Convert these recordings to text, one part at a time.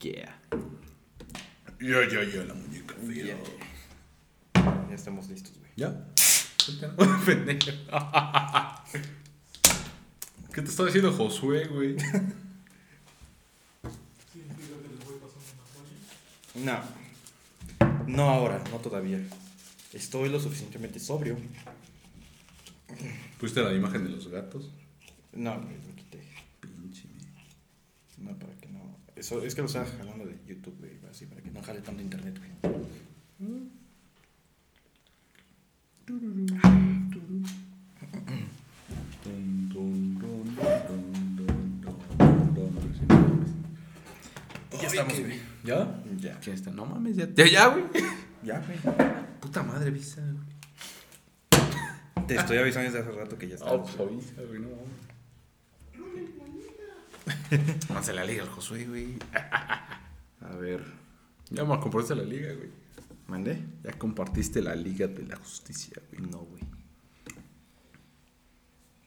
Yeah. Ya, ya, ya, la muñeca. Yeah. Ya estamos listos, güey. ¿Ya? Pendejo. ¿Qué te está diciendo Josué, güey? No. No ahora, no todavía. Estoy lo suficientemente sobrio. ¿Pusiste la imagen de los gatos? No, güey, lo quité. Pinche. No, para que es que lo estaba jalando de YouTube, güey. Así, para que no jale tanto internet, güey. Ya estamos, güey. ¿Ya? Ya. ¿Qué está? No mames, ya. Ya, ya, güey. Ya, güey. Puta madre, visa. Te estoy avisando desde hace rato que ya estamos. pues avisa, güey, no mames. No se la liga al Josué, güey. A ver. Ya me compartiste la liga, güey. ¿Mandé? Ya compartiste la liga de la justicia, güey. No, güey.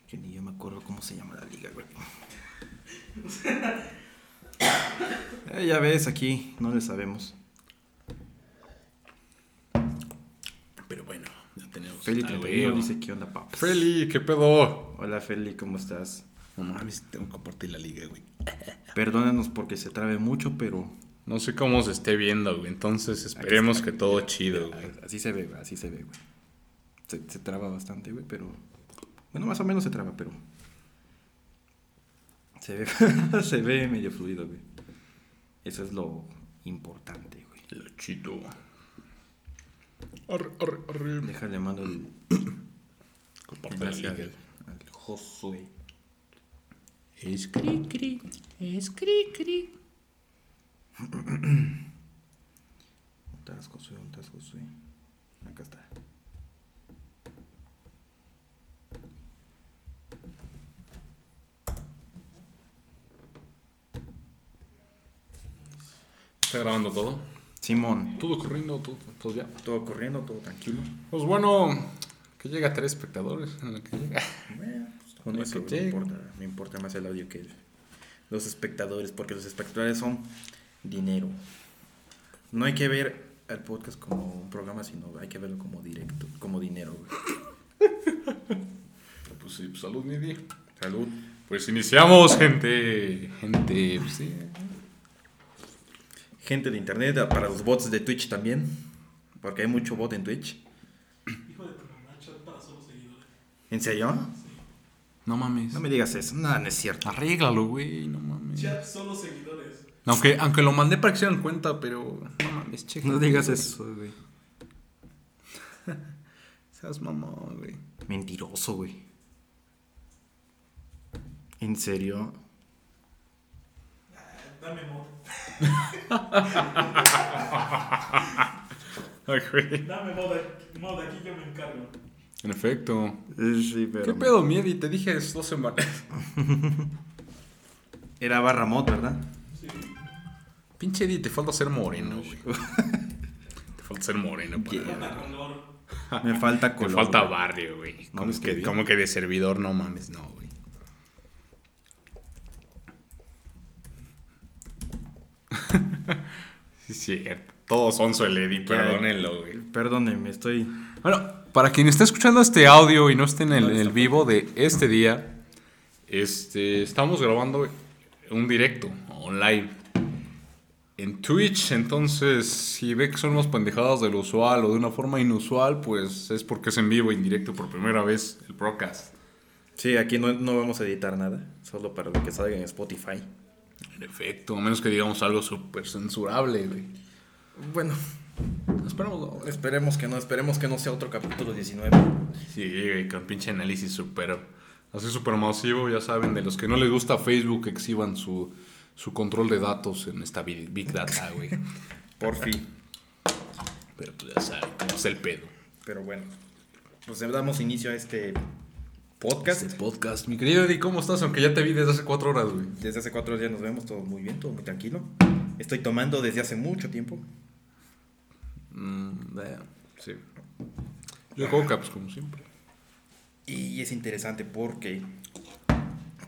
Que ni yo me acuerdo cómo se llama la liga, güey. Eh, ya ves, aquí no le sabemos. Pero bueno, ya tenemos. Feli Ah, 31 güey. dice, ¿qué onda, papas? Feli, ¿qué pedo? Hola, Feli, ¿cómo estás? No mames, tengo que compartir la liga, güey. Perdónanos porque se trabe mucho, pero No sé cómo se esté viendo, güey. Entonces esperemos que todo chido, güey. así se ve, güey, así se ve, güey. Se, se traba bastante, güey, pero... Bueno, más o menos se traba, pero... Se ve, se ve medio fluido, güey. Eso es lo importante, güey. Lo chido. Arre, arre, arre. Déjale, mando el... Comparte la liga. al Josué. Es cri cri. Es cri cri. Acá está. ¿Está grabando todo? Simón, Todo corriendo, todo, todo ya. todo corriendo, todo tranquilo. Pues bueno, que llega a tres espectadores en lo que llega. Bueno, Con eso llega. importa, me importa más el audio que el- los espectadores, porque los espectadores son dinero. No hay que ver el podcast como un programa, sino hay que verlo como directo, como dinero. güey. Pues sí, pues salud, Nidi. Salud. Pues iniciamos, gente. Gente, pues sí. Gente de internet, ah, para los bots de Twitch también, porque hay mucho bot en Twitch. Hijo de tu mamá, chat para solo seguidores. ¿En serio? No mames. No me digas eso, no, no es cierto. Arréglalo, güey, no mames. Chat solo seguidores. Aunque, aunque lo mandé para que se den cuenta, pero no mames, checa. No digas eso, güey. Seas mamón, güey. Mentiroso, güey. ¿En serio? Ah, Dame güey. Dame mod, aquí- mod, aquí yo me encargo. En efecto. Sí, pero... ¿Qué pedo, Miedi? Te dije es dos semanas. Era barra mod, ¿verdad? Sí. Pinche Eddie, te falta ser moreno, güey. te falta ser moreno. para- Yeah. Falta color. Me falta güey. barrio, güey. No, Como, es que como de servidor, no mames, no, güey. sí, sí, todos son su el Eddie, perdónenlo, güey. Perdónenme, estoy... Bueno, para quien esté escuchando este audio y no esté en el, en el vivo de este día, este, estamos grabando un directo online en Twitch. Entonces, si ve que son más pendejadas de lo usual o de una forma inusual, pues es porque es en vivo, en directo por primera vez el broadcast. Sí, aquí no, no vamos a editar nada, solo para lo que salga en Spotify. En efecto, a menos que digamos algo súper censurable, güey. Bueno, Esperamos. no, esperemos que no, esperemos que no sea otro capítulo 19. Sí, con pinche análisis súper, así súper masivo, ya saben, de los que no les gusta Facebook, exhiban su, su control de datos en esta big, big data, güey. Por fin. Pero pues ya saben, cómo es el pedo. Pero bueno, pues damos inicio a este podcast. Este podcast. Mi querido Eddie, ¿cómo estás? Aunque ya te vi desde hace cuatro horas, güey. Desde hace cuatro días nos vemos, todo muy bien, todo muy tranquilo. Estoy tomando desde hace mucho tiempo. Mm, eh, sí. Yo coca, pues como siempre. Y es interesante porque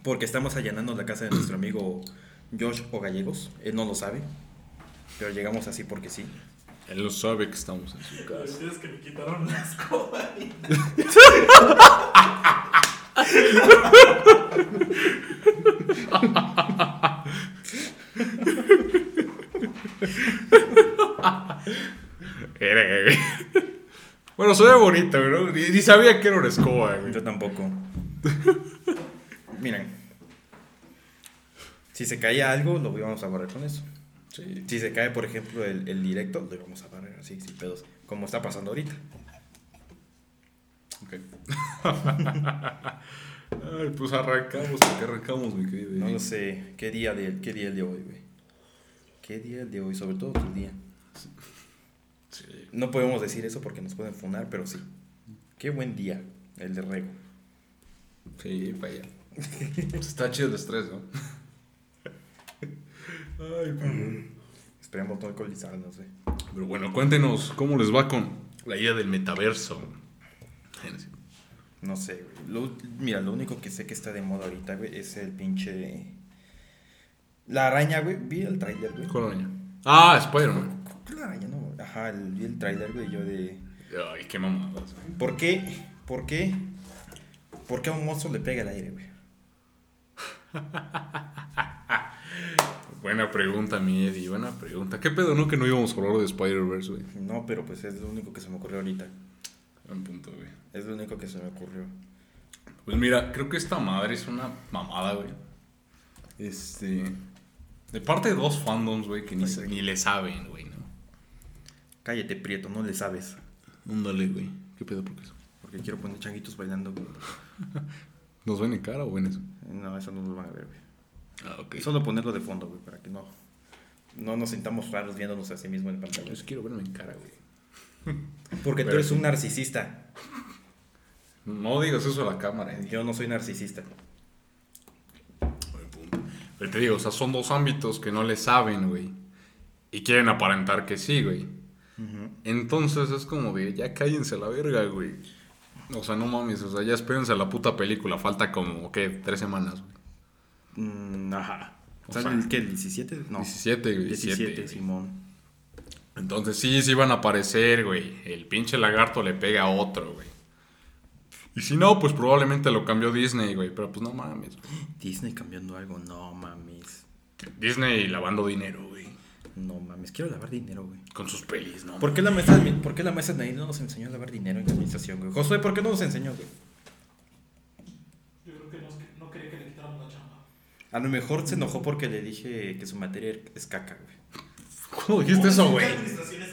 porque estamos allanando la casa de nuestro amigo Josh O Gallegos. Él no lo sabe. Pero llegamos así porque sí. Él no sabe que estamos en su La casa. verdad es que me quitaron la escoba. Bueno, bonita, güey. ¿no? Ni, ni sabía que era una escoba, güey. Yo tampoco. Miren. Si se caía algo, lo íbamos a barrer con eso. Sí. Si se cae, por ejemplo, el, el directo, lo íbamos a barrer así, sin pedos. Como está pasando ahorita. Ok. Ay, pues arrancamos, ¿por qué arrancamos, mi querido? No lo sé. ¿Qué día, de, qué día el de hoy, güey? ¿Qué día el de hoy? Sobre todo tu día. Sí. No podemos decir eso porque nos pueden funar, pero sí. Qué buen día el de Rego. Sí, vaya. Pues está chido el estrés, ¿no? Ay, perdón. Esperemos no alcoholizarnos, güey. Pero bueno, cuéntenos cómo les va con la idea del metaverso. No sé, güey. Lo- mira, lo único que sé que está de moda ahorita, güey, es el pinche... La araña, güey. Vi el tráiler, güey. ¿Cuál araña? Ah, Spider-Man. La araña, no. Ajá, el- vi el tráiler, güey, yo de... Ay, qué mamadas. güey. ¿Por qué? ¿Por qué? ¿Por qué a un monstruo le pega el aire, güey? Buena pregunta, mi Eddie, buena pregunta. ¿Qué pedo, no? Que no íbamos a hablar de Spider-Verse, güey. No, pero pues es lo único que se me ocurrió ahorita. Buen punto, güey. Es lo único que se me ocurrió. Pues mira, creo que esta madre es una mamada, güey. Este. De parte de dos fandoms, güey, que ni, ni le saben, güey. Cállate, Prieto, no le sabes. Ándale, güey. ¿Qué pedo por qué eso? Porque quiero poner changuitos bailando, güey. ¿Nos ven en cara o en eso? No, eso no lo van a ver, güey. Ah, ok. Solo ponerlo de fondo, güey, para que no... No nos sintamos raros viéndonos a sí mismo en pantalla. Yo sí quiero verme en cara, güey. Porque tú eres sí. un narcisista. No digas eso a la cámara, Eddie. Yo no soy narcisista. Pero te digo, o sea, son dos ámbitos que no le saben, güey. Y quieren aparentar que sí, güey. Entonces es como de, ya cállense a la verga, güey. O sea, no mames, o sea, ya espérense a la puta película. Falta como, ¿qué? Tres semanas, güey. Mm, ajá. O ¿Sale sea, el qué? ¿El 17? No. 17, güey. 17, 17, Simón. Entonces sí, sí van a aparecer, güey. El pinche lagarto le pega a otro, güey. Y si no, pues probablemente lo cambió Disney, güey. Pero pues no mames, güey. Disney cambiando algo. No mames. Disney lavando dinero, güey. No mames. Quiero lavar dinero, güey. Con sus pelis, ¿no? ¿Por qué la maestra, por qué la maestra de ahí no nos enseñó a lavar dinero en la administración, güey? Josué, ¿por qué no nos enseñó, güey? Yo creo que no, no quería que le quitaran la chamba. A lo mejor se enojó porque le dije que su materia es caca, güey. ¿Cómo dijiste eso, güey?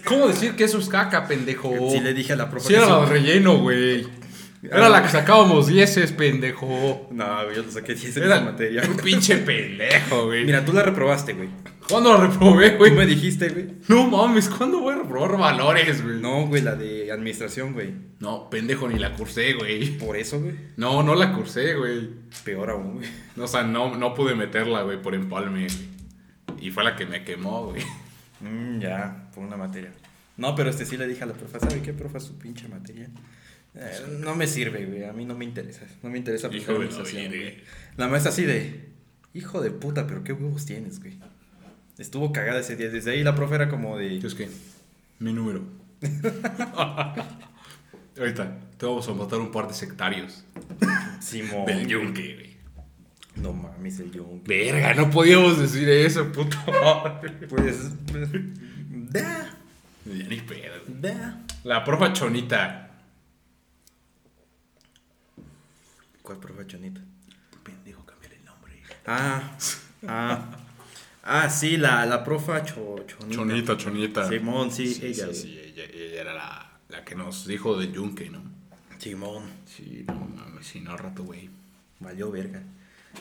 ¿Cómo decir que eso es caca, pendejo? Sí le dije a la profe Sí era relleno, güey. Era la que sacábamos dieces, pendejo. No, güey, yo lo saqué 10 en Era esa materia. un pinche pendejo, güey. Mira, tú la reprobaste, güey. ¿Cuándo la reprobé, Tú güey? me dijiste, güey. No mames, ¿cuándo voy a reprobar valores, güey? No, güey, la de administración, güey. No, pendejo, ni la cursé, güey. Por eso, güey. No, no la cursé, güey. Peor aún, güey. No, o sea, no, no pude meterla, güey, por empalme, güey. Y fue la que me quemó, güey. Mm, ya, por una materia. No, pero este sí le dije a la profe, ¿sabe qué, profe? Su pinche materia. Eh, no me sirve, güey. A mí no me interesa. No me interesa administración, verga. güey. La maestra así de, hijo de puta, pero qué huevos tienes, güey. Estuvo cagada ese día. Desde ahí la profe era como de, Es que, mi número. Ahorita, te vamos a matar un par de sectarios. Simón. Del yunque, güey. No mames, el yunque. Verga, no podíamos decir eso, puto. Pues, pues, da, Ya ni pedo. da. La profa chonita. ¿Cuál profe chonita? Pendejo, cambiar el nombre. Ah, ah. Ah, sí, la, la profa cho, chonita. Chonita, chonita. Simón, sí, sí, ella, sí, sí, ella, ella era la, la que nos dijo del yunque, ¿no? Simón. Sí, no mames, sí, no rato, güey. Valió verga.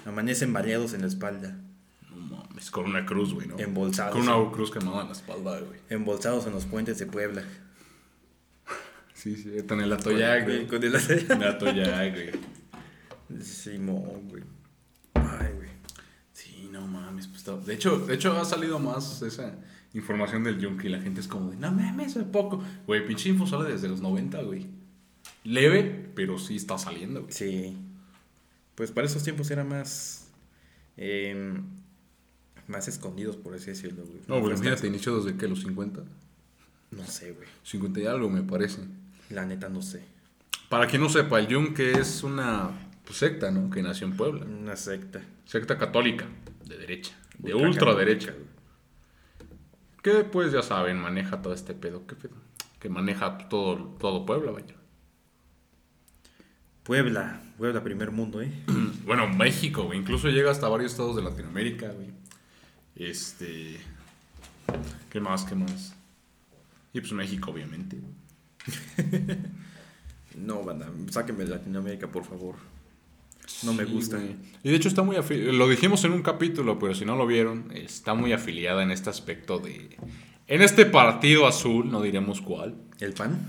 Amanecen baleados en la espalda. No mames, con una cruz, güey, ¿no? Embolsados. Con una cruz quemada en la espalda, güey. Embolsados en los puentes de Puebla. Sí, sí, con el atoyac, güey. Con el El atoyac, güey. Simón, güey. Ay, güey. Sí, no mames, pues está- De hecho, de hecho ha salido más esa información del yunque y la gente es como de, no mames, es poco. Güey, pinche info sale desde los 90, güey. Leve, pero sí está saliendo, güey. Sí. Pues para esos tiempos era más. em, más escondidos, por así decirlo, güey. No, güey, imagínate, hasta- inició desde que los 50. No sé, güey. 50 y algo, me parece. La neta no sé. Para quien no sepa, el Yunque es una pues, secta, ¿no? Que nació en Puebla. Una secta. Secta católica, de derecha, de Ultra ultraderecha. Que pues ya saben, maneja todo este pedo. ¿Qué pedo? Que maneja todo, todo Puebla, vaya. Puebla, Puebla, primer mundo, ¿eh? Bueno, México, güey. Incluso llega hasta varios estados de Latinoamérica, güey. Este. ¿Qué más? ¿Qué más? Y pues México, obviamente. No, banda, sáquenme de Latinoamérica, por favor. No me gusta. Y de hecho está muy afiliada. Lo dijimos en un capítulo, pero si no lo vieron, está muy afiliada en este aspecto de. En este partido azul, no diremos cuál. ¿El pan?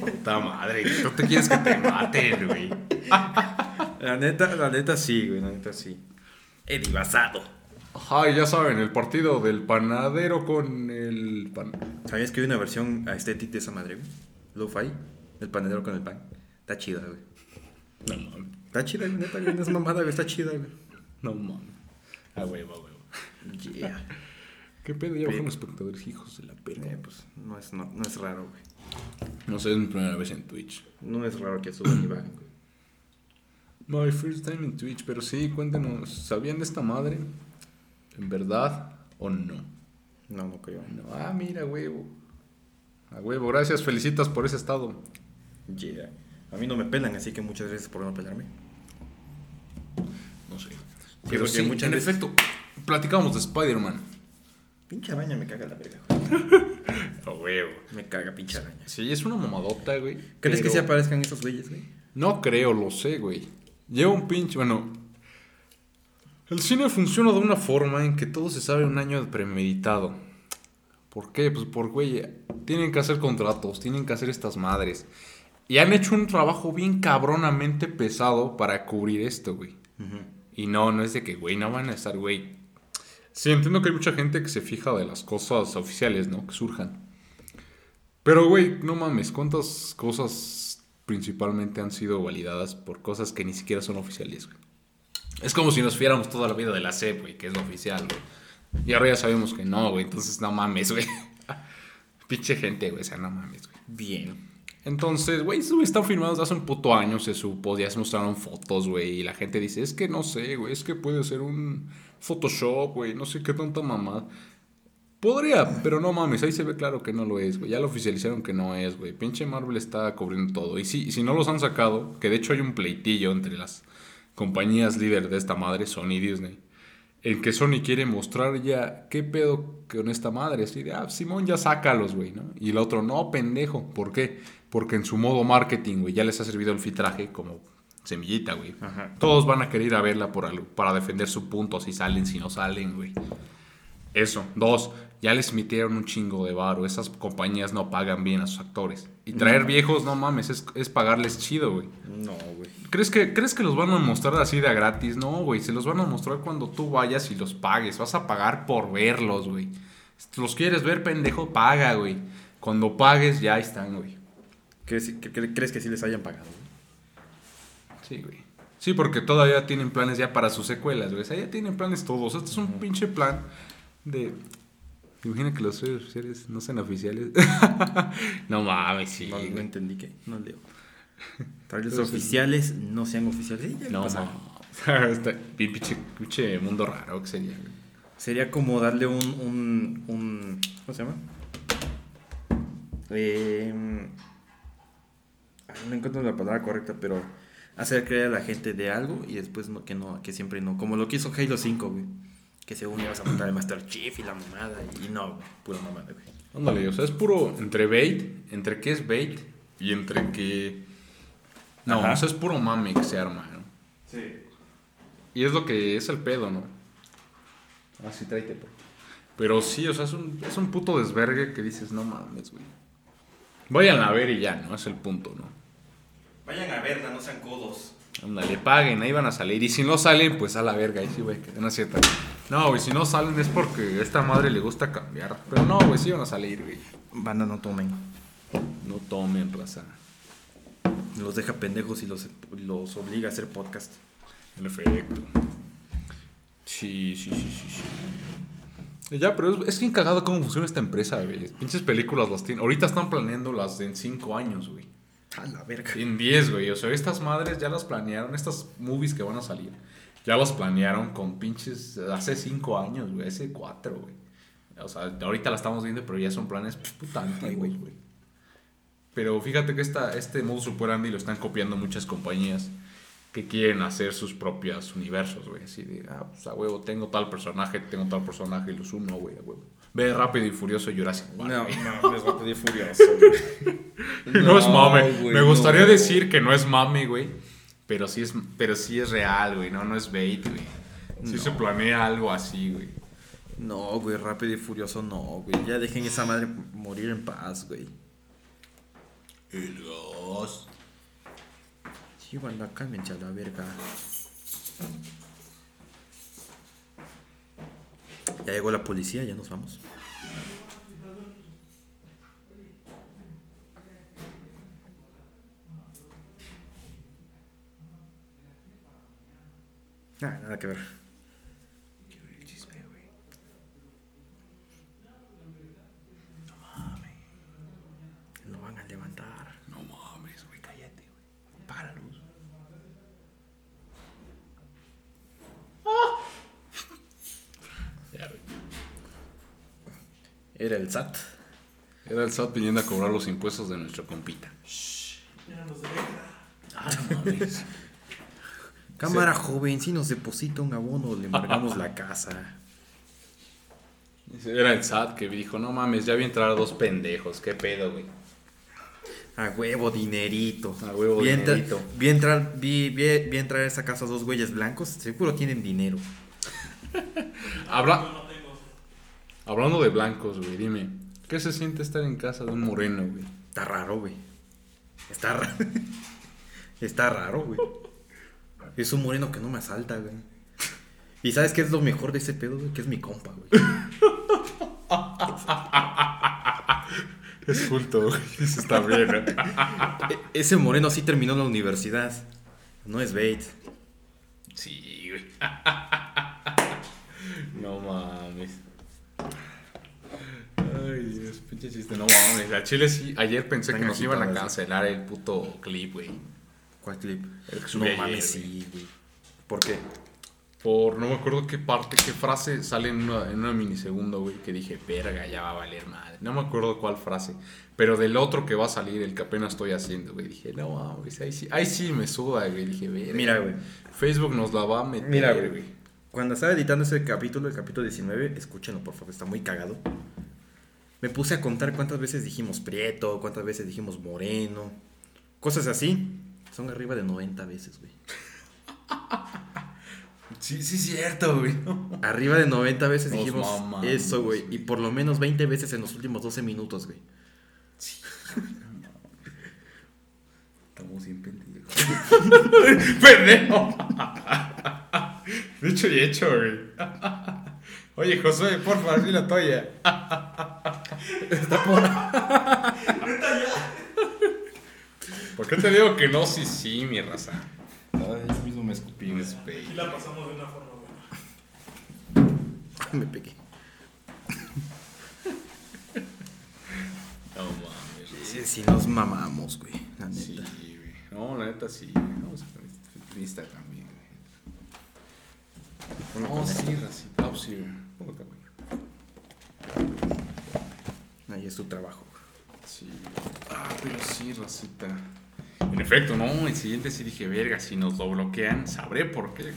Puta madre, no te quieres que te maten, güey. La neta, la neta sí, güey, la neta sí. Eddie Basado. Ajá, y ya saben, el partido del panadero con el pan. ¿Sabías que hay una versión aesthetic de esa madre, güey? Lo-fi, el panadero con el pan. Está chida, güey. No mames. Está chida, güey, neta, güey, no es mamada, güey, está chida, güey. No mames. A huevo, a huevo. Yeah. ¿Qué pedo? Ya Pe- bajaron espectadores, hijos de la perra. Eh, pues no es, no, no es raro, güey. No sé, es mi primera vez en Twitch. No es raro que suban y bajen, güey. My first time en Twitch, pero sí, cuéntenos, ¿sabían de esta madre? ¿En verdad o no? No, no creo. No, ah, mira, huevo. A huevo, gracias, felicitas por ese estado. Yeah. A mí no me pelan, así que muchas gracias por no pelarme. No sé. Pero sí, muchas en veces- efecto, platicamos de Spider-Man. Pinche araña me caga la verga, güey. A huevo. Me caga pinche araña. Sí, es una mamadota, güey. ¿Crees que se aparezcan esos güeyes, güey? No creo, lo sé, güey. Lleva un pinche. Bueno. El cine funciona de una forma en que todo se sabe un año premeditado. ¿Por qué? Pues por, güey, tienen que hacer contratos, tienen que hacer estas madres. Y han hecho un trabajo bien cabronamente pesado para cubrir esto, güey. Y no, no es de que, güey, no van a estar, güey. Sí, entiendo que hay mucha gente que se fija de las cosas oficiales, ¿no? Que surjan. Pero, güey, no mames, ¿cuántas cosas principalmente han sido validadas por cosas que ni siquiera son oficiales, güey? Es como si nos fiáramos toda la vida de la CEP, güey, que es lo oficial, güey. Y ahora ya sabemos que no, güey, entonces no mames, güey. Pinche gente, güey, o sea, no mames, güey. Bien. Entonces, güey, güeyes están filmados hace un puto año, se supo, ya se mostraron fotos, güey, y la gente dice, es que no sé, güey, es que puede ser un Photoshop, güey, no sé qué tanta mamá. Podría, pero no mames, ahí se ve claro que no lo es, güey. Ya lo oficializaron que no es, güey. Pinche Marvel está cubriendo todo. Y y si no los han sacado, que de hecho hay un pleitillo entre las compañías líder de esta madre, Sony y Disney, en que Sony quiere mostrar ya qué pedo con esta madre. Así de, ah, Simón, ya sácalos, güey, ¿no? Y el otro, no, pendejo. ¿Por qué? Porque en su modo marketing, güey, ya les ha servido el filtraje como semillita, güey. Ajá. Todos van a querer ir a verla por algo, para defender su punto, si salen, si no salen, güey. Eso. Dos, ya les metieron un chingo de varo. Esas compañías no pagan bien a sus actores. Y traer viejos, no mames, es, es pagarles chido, güey. No, güey. ¿Crees que, ¿Crees que los van a mostrar así de a gratis? No, güey. Se los van a mostrar cuando tú vayas y los pagues. Vas a pagar por verlos, güey. Si los quieres ver, pendejo, paga, güey. Cuando pagues, ya están, güey. ¿Crees, que- que- ¿Crees que sí les hayan pagado? Sí, güey. Sí, porque todavía tienen planes ya para sus secuelas, güey. O sea, ya tienen planes todos. Este es un pinche plan de... Imagina que los seres no sean oficiales. no mames, sí. No, entendí que. No leo. Trailers oficiales no sean oficiales. Sí, No. Está bien pinche, pinche mundo raro que sería, güey. Sería como darle un, un, un ¿cómo se llama? Eh, no encuentro la palabra correcta, pero hacer creer a la gente de algo y después no, que no, que siempre no. Como lo que hizo Halo 5, güey. Que según ibas a montar el Master Chief y la mamada. Y no, güey. Pura mamada, güey. Ándale, o sea, es puro entre bait, entre que es bait y entre que... No, Ajá. o sea, es puro mame que se arma, ¿no? Sí. Y es lo que es el pedo, ¿no? Así tráete, pues. Pero sí, o sea, es un, es un puto desvergue que dices, no mames, güey. Vayan a ver y ya, ¿no? Es el punto, ¿no? Vayan a verla, no sean codos. Ándale, paguen, ahí van a salir. Y si no salen, pues a la verga, ahí sí, güey, que no es cierto. No, güey, si no salen es porque a esta madre le gusta cambiar. Pero no, güey, sí van a salir, güey. Banda, no tomen. No tomen, raza. Los deja pendejos y los, los obliga a hacer podcast. En efecto. Sí, sí, sí, sí, sí. Ya, pero es, es bien cagado cómo funciona esta empresa, güey. Pinches películas las tienen. Ahorita están planeando las de en 5 años, güey. A la verga. En 10, güey. O sea, estas madres ya las planearon. Estas movies que van a salir. Ya las planearon con pinches. Hace 5 años, güey. Hace 4, güey. O sea, ahorita la estamos viendo, pero ya son planes puta antiguos, güey. Pero fíjate que esta, este modus operandi lo están copiando muchas compañías que quieren hacer sus propios universos, güey. Así de, ah, pues a huevo, tengo tal personaje, tengo tal personaje y los uno, güey, a huevo. Ve Rápido y Furioso Jurassic Park. No, no, va a pedir furioso, güey. No, es mame. Me gustaría no. decir que no es mame, güey. Pero sí es, pero sí es real, güey. No, no es bait, güey. Sí No. se planea algo así, güey. No, güey, rápido y furioso no, güey. Ya dejen esa madre morir en paz, güey. El gas. Sí, banda, cálmense a la verga. Ya llegó la policía, ya nos vamos. Ah, nada que ver. Lo van a levantar. No mames, güey, cállate, güey. Para luz. Ya, güey. Era el SAT. Era el SAT viniendo a cobrar los impuestos de nuestra compita. Eran los de Vectra. Ah, no mames. Cámara joven, si nos deposita un abono, le embargamos la casa. Era el SAT que dijo, no mames, ya vi entrar a dos pendejos, qué pedo, güey. A huevo, dinerito. A huevo, vi entra- dinerito. vi entrar, vi, vi- vi entrar a esa casa dos güeyes blancos, seguro tienen dinero. Habla. Hablando de blancos, güey, dime, ¿qué se siente estar en casa de un moreno, güey? Está raro, güey. Está raro. Está raro, güey. Es un moreno que no me asalta, güey. ¿Y sabes qué es lo mejor de ese pedo, güey? Que es mi compa, güey. Es culto, güey. Eso está bien, ¿eh? E- ese moreno sí terminó la universidad. No es bait. Sí, güey. No mames. Ay, Dios, pinche chiste. No mames. A Chile sí. Ayer pensé que nos iban a cancelar el puto clip, güey. ¿Cuál clip? El que No ayer, mames, güey. sí, güey. ¿Por qué? Por no me acuerdo qué parte, qué frase sale en una, en una minisegundo, güey. Que dije, verga, ya va a valer madre. No me acuerdo cuál frase. Pero del otro que va a salir, el que apenas estoy haciendo, güey. Dije, no mames, ahí sí, ahí sí me suda, güey. Dije, verga. Mira, güey. Facebook nos la va a meter, Mira, güey. Cuando estaba editando ese capítulo, el capítulo 19, escúchenlo, por favor, está muy cagado. Me puse a contar cuántas veces dijimos prieto, cuántas veces dijimos moreno, cosas así. Son arriba de 90 veces, güey. Sí, sí, cierto, güey. Arriba de 90 veces Nos dijimos mamamos, eso, güey. Y por lo menos 20 veces en los últimos 12 minutos, güey. Estamos bien pendejos. ¡Pendejo! Dicho y hecho, güey. Oye, Josué, porfa, así la toalla. Neta, ya. ¿Por qué te digo que no? Sí, sí, mi raza. Ay, yo mismo me escupí, güey. Y la pasamos de una forma buena. Me pegué. No mames. Sí, sí nos mamamos, güey. La neta. Sí, güey. No, la neta sí. güey. Vamos a poner Instagram, güey. No, sí, racita. Oh, sí, güey. Ahí es tu trabajo. Sí. Ah, pero sí, racita. En efecto, no, el siguiente sí dije, verga, si nos lo bloquean, sabré por qué, güey.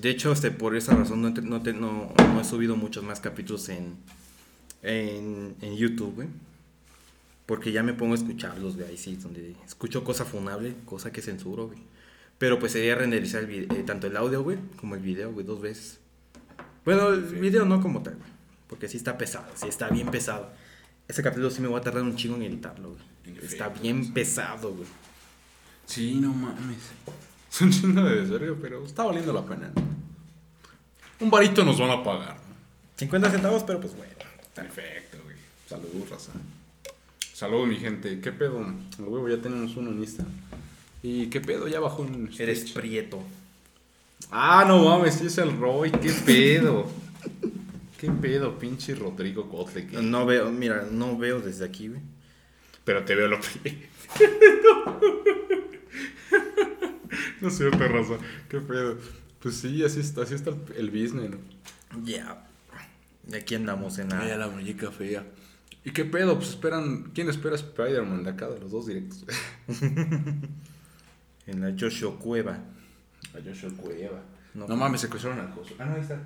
De hecho, este, por esa razón no, te- no, te- no, no he subido muchos más capítulos en, en, en YouTube, güey. Porque ya me pongo a escucharlos, güey. Ahí sí, donde escucho cosa funable, cosa que censuro, güey. Pero pues sería renderizar el vide- eh, tanto el audio, güey, como el video, güey, dos veces. Bueno, el video no como tal, güey. Porque sí está pesado, sí está bien pesado. Ese capítulo sí me va a tardar un chingo en editarlo, güey. En Está efecto, bien sí. pesado, güey. Sí, no mames. Es un chingo de desvergue, pero está valiendo la pena, ¿no? Un varito nos van a pagar, ¿no? 50 centavos, pero pues bueno. Perfecto, güey. Saludos, raza. Saludos, mi gente. ¿Qué pedo? El huevo ya tenemos uno en Insta. ¿Y qué pedo? Ya bajó un Eres prieto. Ah, no mames, sí es el Roy, qué pedo. Qué pedo, pinche Rodrigo Cotle. que- No veo, mira, no veo desde aquí, güey. Pero te veo lo que. no sé, raza. Qué pedo. Pues sí, así está, así está el, el business, ¿no? Ya. Y aquí andamos en Mira la... la muñeca fea. ¿Y qué pedo? Pues esperan. ¿Quién espera Spider-Man de acá, de los dos directos? En la Joshua Cueva. A Joshua Cueva. No. No, mames, secuestraron al host. Ah, no, ahí está.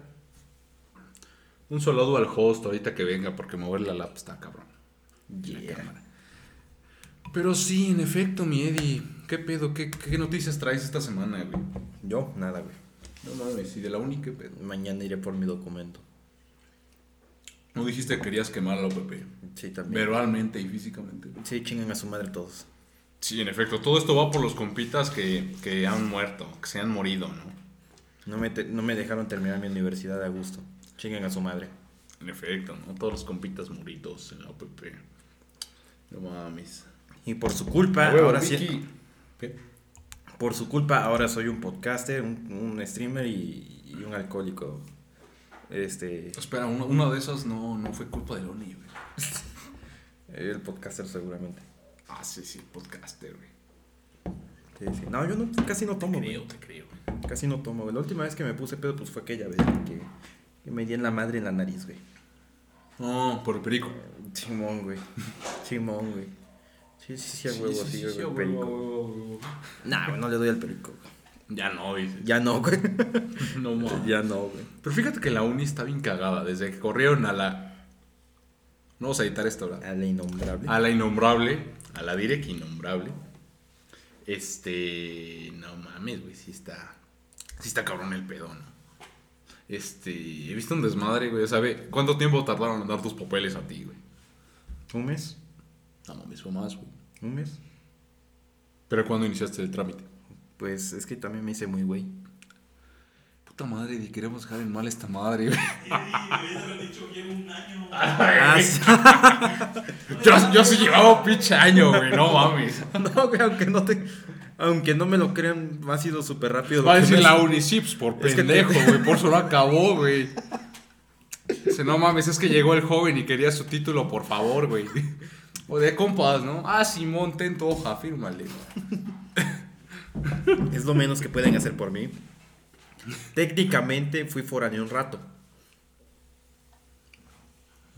Un saludo al host ahorita que venga, porque mover la lap está cabrón. La Yeah. cámara. Pero sí, en efecto, mi Eddie. ¿Qué pedo? ¿Qué, qué noticias traes esta semana, güey? Yo, nada, güey. No mames, y de la única pedo. Mañana iré por mi documento. No dijiste que querías quemarlo, Pepe. Sí, también. Verbalmente y físicamente. Sí, chingan a su madre todos. Sí, en efecto. Todo esto va por los compitas que, que han muerto, que se han morido, ¿no? No me, te- no me dejaron terminar mi universidad a gusto. Chingan a su madre. En efecto, ¿no? Todos los compitas moridos en la OPP. No mames. Y por su culpa, Ah, huevo, ahora Vicky. sí. ¿Qué? Por su culpa, ahora soy un podcaster, un, un streamer y, y un alcohólico. Este. Espera, uno, uno de esos no, no fue culpa de Loni, güey. El podcaster, seguramente. Ah, sí, sí, podcaster, güey. Sí, sí. No, yo no, casi no tomo. Creo, güey. te creo, güey. Casi no tomo. güey. La última vez que me puse pedo, pues fue aquella vez que, que me di en la madre en la nariz, güey. No, por el perico. Simón, güey. Simón, güey. Sí, sí, sí, a huevo, sí, güey, a huevo, perico. Nah, güey, no le doy al perico. güey. Ya no, dices. Ya no, güey. No mames. ya no, güey. Pero fíjate que la uni está bien cagada. Desde que corrieron a la. No vamos a editar esto, ¿verdad? A la innombrable. A la innombrable. A la direct innombrable. Este. No mames, güey. Sí está. Sí está cabrón el pedo, ¿no? Este. He visto un desmadre, güey. ¿Sabe cuánto tiempo tardaron en dar tus papeles a ti, güey? ¿Un mes? No mames, fue más, güey. ¿Un mes? Pero cuando iniciaste el trámite. Pues es que también me hice muy güey. Puta madre, y queremos dejar en mal esta madre, güey. Ah. Yo, yo sí llevaba un pinche año, güey. No mames. no, güey, aunque no te. Aunque no me lo crean, ha sido súper rápido. Va a decir la Unicips por Es que pendejo, te- güey. Por eso lo acabó, güey. Dice, no mames, es que llegó el joven y quería su título, por favor, güey. O de compas, ¿no? Ah, Simón, ten tu hoja, fírmale. Es lo menos que pueden hacer por mí. Técnicamente fui foráneo un rato.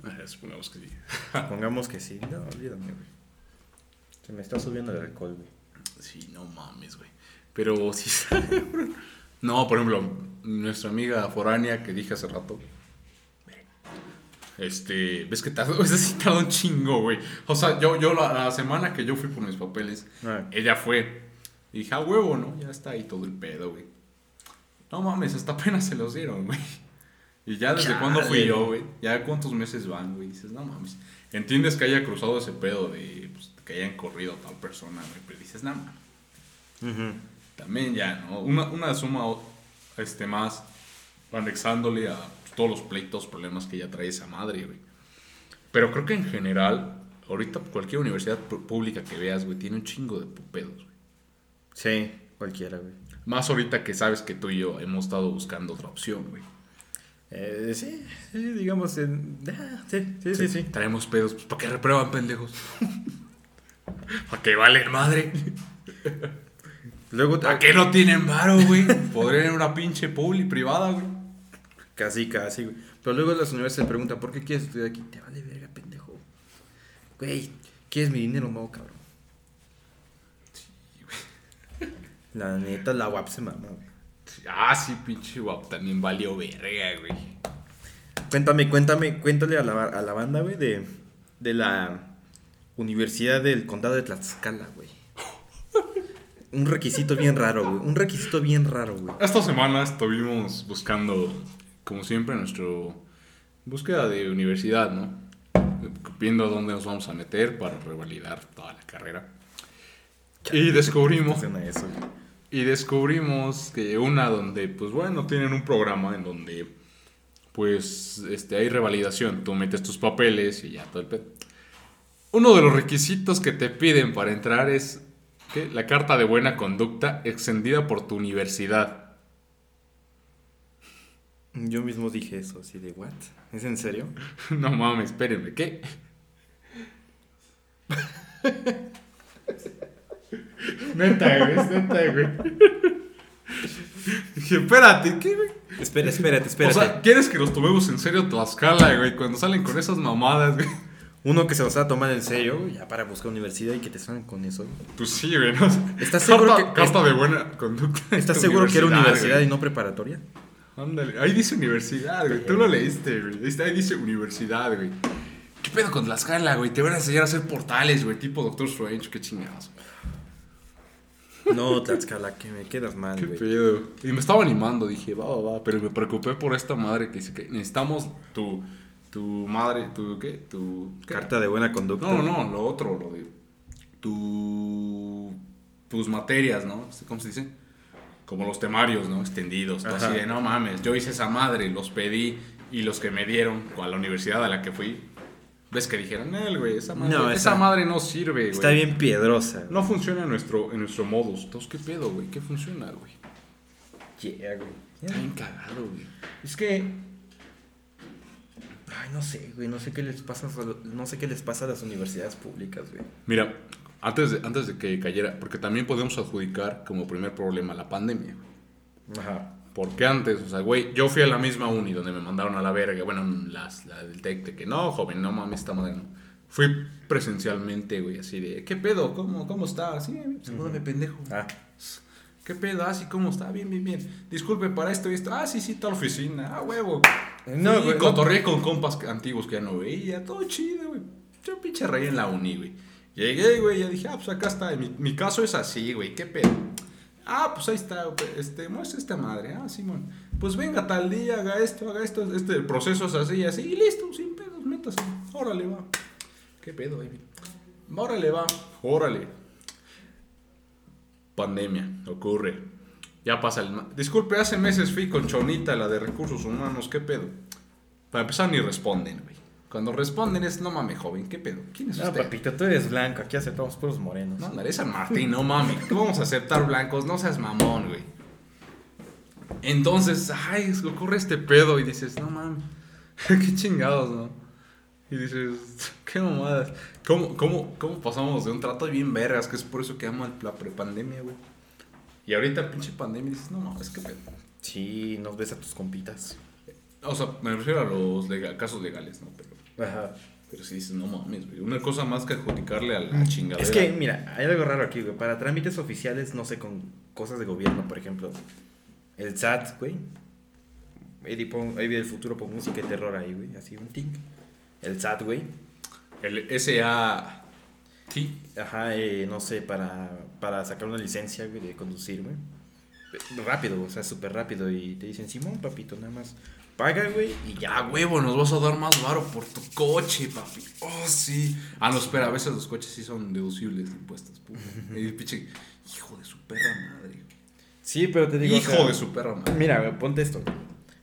Ah, Supongamos que sí. Pongamos que sí. No, olvídame, güey. Se me está subiendo el alcohol, güey. Sí, no mames, güey. Pero sí. No, por ejemplo, nuestra amiga foránea que dije hace rato. Este, ves que tardó, es decir, tardó un chingo, güey. O sea, yo, yo la, la semana que yo fui por mis papeles, Ah. ella fue. Y dije, a huevo, ¿no? Ya está ahí todo el pedo, güey. No mames, hasta apenas se los dieron, güey. Y ya desde Chale. cuándo fui yo, güey. Ya cuántos meses van, güey. Dices, no mames. Entiendes que haya cruzado ese pedo de pues, que hayan corrido a tal persona, güey. Pero dices, no mames. Ujú. También ya, ¿no? Una, una suma este, más anexándole a todos los pleitos, problemas que ya trae esa madre, güey. Pero creo que en general, ahorita cualquier universidad pública que veas, güey, tiene un chingo de pedos, güey. Sí, cualquiera, güey. Más ahorita que sabes que tú y yo hemos estado buscando otra opción, güey. Eh, sí, sí, digamos. En... ah, sí, sí, sí, sí. Traemos pedos, pues, ¿para qué reprueban, pendejos? ¿Para qué valen madre? Luego, ¿Para qué no tienen varo, güey? Podrían ir a una pinche publi privada, güey. Casi, casi, güey. Pero luego las universidades se preguntan, ¿por qué quieres estudiar aquí? Te vale verga, pendejo. Güey, ¿quieres mi dinero? No, cabrón. La neta, la UAP se mama, güey. Ah, sí, pinche guap, también valió verga, güey. Cuéntame, cuéntame, cuéntale a la, a la banda, güey, de, de la Universidad del Condado de Tlaxcala, güey. Un requisito bien raro, güey. Un requisito bien raro, güey. Esta semana estuvimos buscando, como siempre, nuestro búsqueda de universidad, ¿no? Viendo dónde nos vamos a meter para revalidar toda la carrera. Y descubrimos, eso, y descubrimos que una donde, pues bueno, tienen un programa en donde, pues, este, hay revalidación. Tú metes tus papeles y ya todo el pedo. Uno de los requisitos que te piden para entrar es ¿qué? la carta de buena conducta extendida por tu universidad. Yo mismo dije eso, así de, ¿what? ¿Es en serio? No mames, espérenme, ¿qué? neta, güey, es neta, güey. Dije, espérate, ¿qué, güey? Espera, espérate, O espérate. sea, ¿quieres que nos tomemos en serio Tlaxcala, güey? Cuando salen con esas mamadas, güey. Uno que se va a tomar en serio, ya para buscar universidad y que te salgan con eso. güey. Pues sí, güey, ¿no? ¿Estás seguro carta, que- carta de buena conducta. ¿Estás seguro que era universidad güey. y no preparatoria? Ándale, ahí dice universidad, güey. Tú lo leíste, güey. Ahí está- dice universidad, güey. ¿Qué pedo con Tlaxcala, güey? Te van a enseñar a hacer portales, güey, tipo Doctor Strange, qué chingados. No, Tlaxcala, que me quedas mal, Qué güey. pedo. Y me estaba animando, dije, va, va, va. Pero me preocupé por esta madre que dice que necesitamos tu, tu madre, tu, ¿qué? Tu. ¿qué? Carta de buena conducta. No, no, no, lo otro, lo de. Tu. Tus materias, ¿no? ¿Cómo se dice? Como los temarios, ¿no? Extendidos. Así de, no mames, yo hice esa madre, los pedí y los que me dieron a la universidad a la que fui. ¿Ves que dijeron, él, güey, esa madre, No, esa esa- madre no sirve, güey. Está bien piedrosa. No funciona en nuestro, en nuestro modus. Entonces, ¿qué pedo, güey? ¿Qué funciona, güey? Yeah, güey. Está bien cagado, güey. Es que. Ay, no sé, güey. No sé qué les pasa. No sé qué les pasa a las universidades públicas, güey. Mira, antes de, antes de que cayera, porque también podemos adjudicar como primer problema la pandemia. güey. Ajá. Porque antes, o sea, güey, yo fui a la misma uni donde me mandaron a la verga. Bueno, las, la del TEC, de que no, joven, no mames, esta madre no. Fui presencialmente, güey, así de, ¿qué pedo? ¿Cómo, cómo está? Sí, salúdame, pendejo. Ah. ¿Qué pedo? Ah, sí, ¿cómo está? Bien, bien, bien. Disculpe, para esto y esto. Ah, sí, sí, tal oficina. Ah, huevo. No, Fui, güey, no. cotorreé con compas antiguos que ya no veía. Todo chido, güey. Yo pinche rey en la uni, güey. Llegué, güey, ya dije, ah, pues acá está. Mi, mi caso es así, güey. ¿Qué pedo? Ah, pues ahí está, este, muestra esta madre. Ah, Simón. Pues venga tal día, haga esto, haga esto. Este el proceso es así, así. Y listo, sin pedos, métase. Órale, va. ¿Qué pedo, baby? Órale, va. Órale. Pandemia, ocurre. Ya pasa el... Disculpe, hace meses fui con Chonita, la de recursos humanos, ¿qué pedo? Para empezar ni responden, güey. Cuando responden es, no mames, joven, ¿qué pedo? ¿Quién es No, usted? papito, tú eres blanco. Aquí aceptamos puros morenos. No, andaré San Martín, no mames. ¿Cómo vamos a aceptar blancos? No seas mamón, güey. Entonces, ay, ocurre este pedo y dices, no mames, qué chingados, ¿no? Y dices, qué mamadas. ¿Cómo, cómo, ¿Cómo pasamos de un trato bien vergas? Que es por eso que amo la prepandemia, güey. Y ahorita, pinche pandemia, dices, no mames, qué pedo. Sí, nos ves a tus compitas. O sea, me refiero a los casos legales, ¿no? Pero, Ajá. pero si dices, no mames, güey. Una cosa más que adjudicarle a la chingadera. Es que, mira, hay algo raro aquí, güey. Para trámites oficiales, no sé, con cosas de gobierno, por ejemplo. El SAT, güey. Eddie, pon, Eddie del futuro pon música de terror ahí, güey. Así, un ting. El SAT, güey. El SA... Sí, Ajá, eh, no sé, para, para sacar una licencia, güey, de conducir, güey. Rápido, o sea, súper rápido. Y te dicen, Simón, papito, nada más. Paga, güey, y ya, huevo, nos vas a dar más varo por tu coche, papi. Oh, sí. Ah, no, espera, a veces los coches sí son deducibles de impuestos. puta. Y pinche, hijo de su perra madre. Sí, pero te digo. o hijo sea, de su perra madre. Mira, güey, ponte esto.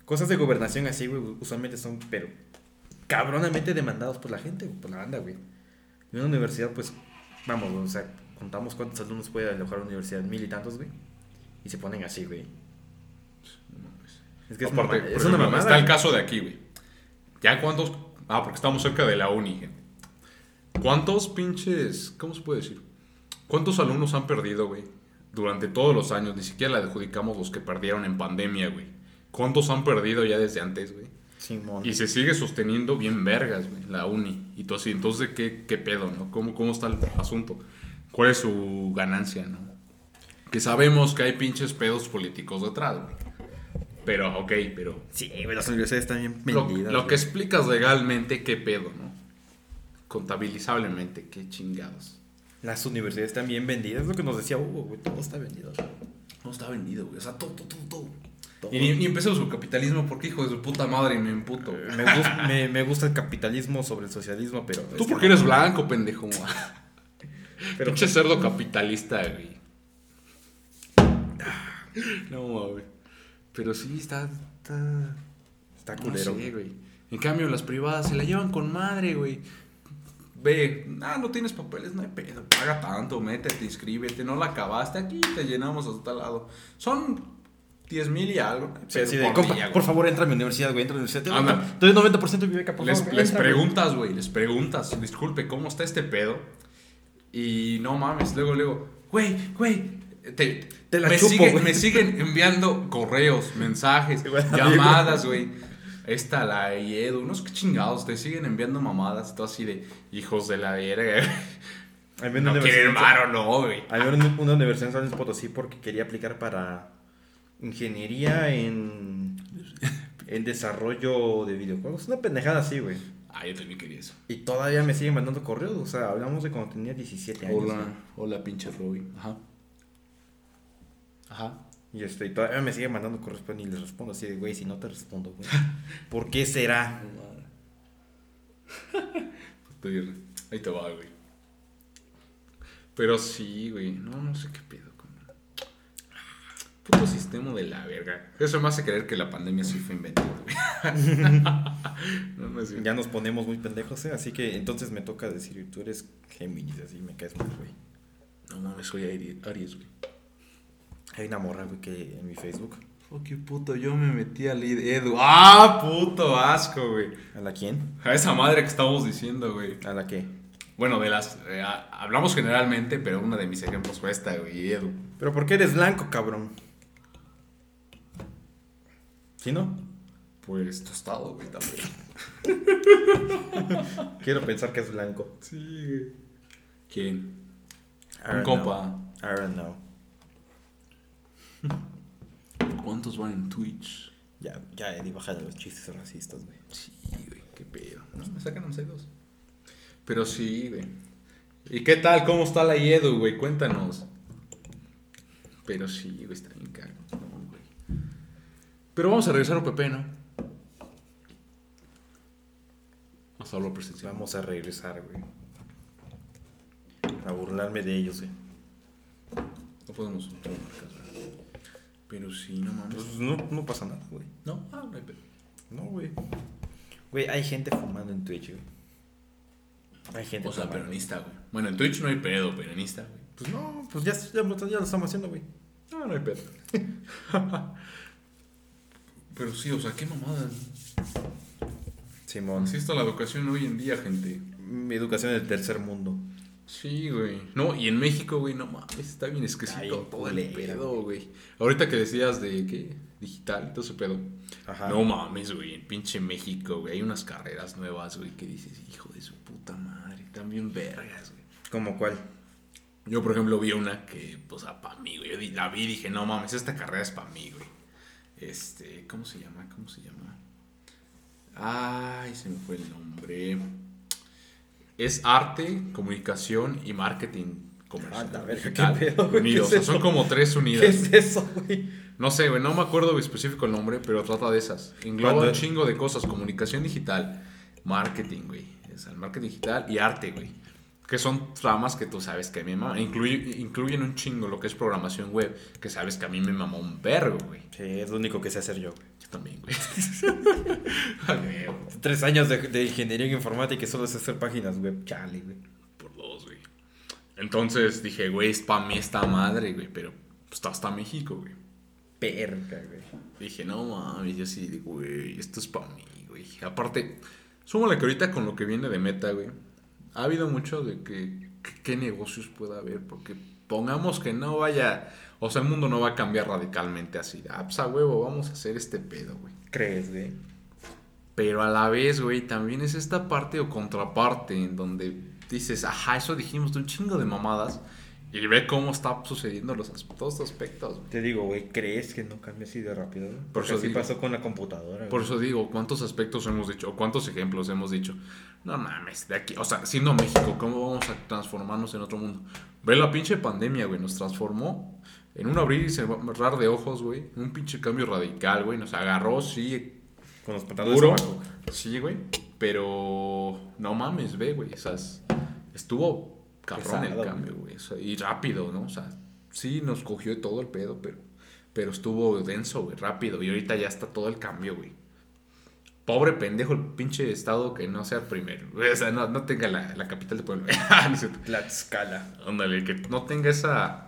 Cosas de gobernación así, güey, usualmente son, pero cabronamente demandados por la gente, por la banda, güey. Y una universidad, pues, vamos, o sea, contamos cuántos alumnos puede alojar una universidad, mil y tantos, güey. Y se ponen así, güey. Es que es, Aparte, por es ejemplo, una mamada. Está el caso de aquí, güey. ¿Ya cuántos? Ah, porque estamos cerca de la uni. gente. ¿Cuántos pinches. ¿Cómo se puede decir? ¿Cuántos alumnos han perdido, güey? Durante todos los años. Ni siquiera le adjudicamos los que perdieron en pandemia, güey. ¿Cuántos han perdido ya desde antes, güey? Simón. Y se sigue sosteniendo bien vergas, güey, la uni. Y tú así, entonces, ¿qué, qué pedo, no? ¿Cómo, ¿Cómo está el asunto? ¿Cuál es su ganancia, no? Que sabemos que hay pinches pedos políticos detrás, güey. Pero, ok, pero... Sí, güey, las universidades están bien vendidas. lo que explicas legalmente, ¿qué pedo, no? Contabilizablemente, ¿qué chingados? Las universidades están bien vendidas, es lo que nos decía Hugo, güey, todo está vendido. No está vendido, güey. O sea, todo, todo, todo, todo. Todo. Y ni, ni empezó su capitalismo porque, hijo de su puta madre, me emputo. Me, gus- me, me gusta el capitalismo sobre el socialismo, pero... Tú que porque eres blanco, pendejo. Pero- Pinche cerdo capitalista, güey. No, güey. Pero sí, está. Está, Está no culero. sé, güey. En cambio, las privadas se la llevan con madre, güey. Ve, ah, no tienes papeles, no hay pedo. Paga tanto, métete, inscríbete. No la acabaste aquí, te llenamos hasta tal lado. Son 10 mil y algo. Sí, así de, por compa, día, güey. por favor, entra a mi universidad, güey, entra a mi universidad. Anda. Entonces 90% de mi beca, por les, favor. les entra, güey. preguntas, güey, les preguntas, disculpe, ¿cómo está este pedo? Y no mames, luego, luego, güey, güey, te, Te la me, chupo, siguen, me siguen enviando correos, mensajes, llamadas, güey. Esta, la Edu, unos chingados, te siguen enviando mamadas, todo así de hijos de la verga. Una No quieren varo, no, güey. A mí en una universidad en San Potosí porque quería aplicar para ingeniería en, en desarrollo de videojuegos. Una pendejada así, güey. Ah, yo también quería eso. Y todavía me siguen mandando correos. O sea, hablamos de cuando tenía 17 años. Hola, güey. hola, pinche Robin. Ajá. Ajá. Y este, y todavía me siguen mandando correos, pero ni les respondo. Así de, güey, si no te respondo, güey. ¿Por qué será? Ahí te va, güey. Pero sí, güey. No, no sé qué pedo. Puto sistema de la verga. Eso me hace creer que la pandemia sí fue inventada, güey. no, no. Ya nos ponemos muy pendejos, ¿eh? Así que entonces me toca decir, tú eres Géminis, así me caes mal, güey. No mames, soy Ari- Aries, güey. Hay una morra, güey, que en mi Facebook. Oh, qué puto, yo me metí al Edu. ¡Ah, puto asco, güey! ¿A la quién? A esa madre que estamos diciendo, güey. ¿A la qué? Bueno, de las. eh, hablamos generalmente, pero uno de mis ejemplos fue esta, güey, Edu. Pero ¿por qué eres blanco, cabrón? ¿Sí no? Pues tostado, güey, también. Quiero pensar que es blanco. Sí, güey. ¿Quién? Un compa. I don't know. ¿Cuántos van en Twitch? Ya, ya, Eddie, baja de los chistes racistas, güey. Sí, güey, qué pedo. No, me sacan dos. Pero sí, güey. ¿Y qué tal? ¿Cómo está la Edu, güey? Cuéntanos. Pero sí, güey, está bien caro. Pero vamos a regresar a UPP, ¿no? Vamos a hablar presencial. Vamos a regresar, güey. A burlarme de ellos, güey. No podemos. Pero sí, no mames. Pues no, no pasa nada, güey. No, ah, no hay pedo. No, güey. Güey, hay gente fumando en Twitch, güey. Hay gente O sea, fumando. peronista, güey. Bueno, en Twitch no hay pedo, peronista, güey. Pues no, pues ya, ya, ya lo estamos haciendo, güey. No, no hay pedo. Pero sí, o sea, qué mamada. Simón. Así está la educación hoy en día, gente. Mi educación del tercer mundo. Sí, güey. No, y en México, güey, no mames, está bien esquisito Ay, todo el pedo, güey. Ahorita que decías de qué, digital, todo ese pedo. Ajá. No mames, güey, en pinche México, güey, hay unas carreras nuevas, güey, que dices, hijo de su puta madre, bien vergas, güey. ¿Cómo cuál? Yo, por ejemplo, vi una que, pues, sea, para mí, güey. Yo la vi y dije, no mames, esta carrera es para mí, güey. Este, ¿cómo se llama? ¿Cómo se llama? Ay, se me fue el nombre. Es arte, comunicación y marketing comercial. Ah, verga, digital qué pedo, güey, unidos. ¿qué O sea, son como tres ¿Qué unidas. es eso, güey? No sé, güey, no me acuerdo específico el nombre, pero trata de esas. Engloba un chingo de cosas, comunicación digital, marketing, güey. O sea, el marketing digital y arte, güey. Que son tramas que tú sabes que a mí me maman. Incluye- incluyen un chingo lo que es programación web, que sabes que a mí me mamó un vergo, güey. Sí, es lo único que sé hacer yo. Yo también, güey. Tres años de, de ingeniería informática y solo sé hacer páginas web. Chale, güey. Por dos, güey. Entonces dije, güey, es para mí esta madre, güey. Pero pues, está hasta México, güey. Perca, güey. Dije, no mames, yo sí, güey, esto es para mí, güey. Aparte, súmale que ahorita con lo que viene de meta, güey, ha habido mucho de que, qué negocios pueda haber, porque pongamos que no vaya, o sea, el mundo no va a cambiar radicalmente así. Ah, pues a huevo, vamos a hacer este pedo, güey. ¿Crees, güey? Pero a la vez, güey, también es esta parte o contraparte en donde dices, ajá, eso dijimos de un chingo de mamadas. Y ve cómo está sucediendo los, todos estos aspectos, güey. Te digo, güey, ¿crees que no cambia así de rápido? güey? Porque eso así digo. pasó con la computadora. Por güey. eso digo, ¿cuántos aspectos hemos dicho? ¿O cuántos ejemplos hemos dicho? No mames, de aquí, o sea, siendo México, ¿cómo vamos a transformarnos en otro mundo? Ve la pinche pandemia, güey, nos transformó en un abrir y cerrar de ojos, güey. Un pinche cambio radical, güey. Nos agarró, sí, Con los pantalones abajo. Sí, güey. Pero no mames, ve, güey. O sea, es- estuvo cabrón el Pesado, cambio, güey. O sea, y rápido, ¿no? O sea, sí nos cogió de todo el pedo, pero, pero estuvo denso, güey, rápido. Y ahorita ya está todo el cambio, güey. Pobre pendejo el pinche estado que no sea primero. güey. O sea, no, no tenga la, la capital de es cierto. Tlaxcala. Ándale, que no tenga esa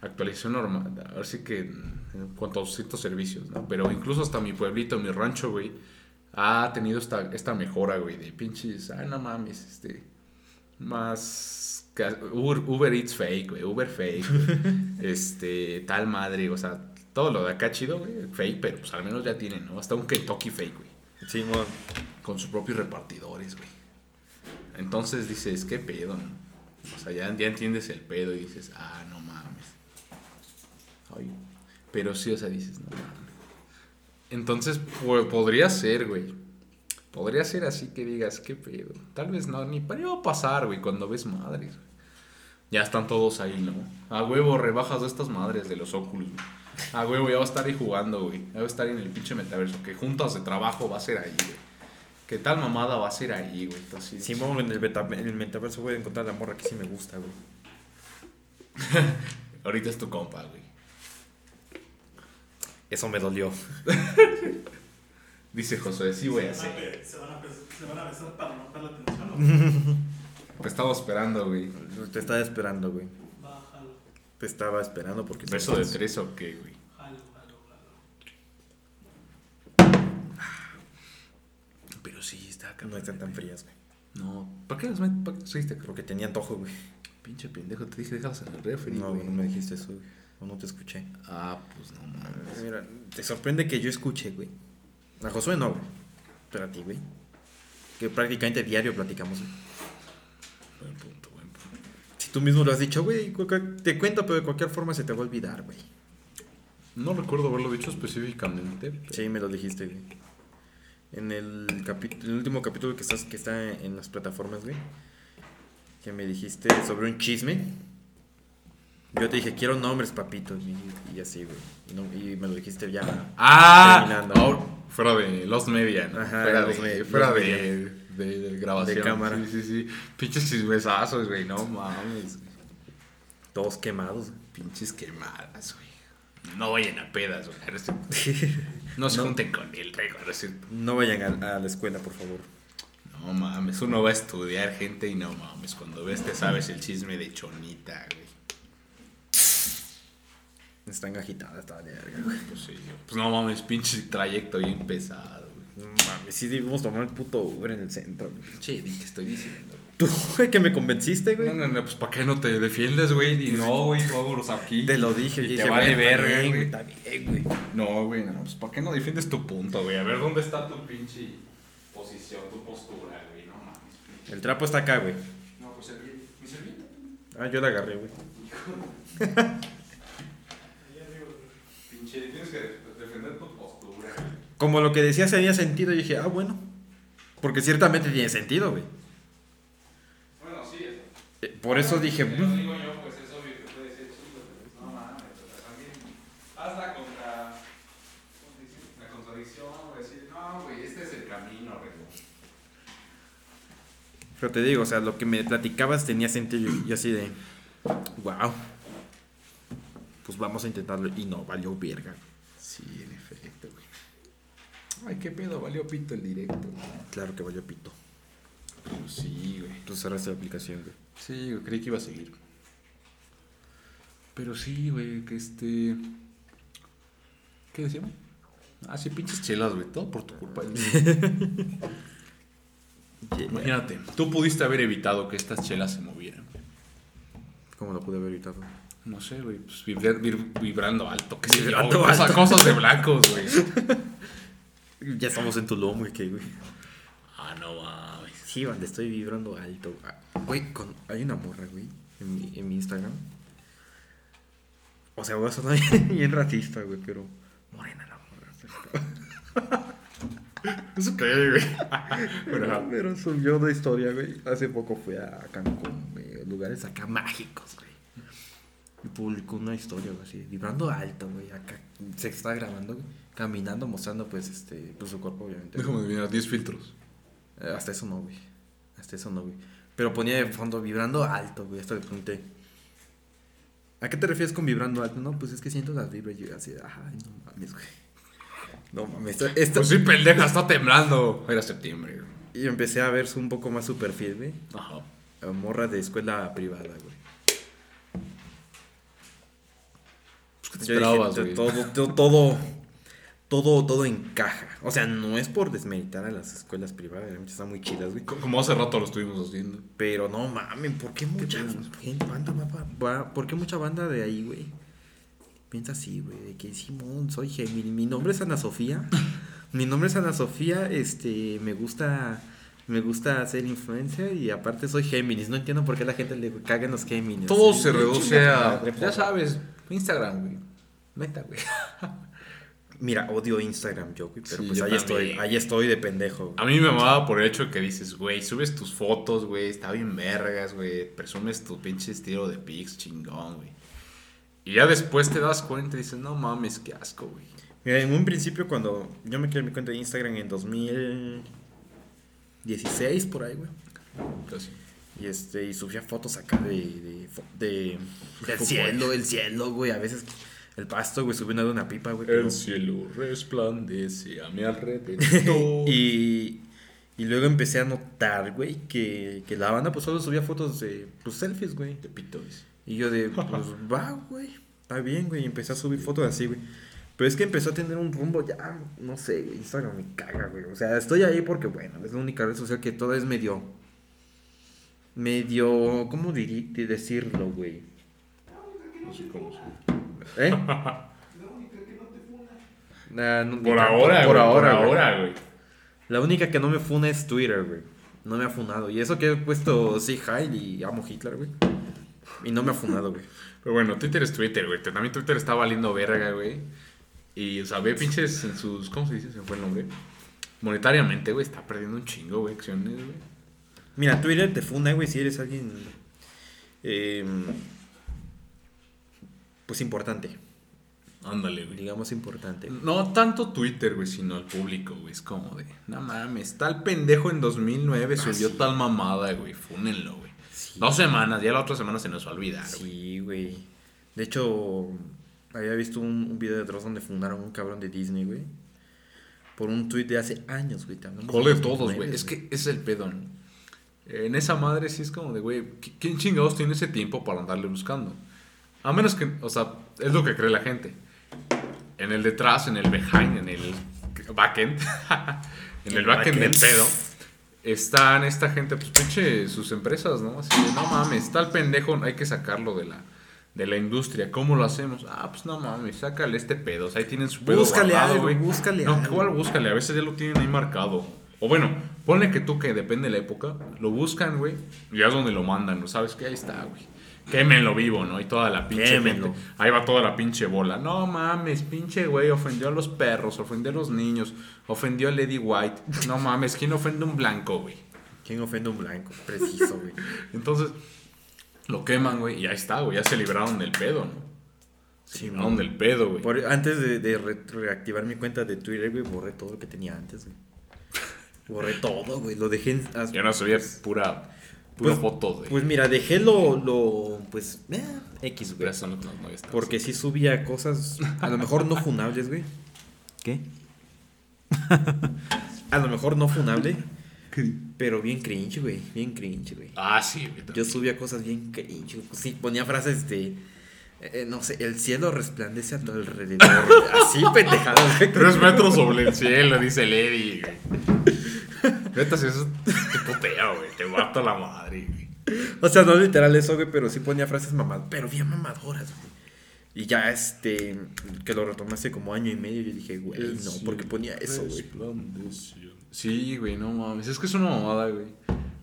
actualización normal. Ahora sí que en en cuanto a ciertos servicios, ¿no? Pero incluso hasta mi pueblito, mi rancho, güey, ha tenido esta, esta mejora, güey, de pinches, ay, no mames, este, más... Uber, Uber Eats fake, güey, Uber fake, güey. este, tal madre, o sea, todo lo de acá chido, güey, fake, pero pues al menos ya tienen, ¿no? Hasta un Kentucky fake, güey Simón. con sus propios repartidores, güey. Entonces dices, ¿qué pedo? no? O sea, ya, ya entiendes el pedo y dices, ah, no mames. Ay, pero sí, o sea, dices, no mames. Entonces, pues, podría ser, güey. Podría ser así que digas, ¿qué pedo? Tal vez no, ni para a pasar, güey, cuando ves madres, güey. Ya están todos ahí, ¿no? A huevo, rebajas de estas madres de los Oculus, güey. A huevo, ya va a estar ahí jugando, güey. Ya va a estar en el pinche metaverso. Que juntas de trabajo va a ser ahí, güey. ¿Qué tal mamada va a ser ahí, güey? Entonces, Simón, en el, beta- en el metaverso voy a encontrar la morra que sí me gusta, güey. Ahorita es tu compa, güey. Eso me dolió. Dice Josué, sí, güey, Se así. van a pe- se van a pe- se van a besar para romper la tensión. Te estaba esperando, güey. Te estaba esperando, güey. Va, jalo, Te estaba esperando porque... ¿Beso de tres o qué, güey? jalo, jalo, jalo. Pero sí, está acá. No están tan frías, güey. No, ¿para qué las trajiste, Porque tenía antojo, güey. Pinche pendejo, te dije, déjalas en el refri, No, güey, no me dijiste eso, güey. O no te escuché. Ah, pues no mames. Mira, te sorprende que yo escuche, güey. A Josué no, güey. Pero a ti, güey. Que prácticamente diario platicamos, güey. Buen punto, buen punto. Si tú mismo lo has dicho, güey, te cuento, pero de cualquier forma se te va a olvidar, güey. No recuerdo haberlo dicho específicamente. pero- Sí, me lo dijiste, güey. En el, el último capítulo que, estás, que está en las plataformas, güey. Que me dijiste sobre un chisme. Yo te dije, quiero nombres, papito. Y, y así, güey. Y, no- y me lo dijiste ya. Ah, Terminando. ahora- fuera de Lost Media, ¿no? Ajá, fuera de, fuera Lost de, de, de grabación. De cámara. Sí, sí, sí. Pinches chismesazos, güey, no mames. güey. Todos quemados. güey. Pinches quemadas, güey. No vayan a pedas, güey. No se No. junten con ahora sí. No vayan a, a la escuela, por favor. No mames, uno va a estudiar gente y no mames, cuando ves te sabes el chisme de Chonita, güey. Están agitadas, está de verga, güey. Pues sí, pues no mames, pinche trayecto bien pesado, güey. No mames, sí debimos tomar el puto Uber en el centro, güey. Che, di que estoy diciendo. Tú, güey, que me convenciste, güey. No, no, no, pues ¿para qué no te defiendes, güey? Y no, güey, vámonos aquí. Te lo dije, Y dije, te vale verga, güey. Está bien, güey. No, güey, no, pues ¿para qué no defiendes tu punto, güey? A ver, ¿dónde está tu pinche posición, tu postura, güey? No mames. El trapo está acá, güey. No, pues el mi servilleta. Ah, yo la agarré, güey. Ahí arriba, güey. Pinche, tienes que defender tu postura, güey. Como lo que decías tenía sentido, yo dije, ah, bueno. Porque ciertamente tiene sentido, güey. Bueno, sí, eso. Eh, Por eso dije, lo "Mm". digo yo, pues es obvio que puede ser chido, pero no mames, también haz la contradicción, güey, decir, no, güey, este es el camino, güey. pero te digo, o sea, lo que me platicabas tenía sentido. Y yo así de, wow. Pues vamos a intentarlo. Y no, valió verga. Sí. Ay, qué pedo, valió pito el directo. Claro que valió pito. Pues sí, güey. Entonces cerraste la aplicación, güey. Sí, güey, creí que iba a seguir. Pero sí, güey, que este... ¿Qué decíamos? Ah, sí, pinches chelas, güey, todo por tu culpa. Imagínate, tú pudiste haber evitado que estas chelas se movieran. ¿Cómo lo pude haber evitado? No sé, güey, pues vibrar- vibrando alto, yo, Vibrando güey, cosas- alto. cosas de blancos, güey. Ya estamos en Tulum, güey, que, güey. Ah, no mames. Sí, donde estoy vibrando alto. Ah, Güey, con- hay una morra, güey, en mi, en mi Instagram. O sea, voy a sonar bien racista, güey, pero morena la morra. ¿Eso qué, güey? Pero, pero subió una historia, güey. Hace poco fui a Cancún, güey, lugares acá mágicos, güey. Y publicó una historia, güey, así, vibrando alto, güey. Acá se está grabando, güey, caminando, mostrando, pues, este, pues su cuerpo, obviamente. Déjame adivinar, 10 filtros. Eh, Hasta eso no, güey. Hasta eso no, güey. Pero ponía de fondo vibrando alto, güey. Hasta le pregunté. ¿A qué te refieres con vibrando alto? No, pues es que siento las vibras. Y yo así, ay, no mames, güey. No mames. Esto, esto- Pues sí, pendeja, está temblando. Era septiembre, güey. Y empecé a ver un poco más su perfil, güey. Ajá. Morra de escuela privada, güey. Pues, ¿Qué te Yo esperabas, "To- güey? todo, to- todo, todo, todo encaja. O sea, no es por desmeritar a las escuelas privadas, están muy chidas, güey. Co- Como hace rato lo estuvimos haciendo. Pero no mames, ¿por qué mucha gente, banda va, va- ¿por qué mucha banda de ahí, güey? Piensa así, güey, de que Simón, soy Gemini, mi nombre es Ana Sofía. mi nombre es Ana Sofía, este, me gusta me gusta ser influencer y aparte soy Géminis, no entiendo por qué la gente le caga en los Géminis. Todo Sí, se reduce a. Ya sabes, Instagram, güey. Meta, güey. Mira, odio Instagram yo, güey, pero Sí, pues yo ahí estoy, ahí estoy de pendejo. güey. A mí me amaba por el hecho que dices, güey, subes tus fotos, güey, está bien vergas, güey, presumes tu pinche estilo de pics chingón, güey. Y ya después te das cuenta y dices, no mames, qué asco, güey. Mira, en un principio cuando yo me creé mi cuenta de Instagram en 2016 por ahí, güey. Casi. Y este, y subía fotos acá de, de, de- del cielo, el cielo, güey. A veces el pasto, güey, subiendo de una pipa, güey. pero- El cielo resplandece a mi alrededor. y, y luego empecé a notar, güey, que, que la banda pues solo subía fotos de pues, selfies, güey. de pito, dice. Y yo de, pues va, güey. Está bien, güey. Y empecé a subir fotos así, güey. Pero es que empezó a tener un rumbo ya, no sé, güey. Instagram me caga, güey. O sea, estoy ahí porque, bueno, es la única red social que todo es medio. Medio. ¿Cómo de decirlo, güey? No sé cómo se ¿Eh? La única que no te funa. Nah, no- ni Por ahora, por güey, ahora, por güey. ahora, güey. La única que no me funa es Twitter, güey. No me ha funado. Y eso que he puesto sí, Heil y amo Hitler, güey. Y no me ha funado, güey. Pero bueno, Twitter es Twitter, güey. También Twitter está valiendo verga, güey. Y, o sea, ve pinches en sus. ¿Cómo se dice? Se fue el nombre. Monetariamente, güey, está perdiendo un chingo, güey, acciones, güey. Mira, Twitter te funda, güey, si eres alguien. eh, pues importante. Ándale, güey. Digamos importante. No tanto Twitter, güey, sino al público, güey. Es como de, no mames, tal pendejo en 2009 subió tal mamada, güey. Fúnenlo, güey. Sí. Dos semanas, ya la otra semana se nos va a olvidar, güey. Sí, güey. De hecho, había visto un, un video de Dross donde fundaron un cabrón de Disney, güey. Por un tweet de hace años, güey. te hablamos ¿Cuál de 2009, todos, güey? Es que ese es el pedón. En esa madre sí es como de, güey, ¿qui- ¿quién chingados tiene ese tiempo para andarle buscando? A menos que, o sea, es lo que cree la gente. En el detrás, en el behind, en el backend, en el El backend del pedo, están esta gente, pues pinche sus empresas, ¿no? Así de, no mames, tal pendejo, hay que sacarlo de la, de la industria. ¿Cómo lo hacemos? Ah, pues no mames, sácale este pedo. O sea, ahí tienen su pedo Búscale guardado, algo, güey. búscale No, algo. ¿cuál búscale? A veces ya lo tienen ahí marcado. O bueno, ponle que tú, que depende de la época, lo buscan, güey, y ya es donde lo mandan, ¿no? ¿Sabes qué? Ahí está, güey. Quémenlo vivo, ¿no? Y toda la pinche Quémenlo. gente. Ahí va toda la pinche bola. No mames, pinche güey, ofendió a los perros, ofendió a los niños, ofendió a Lady White. No mames, ¿quién ofende a un blanco, güey? ¿Quién ofende a un blanco? Preciso, güey. Entonces, lo queman, güey, y ahí está, güey. Ya se libraron del pedo, ¿no? Se Sí, libraron man. del pedo, güey. Por- antes de, de re- reactivar mi cuenta de Twitter, güey, borré todo lo que tenía antes, güey. Borré todo, güey. Lo dejé en... Ya no subía pura, pura Pues- foto, güey. Pues mira, dejé lo, lo pues, eh, X, güey. Pero eso no, no, no. Porque sí subía cosas, a lo mejor no funables, güey. ¿Qué? a lo mejor no funable, pero bien cringe, güey. Bien cringe, güey. Ah, sí, güey. Yo subía cosas bien cringe. güey. Sí, ponía frases de, eh, no sé, el cielo resplandece a tu alrededor. Así, pendejadas. Tres metros sobre el cielo, dice Lady, güey. Neta, si eso te putea, güey. Te mata la madre, güey. O sea, no literal eso, güey, pero sí ponía frases mamadas, pero bien mamadoras, güey. Y ya, este, que lo retomé hace como año y medio, yo dije, güey, no, porque ponía eso, güey. Sí, güey, no mames. Es que es una mamada, güey.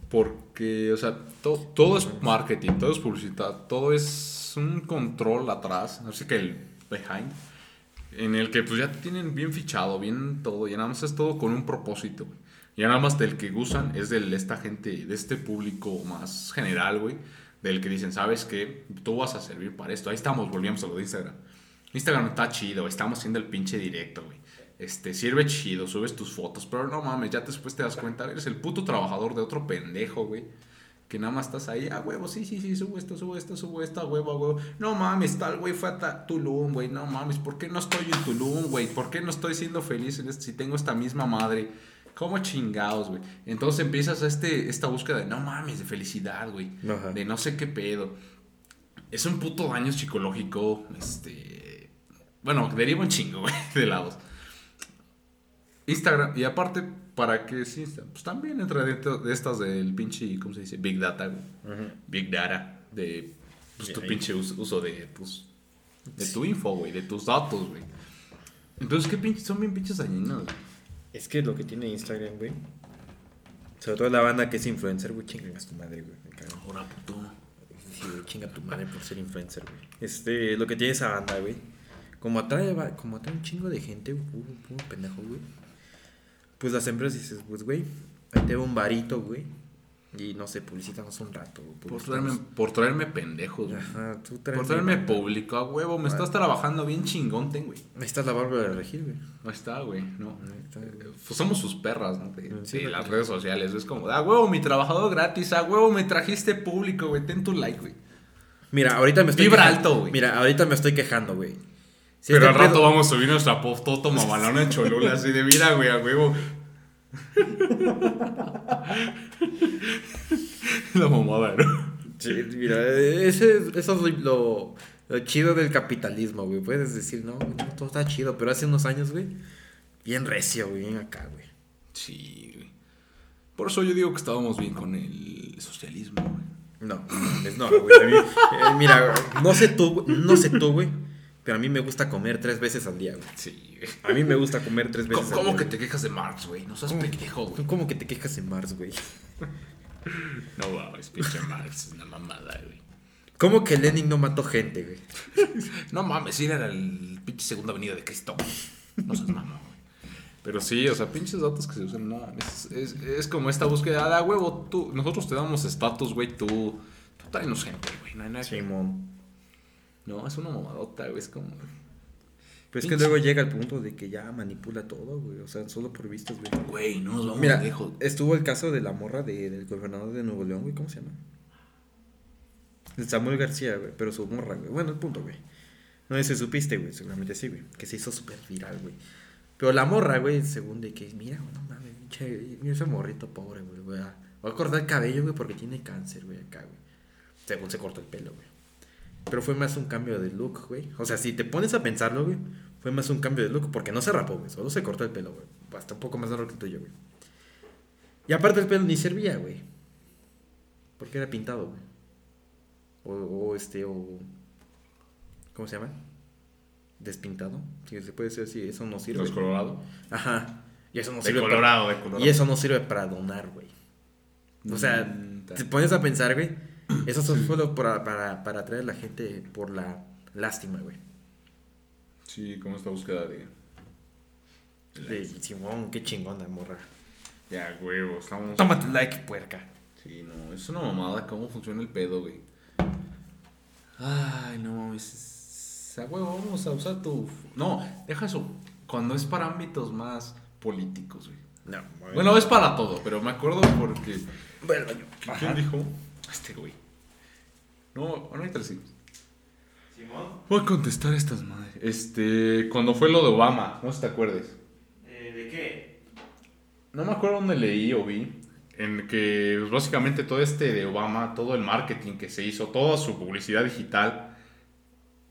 Porque, o sea, to- todo es marketing, todo es publicidad, todo es un control atrás. Así que el behind. En el que pues ya te tienen bien fichado, bien todo. Y nada más es todo con un propósito, güey. Y nada más del que usan es de esta gente, de este público más general, güey. Del que dicen, ¿sabes qué? Tú vas a servir para esto. Ahí estamos, volvíamos a lo de Instagram. Instagram está chido, estamos haciendo el pinche directo, güey. Este, sirve chido, subes tus fotos, pero no mames, ya después te das cuenta, eres el puto trabajador de otro pendejo, güey. Que nada más estás ahí, ah, huevo, sí, sí, sí, subo esto, subo esto, subo esto, a huevo, a huevo. No mames, tal, güey, fue a Tulum, güey, no mames, ¿por qué no estoy en Tulum, güey? ¿Por qué no estoy siendo feliz en esto si tengo esta misma madre? ¿Cómo chingados, güey? Entonces empiezas a este, esta búsqueda de, no mames, de felicidad, güey. Ajá. De no sé qué pedo. Es un puto daño psicológico, este, Bueno, deriva un chingo, güey, de lados. Instagram, y aparte, ¿para qué es Instagram? Pues también entra dentro de estas del pinche, ¿cómo se dice? Big Data, güey. Big Data, de pues, tu Ahí. pinche us- uso de, pues, de tu info, güey, de tus datos, güey. Entonces, ¿qué pinches? Son bien pinches dañinos, güey. Es que lo que tiene Instagram, güey. Sobre todo la banda que es influencer, güey, chingan a tu madre, güey. me cago. Ahora, puto. Sí, güey, chinga tu madre por ser influencer, güey. Este, lo que tiene esa banda, güey. Como atrae, como atrae un chingo de gente, güey, puro pendejo, güey. Pues las empresas dices, pues, güey, ahí te va un varito, güey. Y no sé, publicítanos un rato, güey. Por traerme, por traerme pendejos, güey. Ajá, tú Por traerme público, a huevo. Me estás trabajando bien chingón, ten, güey. Ahí está la barba de regir, güey. Ahí está, güey. No. Está, güey. Pues somos sus perras, ¿no? De, Sí, de las redes sociales. Es como, ah, huevo, mi trabajador gratis. Ah, huevo, me trajiste público, güey. Ten tu like, güey. Mira, ahorita me estoy Vibra alto, güey. Mira, ahorita me estoy quejando, güey. Si Pero este al rato pedo- vamos a subir nuestra toto mamalona en Cholula. Así de, mira, güey, a huevo. La mamada, ¿no? Sí, mira, ese, eso es lo, lo chido del capitalismo, güey. Puedes decir, no, todo está chido, pero hace unos años, güey, bien recio, güey, bien acá, güey. Sí, güey. Por eso yo digo que estábamos bien con el socialismo, güey. No, no, güey. mí- eh, mira, no sé tú, no sé tú, güey, pero a mí me gusta comer tres veces al día, güey. Sí, güey. A mí me gusta comer tres veces ¿Cómo, al cómo día. que te quejas de Marx, güey? No seas ¿Cómo? pendejo, güey. ¿Tú cómo que te quejas en Mars, güey? No mames, pinche Marx, es una mamada, güey. ¿Cómo que Lenin no mató gente, güey? No mames, sí era el pinche segunda avenida de Cristo. No seas mamá, güey. Pero sí, o sea, pinches datos que se usan, no. Es, es, es como esta búsqueda, ah, huevo, tú, nosotros te damos estatus, güey, tú, tú tráenos gente, güey. No hay nada Simón. No, es una mamadota, güey, es como... Pero es que luego llega el punto de que ya manipula todo, güey. O sea, solo por vistas, güey. Güey, no nos vamos Mira, lejos. estuvo el caso de la morra de- del gobernador de Nuevo León, güey. ¿Cómo se llama? De Samuel García, güey. Pero su morra, güey. Bueno, el punto, güey. No sé si supiste, güey. Seguramente sí, güey. Que se hizo súper viral, güey. Pero la morra, güey, según de que, mira, güey, no mames, pinche, mira ese morrito pobre, güey. Voy a, voy a cortar el cabello, güey, porque tiene cáncer, güey, acá, güey. Según se cortó el pelo, güey. Pero fue más un cambio de look, güey. O sea, si te pones a pensarlo, güey, fue más un cambio de look porque no se rapó, güey. Solo se cortó el pelo, güey. Hasta un poco más largo que el tuyo, güey. Y aparte el pelo ni servía, güey. Porque era pintado, güey. O, o este, o... ¿Cómo se llama? Despintado. Si se puede decir así, eso no sirve. ¿Los Colorado? Ajá. Y eso no De sirve para- Colorado, de Colorado. y eso no sirve para donar, güey. O sea, Mm, te pones a pensar, güey. Eso solo fue lo para, para, para atraer a la gente por la lástima, güey. Sí, como esta búsqueda de... De Simón, qué chingona, morra. Ya, huevo, estamos... Tómate like, puerca. Sí, no, es una mamada cómo funciona el pedo, güey. Ay, no mames. es- A huevo, vamos a usar tu. No, deja eso. Cuando es para ámbitos más políticos, güey. No, Bueno, es para todo, pero me acuerdo porque. Bueno, yo. ¿Quién dijo? Este güey. No, ahorita le sigo. Simón, Voy a contestar estas madres. Este. Cuando fue lo de Obama, no sé si te acuerdes. eh, ¿de qué? No me acuerdo dónde leí o vi. En que pues, básicamente todo este de Obama, todo el marketing que se hizo, toda su publicidad digital,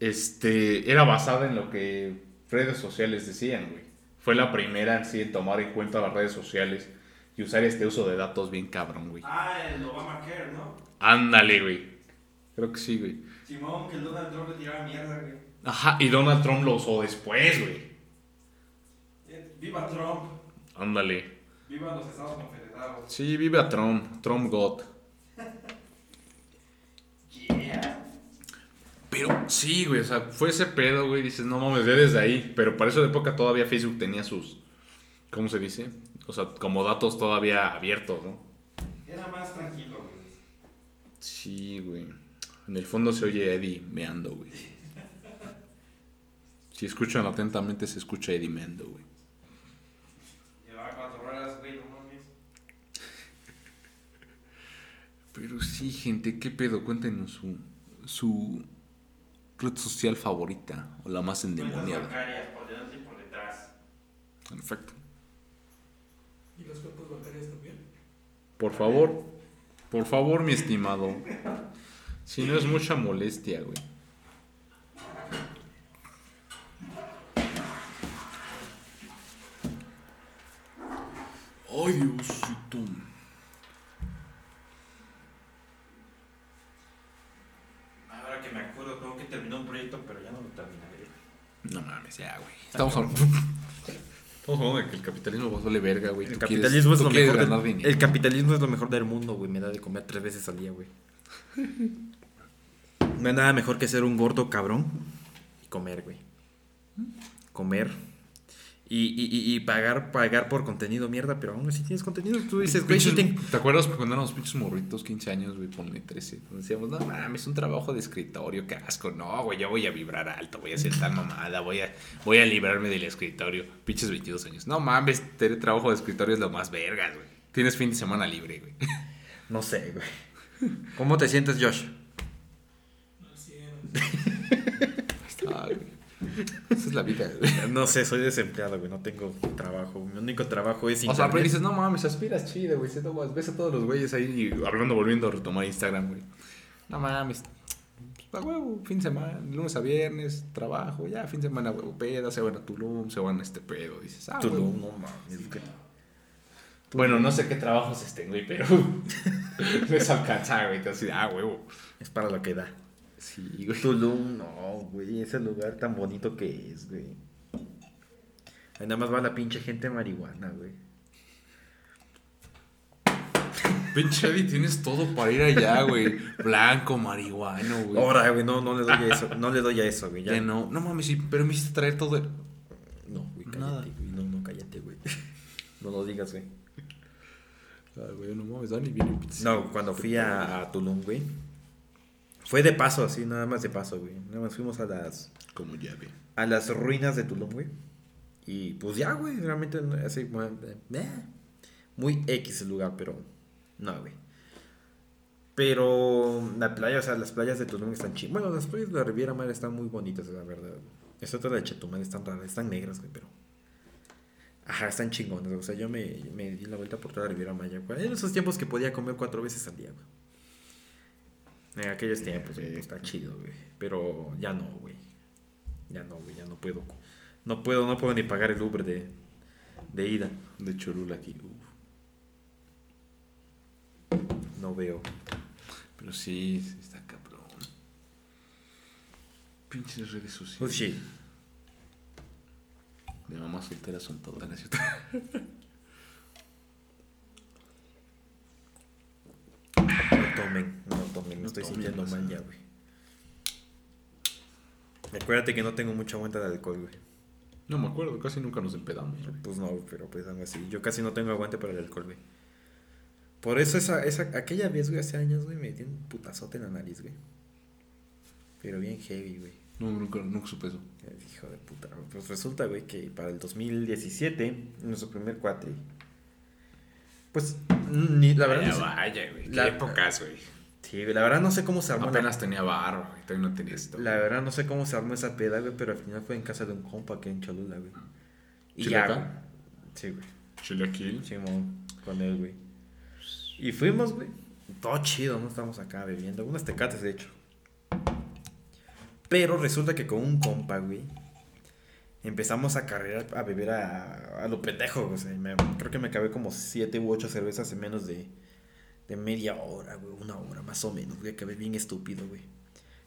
este, era basada en lo que redes sociales decían, güey. Fue la primera en sí en tomar en cuenta las redes sociales y usar este uso de datos bien cabrón, güey. Ah, el Obamacare, ¿no? Ándale, güey. Creo que sí, güey. Simón, que Donald Trump le tiraba mierda, güey. Ajá, y Donald Trump lo usó después, güey. Eh, Viva Trump, Ándale. viva los Estados Confederados. Sí, vive a Trump, Trump God. Yeah. Pero sí, güey, o sea, fue ese pedo, güey. Dices, no mames, ve desde ahí. Pero para esa época todavía Facebook tenía sus. ¿Cómo se dice? O sea, como datos todavía abiertos, ¿no? Era más tranquilo, güey. Sí, güey. En el fondo se oye Eddie meando, güey. Si escuchan atentamente, se escucha Eddie meando, güey. Llevaba cuatro horas, güey, no mames. Pero sí, gente, ¿qué pedo? Cuéntenos su, su red social favorita o la más endemoniada. bancarias, por delante y por detrás. Perfecto. Los cuerpos también? Por favor, por favor, mi estimado. Si no es mucha molestia, güey. Ay, Diosito. Ahora que me acuerdo, creo que terminó un proyecto, pero ya no lo terminaré. No mames, ya, güey. Estamos hablando. Estamos hablando de que el capitalismo vale verga, güey. El quieres- capitalismo es lo mejor. ganar del- dinero. el capitalismo es lo mejor del mundo, güey. Me da de comer tres veces al día, güey. No hay nada mejor que ser un gordo cabrón y comer, güey. Comer. Y, y, y, pagar, pagar por contenido mierda, pero aún así tienes contenido. Tú dices, güey, sí ¿Te acuerdas cuando éramos pinches morritos, 15 años, güey, ponme 13? Cuando decíamos, no mames, un trabajo de escritorio, qué asco. No, güey, yo voy a vibrar alto, voy a hacer tal mamada, voy a, voy a librarme del escritorio. Pinches 22 años. No mames, tener trabajo de escritorio es lo más vergas, güey. Tienes fin de semana libre, güey. No sé, güey. ¿Cómo te sientes, Josh? Así Ah, güey. Esa es la vida, güey. No sé, soy desempleado, güey. No tengo trabajo. Mi único trabajo es O sea, pero dices, no mames, aspiras chido, güey. Ves a todos los güeyes ahí hablando, volviendo a retomar Instagram, güey. No mames. A huevo, fin de semana, lunes a viernes, trabajo, ya, fin de semana, huevo, peda, se van a Tulum, se van a este pedo. Dices, ah, Tulum, huevo. no mames. Bueno, no sé qué trabajos estén, güey, pero les alcanza, güey. Así, ah, huevo. Es para lo que da. Sí, güey. Tulum, no, güey, ese lugar tan bonito que es, güey. Ahí nada más va la pinche gente marihuana, güey. Pinche Eddie, tienes todo para ir allá, güey. Blanco, marihuano, güey. Ahora, güey, no, no le doy a eso, no le doy a eso, güey. Ya Ya no, no mames, sí, pero me hiciste traer todo. el- No, güey, Nada. cállate, güey. No, no, cállate, güey. No lo digas, güey. Ah, güey, no mames, Dani viene No, cuando fui a, a Tulum, güey. Fue de paso, así, nada más de paso, güey. Nada más fuimos a las, Como llave. a las ruinas de Tulum, güey. Y pues ya, güey, realmente así, eh, muy X el lugar, pero no, güey. Pero la playa, o sea, las playas de Tulum están chidas. Bueno, las playas de la Riviera Maya están muy bonitas, la verdad. Esta otra de Chetumal están raras, están negras, güey, pero. Ajá, están chingonas. O sea, yo me, me di la vuelta por toda la Riviera Maya, güey. En esos tiempos que podía comer cuatro veces al día, güey. En aquellos tiempos, güey, está chido, güey. Pero ya no, güey. Ya no, güey, ya no puedo. No puedo, no puedo ni pagar el Uber de, de ida. De Cholula aquí. uf. No veo. Pero sí, está cabrón. Pinches redes sociales. Pues sí. De mamás solteras son todas. No tomen. Me estoy sintiendo mal ya, güey. Acuérdate que no tengo mucha aguanta de alcohol, güey. No me acuerdo, casi nunca nos empedamos. güey. Pues no, pero pues algo así. Yo casi no tengo aguante para el alcohol, güey. Por eso esa, esa, aquella vez, güey, hace años, güey, me di un putazote en la nariz, güey. Pero bien heavy, güey. No, nunca, nunca supe eso. Hijo de puta. Pues resulta, güey, que para el 2017, nuestro primer cuatri, pues, ni, la verdad, Vaya, no sé- vaya, güey. Qué la- épocas, güey. Sí, la verdad no sé cómo se armó. la- Apenas tenía barba, güey. Todavía no tenía esto. La verdad no sé cómo se armó esa peda, güey, pero al final fue en casa de un compa que en Cholula, güey. Y ya, ¿Chilaca? güey. Sí, güey. Chilaquil. Simón, con él, güey. Y fuimos, güey. Todo chido, no estamos acá bebiendo. Unas tecates, de hecho. Pero resulta que con un compa, güey. Empezamos a carrerar, a beber a, a lo pendejo, güey. O sea, me- creo que me acabé como siete u ocho cervezas en menos de, de media hora, güey. Una hora más o menos, güey. Acabé bien estúpido, güey.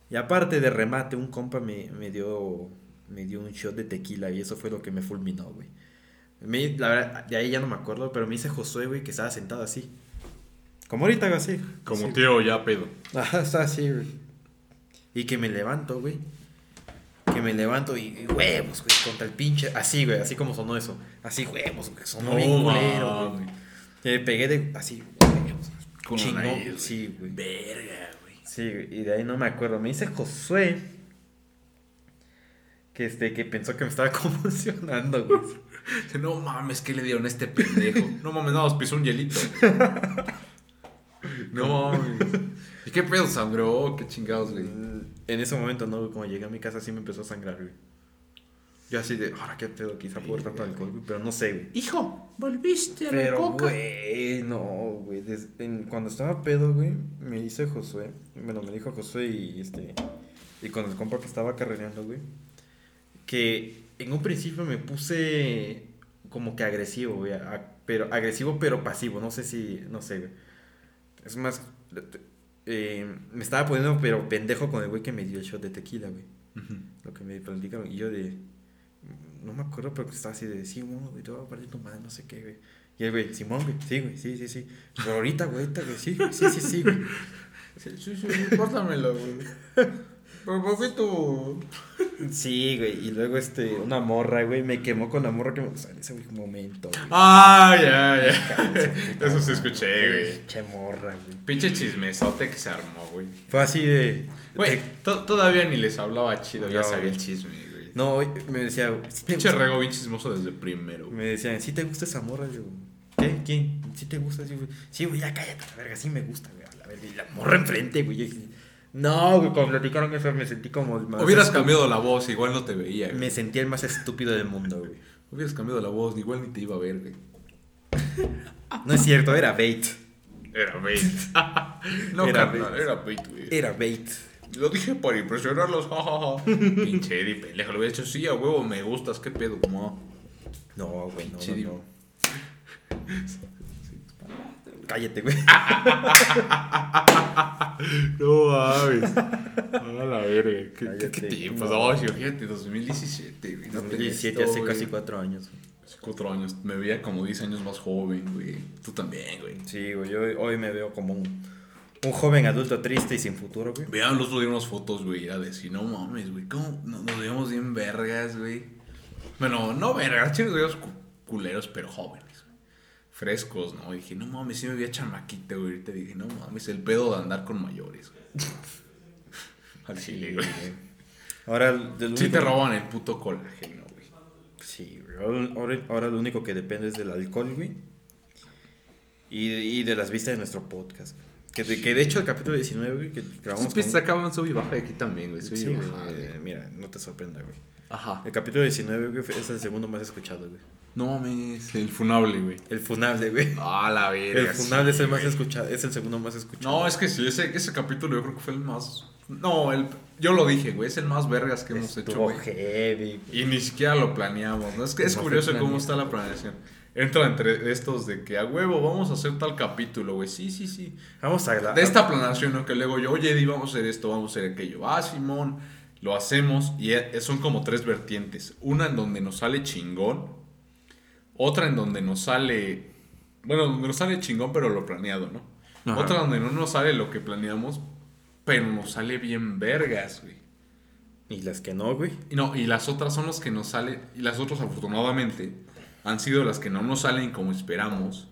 Y aparte de remate, un compa me, me dio me dio un shot de tequila y eso fue lo que me fulminó, güey. Me- la verdad, de ahí ya no me acuerdo, pero me dice Josué, güey, que estaba sentado así. Como ahorita, así. Como Así. tío ya pedo. Ajá, está así, güey. Y que me levanto, güey. Que me levanto y, y huevos, güey, contra el pinche. Así, güey, así como sonó eso. Así, huevos, güey, sonó bien culero, güey. me pegué de. Así. Con Chingón, sí, güey. Verga, güey. Sí, y de ahí no me acuerdo. Me dice Josué. Que este, que pensó que me estaba convulsionando, güey. No mames, ¿qué le dieron a este pendejo? No mames, no, nos pisó un hielito. No mames. ¿Y qué pedo sangró? ¿Qué chingados, güey? En ese momento, no, cuando llegué a mi casa sí me empezó a sangrar, güey. Yo así de, ahora qué pedo, quizá por tanto alcohol, güey, pero no sé, güey. Hijo, volviste a la Pero, coca. güey, no, güey. des- en- Cuando estaba pedo, güey, me dice Josué. Bueno, me dijo Josué y este. Y con el compa que estaba carrereando, güey. Que en un principio me puse como que agresivo, güey. a- Pero agresivo, pero pasivo. No sé si. No sé, güey. Es más. eh, me estaba poniendo, pero pendejo con el güey que me dio el shot de tequila, güey. Lo que me platicaron. Y yo de. No me acuerdo, pero estaba así de. Sí, güey, te voy a partir tu madre, no sé qué, güey. Y el güey, Simón, güey. Sí, güey, sí, sí, sí. Pero ahorita, güey, ahorita, güey. Sí, sí, sí, sí, güey. Sí, sí, sí, pásamelo, güey. Pero ¿por qué tú? Sí, güey. Y luego, este, una morra, güey. Me quemó con la morra que me gustaba en ese güey, momento. güey. Ah, ya, ya. Eso sí escuché, güey. Che morra, güey. Pinche chismesote que se armó, güey. Fue así de. Güey, to- todavía ni les hablaba chido, ya sabía güey. el chisme, güey. No, me decía. ¿sí Pinche rego bien chismoso desde primero. Me decían, ¿sí te gusta esa morra? Yo, ¿qué? ¿Quién? ¿Sí te gusta? Sí, güey, sí, güey, ya cállate, la verga, sí me gusta, güey, a la verga. Y la morra enfrente, güey. yo No, güey, cuando platicaron eso me sentí como más. Hubieras cambiado la voz, igual no te veía, güey. Me sentí el más estúpido del mundo, güey. Hubieras cambiado la voz, igual ni te iba a ver, güey. No es cierto, era bait. Era bait. no, Era carnal, bait. era bait, güey. Era bait. Lo dije para impresionarlos, jajaja. Pinche Eddie, pendejo. Le hubiera dicho, sí, a huevo, me gustas, qué pedo, como. No, güey, no, no. Cállate, güey. No mames. A la verga. ¿Qué, Cállate. qué tiempos? No, fíjate, 2017, güey. No te 2017, esto, hace güey. casi cuatro años. Hace cuatro años. Me veía como 10 años más joven, güey. Tú también, güey. Sí, güey, yo hoy me veo como un, un joven adulto triste y sin futuro, güey. Vean los unas fotos, güey. Era de decir, no mames, güey. ¿Cómo nos, nos veíamos bien vergas, güey? Bueno, no vergas, chicos, veíamos cu- culeros, pero jóvenes, güey. Frescos, ¿no? Y dije, no mames, sí me veía chamaquita, güey. Ahorita dije, no mames, el pedo de andar con mayores, güey. Al chile, güey. Ahora, del Sí único- te roban el puto colágeno, güey. Sí, güey. Ahora, ahora, ahora lo único que depende es del alcohol, güey. Y, y de las vistas de nuestro podcast. güey. Que de, que de hecho el capítulo 19, güey, que grabamos Sus con- acaban sub y baja de aquí también, güey. Sí, Sí, güey, güey. mira, no te sorprenda, güey. Ajá. El capítulo 19, güey, es el segundo más escuchado, güey. No mames, el funable, güey. El funable, güey. Ah, la verga. El funable sí, es el más güey. escuchado, es el segundo más escuchado. No, es que sí, ese, ese capítulo yo creo que fue el más. No, el, yo lo dije, güey, es el más vergas que hemos hecho, güey. heavy. Y ni siquiera lo planeamos, ¿no? Es que es No curioso cómo está la planeación. Entra entre estos de que a huevo vamos a hacer tal capítulo, güey. Sí, sí, sí. Vamos a grabar. De esta planeación, ¿no? Que luego yo, oye, Eddie, vamos a hacer esto, vamos a hacer aquello. Ah, Simón, lo hacemos. Y e- son como tres vertientes. Una en donde nos sale chingón. Otra en donde nos sale. Bueno, donde nos sale chingón, pero lo planeado, ¿no? Ajá. Otra donde no nos sale lo que planeamos, pero nos sale bien vergas, güey. Y las que no, güey. No, y las otras son las que nos salen. Y las otras, afortunadamente, han sido las que no nos salen como esperamos,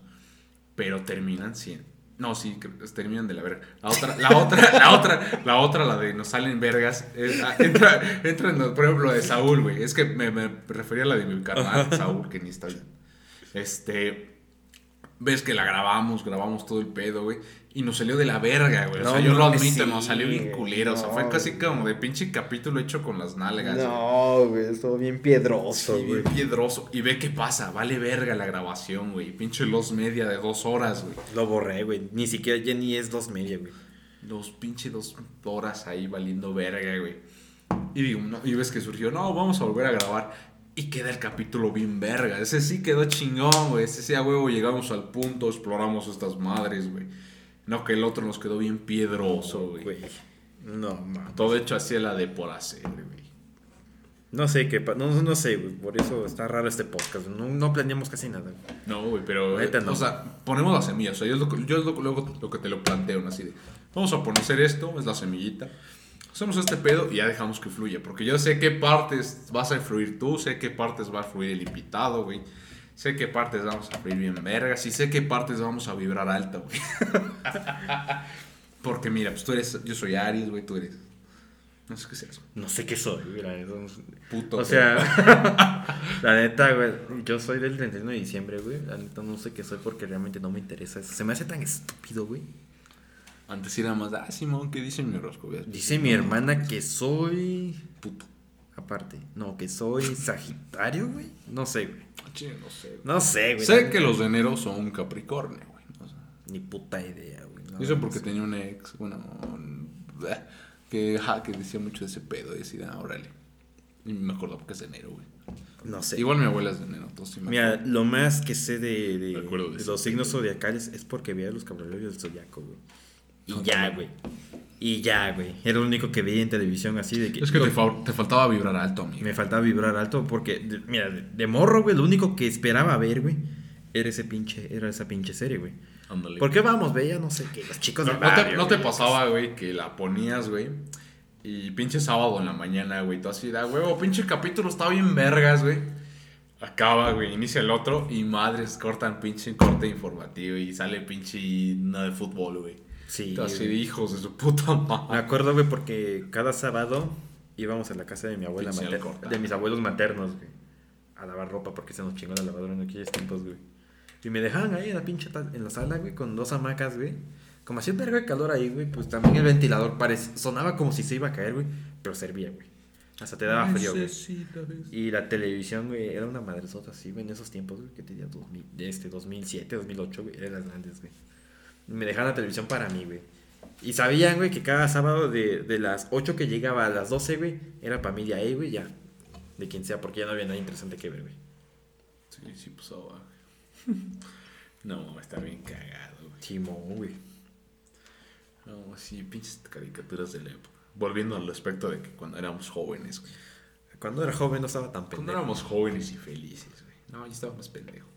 pero terminan siendo. No, sí, terminan de la verga. La otra, la otra, la otra, la otra, la de nos salen vergas. es- ah, entra, entra en, por ejemplo, la de Saúl, güey. Es que me, me refería a la de mi carnal, Saúl, que ni está bien. Este. Ves que la grabamos, grabamos todo el pedo, güey. Y nos salió de la verga, güey. O sea, yo lo admito, sí, nos salió bien culero. O sea, fue casi como de pinche capítulo hecho con las nalgas. No, güey, estuvo bien piedroso, Sí, güey. bien piedroso. Y ve qué pasa, vale verga la grabación, güey. Pinche los media de dos horas, güey. Lo borré, güey. Ni siquiera ya ni es dos media, güey. Los pinche dos horas ahí valiendo verga, güey. Y digo, no, y ves que surgió, no, vamos a volver a grabar. Y queda el capítulo bien verga. Ese sí quedó chingón, güey. Ese sí a huevo llegamos al punto, exploramos estas madres, güey. No que el otro nos quedó bien piedroso, güey. Güey. No, mames. Todo hecho así la de por hacer, güey. No sé qué, no, no sé, güey. Por eso está raro este podcast. No, no planeamos casi nada. güey. No, güey, pero. Neta, no. O sea, ponemos la semilla. O sea, yo es lo, yo lo, luego lo que te lo planteo. Así de. Vamos a poner esto, es la semillita. Hacemos este pedo y ya dejamos que fluya. Porque yo sé qué partes vas a fluir tú, sé qué partes va a fluir el invitado, güey. Sé qué partes vamos a fluir bien vergas y sé qué partes vamos a vibrar alto, güey. Porque mira, pues tú eres. Yo soy Aries, güey, tú eres. No sé qué seas. No sé qué soy, no sé. Puto. O sea, la neta, güey. Yo soy del 31 de diciembre, güey. La neta no sé qué soy porque realmente no me interesa eso. Se me hace tan estúpido, güey. Antes era más. Ah, Simón, ¿qué dice mi horóscopo? Dice mi hermana que soy. Puto. Aparte, no, que soy Sagitario, güey. No sé, güey. Che, no sé. güey. No sé, güey. Sé que los de enero son un Capricornio, güey. O sea, Ni puta idea, güey. no, eso no porque sé. tenía un ex, bueno, que, que decía mucho de ese pedo. Y decía, ah, órale. Y me acuerdo porque es de enero, güey. No sé. Igual mi abuela es de enero, entonces sí me Mira, lo más que sé de, los signos zodiacales es porque veía los caballeros del zodiaco, güey. Y No, ya, güey. Y ya, güey. Era lo único que veía en televisión así de que... Es que te, fa- te faltaba vibrar alto, amigo. Me faltaba vibrar alto porque, de- mira, de, de morro, güey, lo único que esperaba ver, güey, era ese pinche, era esa pinche serie, güey. Ándale. ¿Por qué vamos? Veía, no sé qué, los chicos No, del no te, barrio, no te güey. pasaba, güey, que la ponías, güey. Y pinche sábado en la mañana, güey. Tú así, da, huevo, pinche capítulo está bien vergas, güey. Acaba, güey, inicia el otro y madres cortan pinche corte informativo y sale pinche no de fútbol, güey. Sí, así de hijos de su puta Me madre. acuerdo, güey, porque cada sábado íbamos a la casa de mi abuela, de mis abuelos maternos, güey, a lavar ropa porque se nos chingó la lavadora en aquellos tiempos, güey. Y me dejaban ahí en la pinche en la sala, güey, con dos hamacas, güey. Como hacía un vergo de calor ahí, güey, pues también el ventilador parece, sonaba como si se iba a caer, güey, pero servía, güey. Hasta te daba frío, güey. Y la televisión, güey, era una madresota así, güey, en esos tiempos, güey, que tenía 2000, de este 2007, 2008, güey, eran las grandes, güey. Me dejaban la televisión para mí, güey. Y sabían, güey, que cada sábado de, de las 8 que llegaba a las 12, güey, era para mí de ahí, güey, ya. De quien sea, porque ya no había nada interesante que ver, güey. Sí, sí pasaba, güey. No, está bien cagado, güey. Simón, güey. No, sí, pinches caricaturas de la época. Volviendo al aspecto de que cuando éramos jóvenes, güey. Cuando era joven no estaba tan Cuando pendejo. éramos jóvenes y felices, güey. No, yo estaba más pendejo.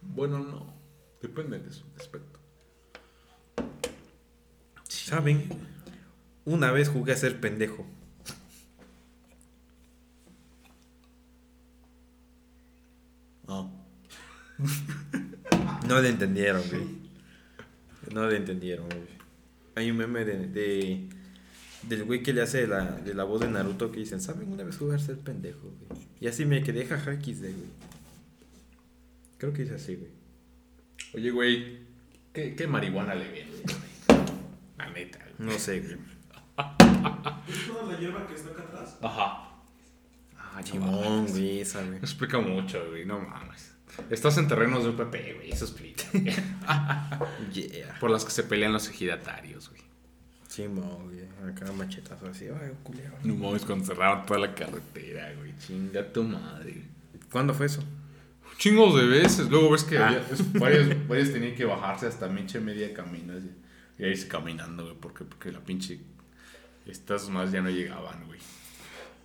Bueno, no. Depende de su aspecto. ¿Saben? Una vez jugué a ser pendejo. Ah. No le entendieron, güey. No le entendieron, güey. Hay un meme de, de- del güey que le hace la, de la voz de Naruto que dicen, ¿saben una vez jugar a ser pendejo, güey? Y así me quedé jaja XD, güey. Creo que es así, güey. Oye, güey. ¿qué, ¿Qué marihuana le venden, güey? La neta, güey. No sé, güey. ¿Es toda la hierba que está acá atrás? Ajá. Ah, Chimón, güey, esa, güey. Explica mucho, güey. No mames. Estás en terrenos de UPP, güey. Eso explica. Yeah. Por las que se pelean los ejidatarios, güey. Chimón, güey. Acá machetazo así, ay, culero. No mames, cuando cerraron toda la carretera, güey. Chinga tu madre. ¿Cuándo fue eso? Chingos de veces. Luego ves que Ah. había- es- varios, varios tenían que bajarse hasta pinche media camino. así, Y irse caminando, güey. Porque, porque la pinche. Estas más ya no llegaban, güey.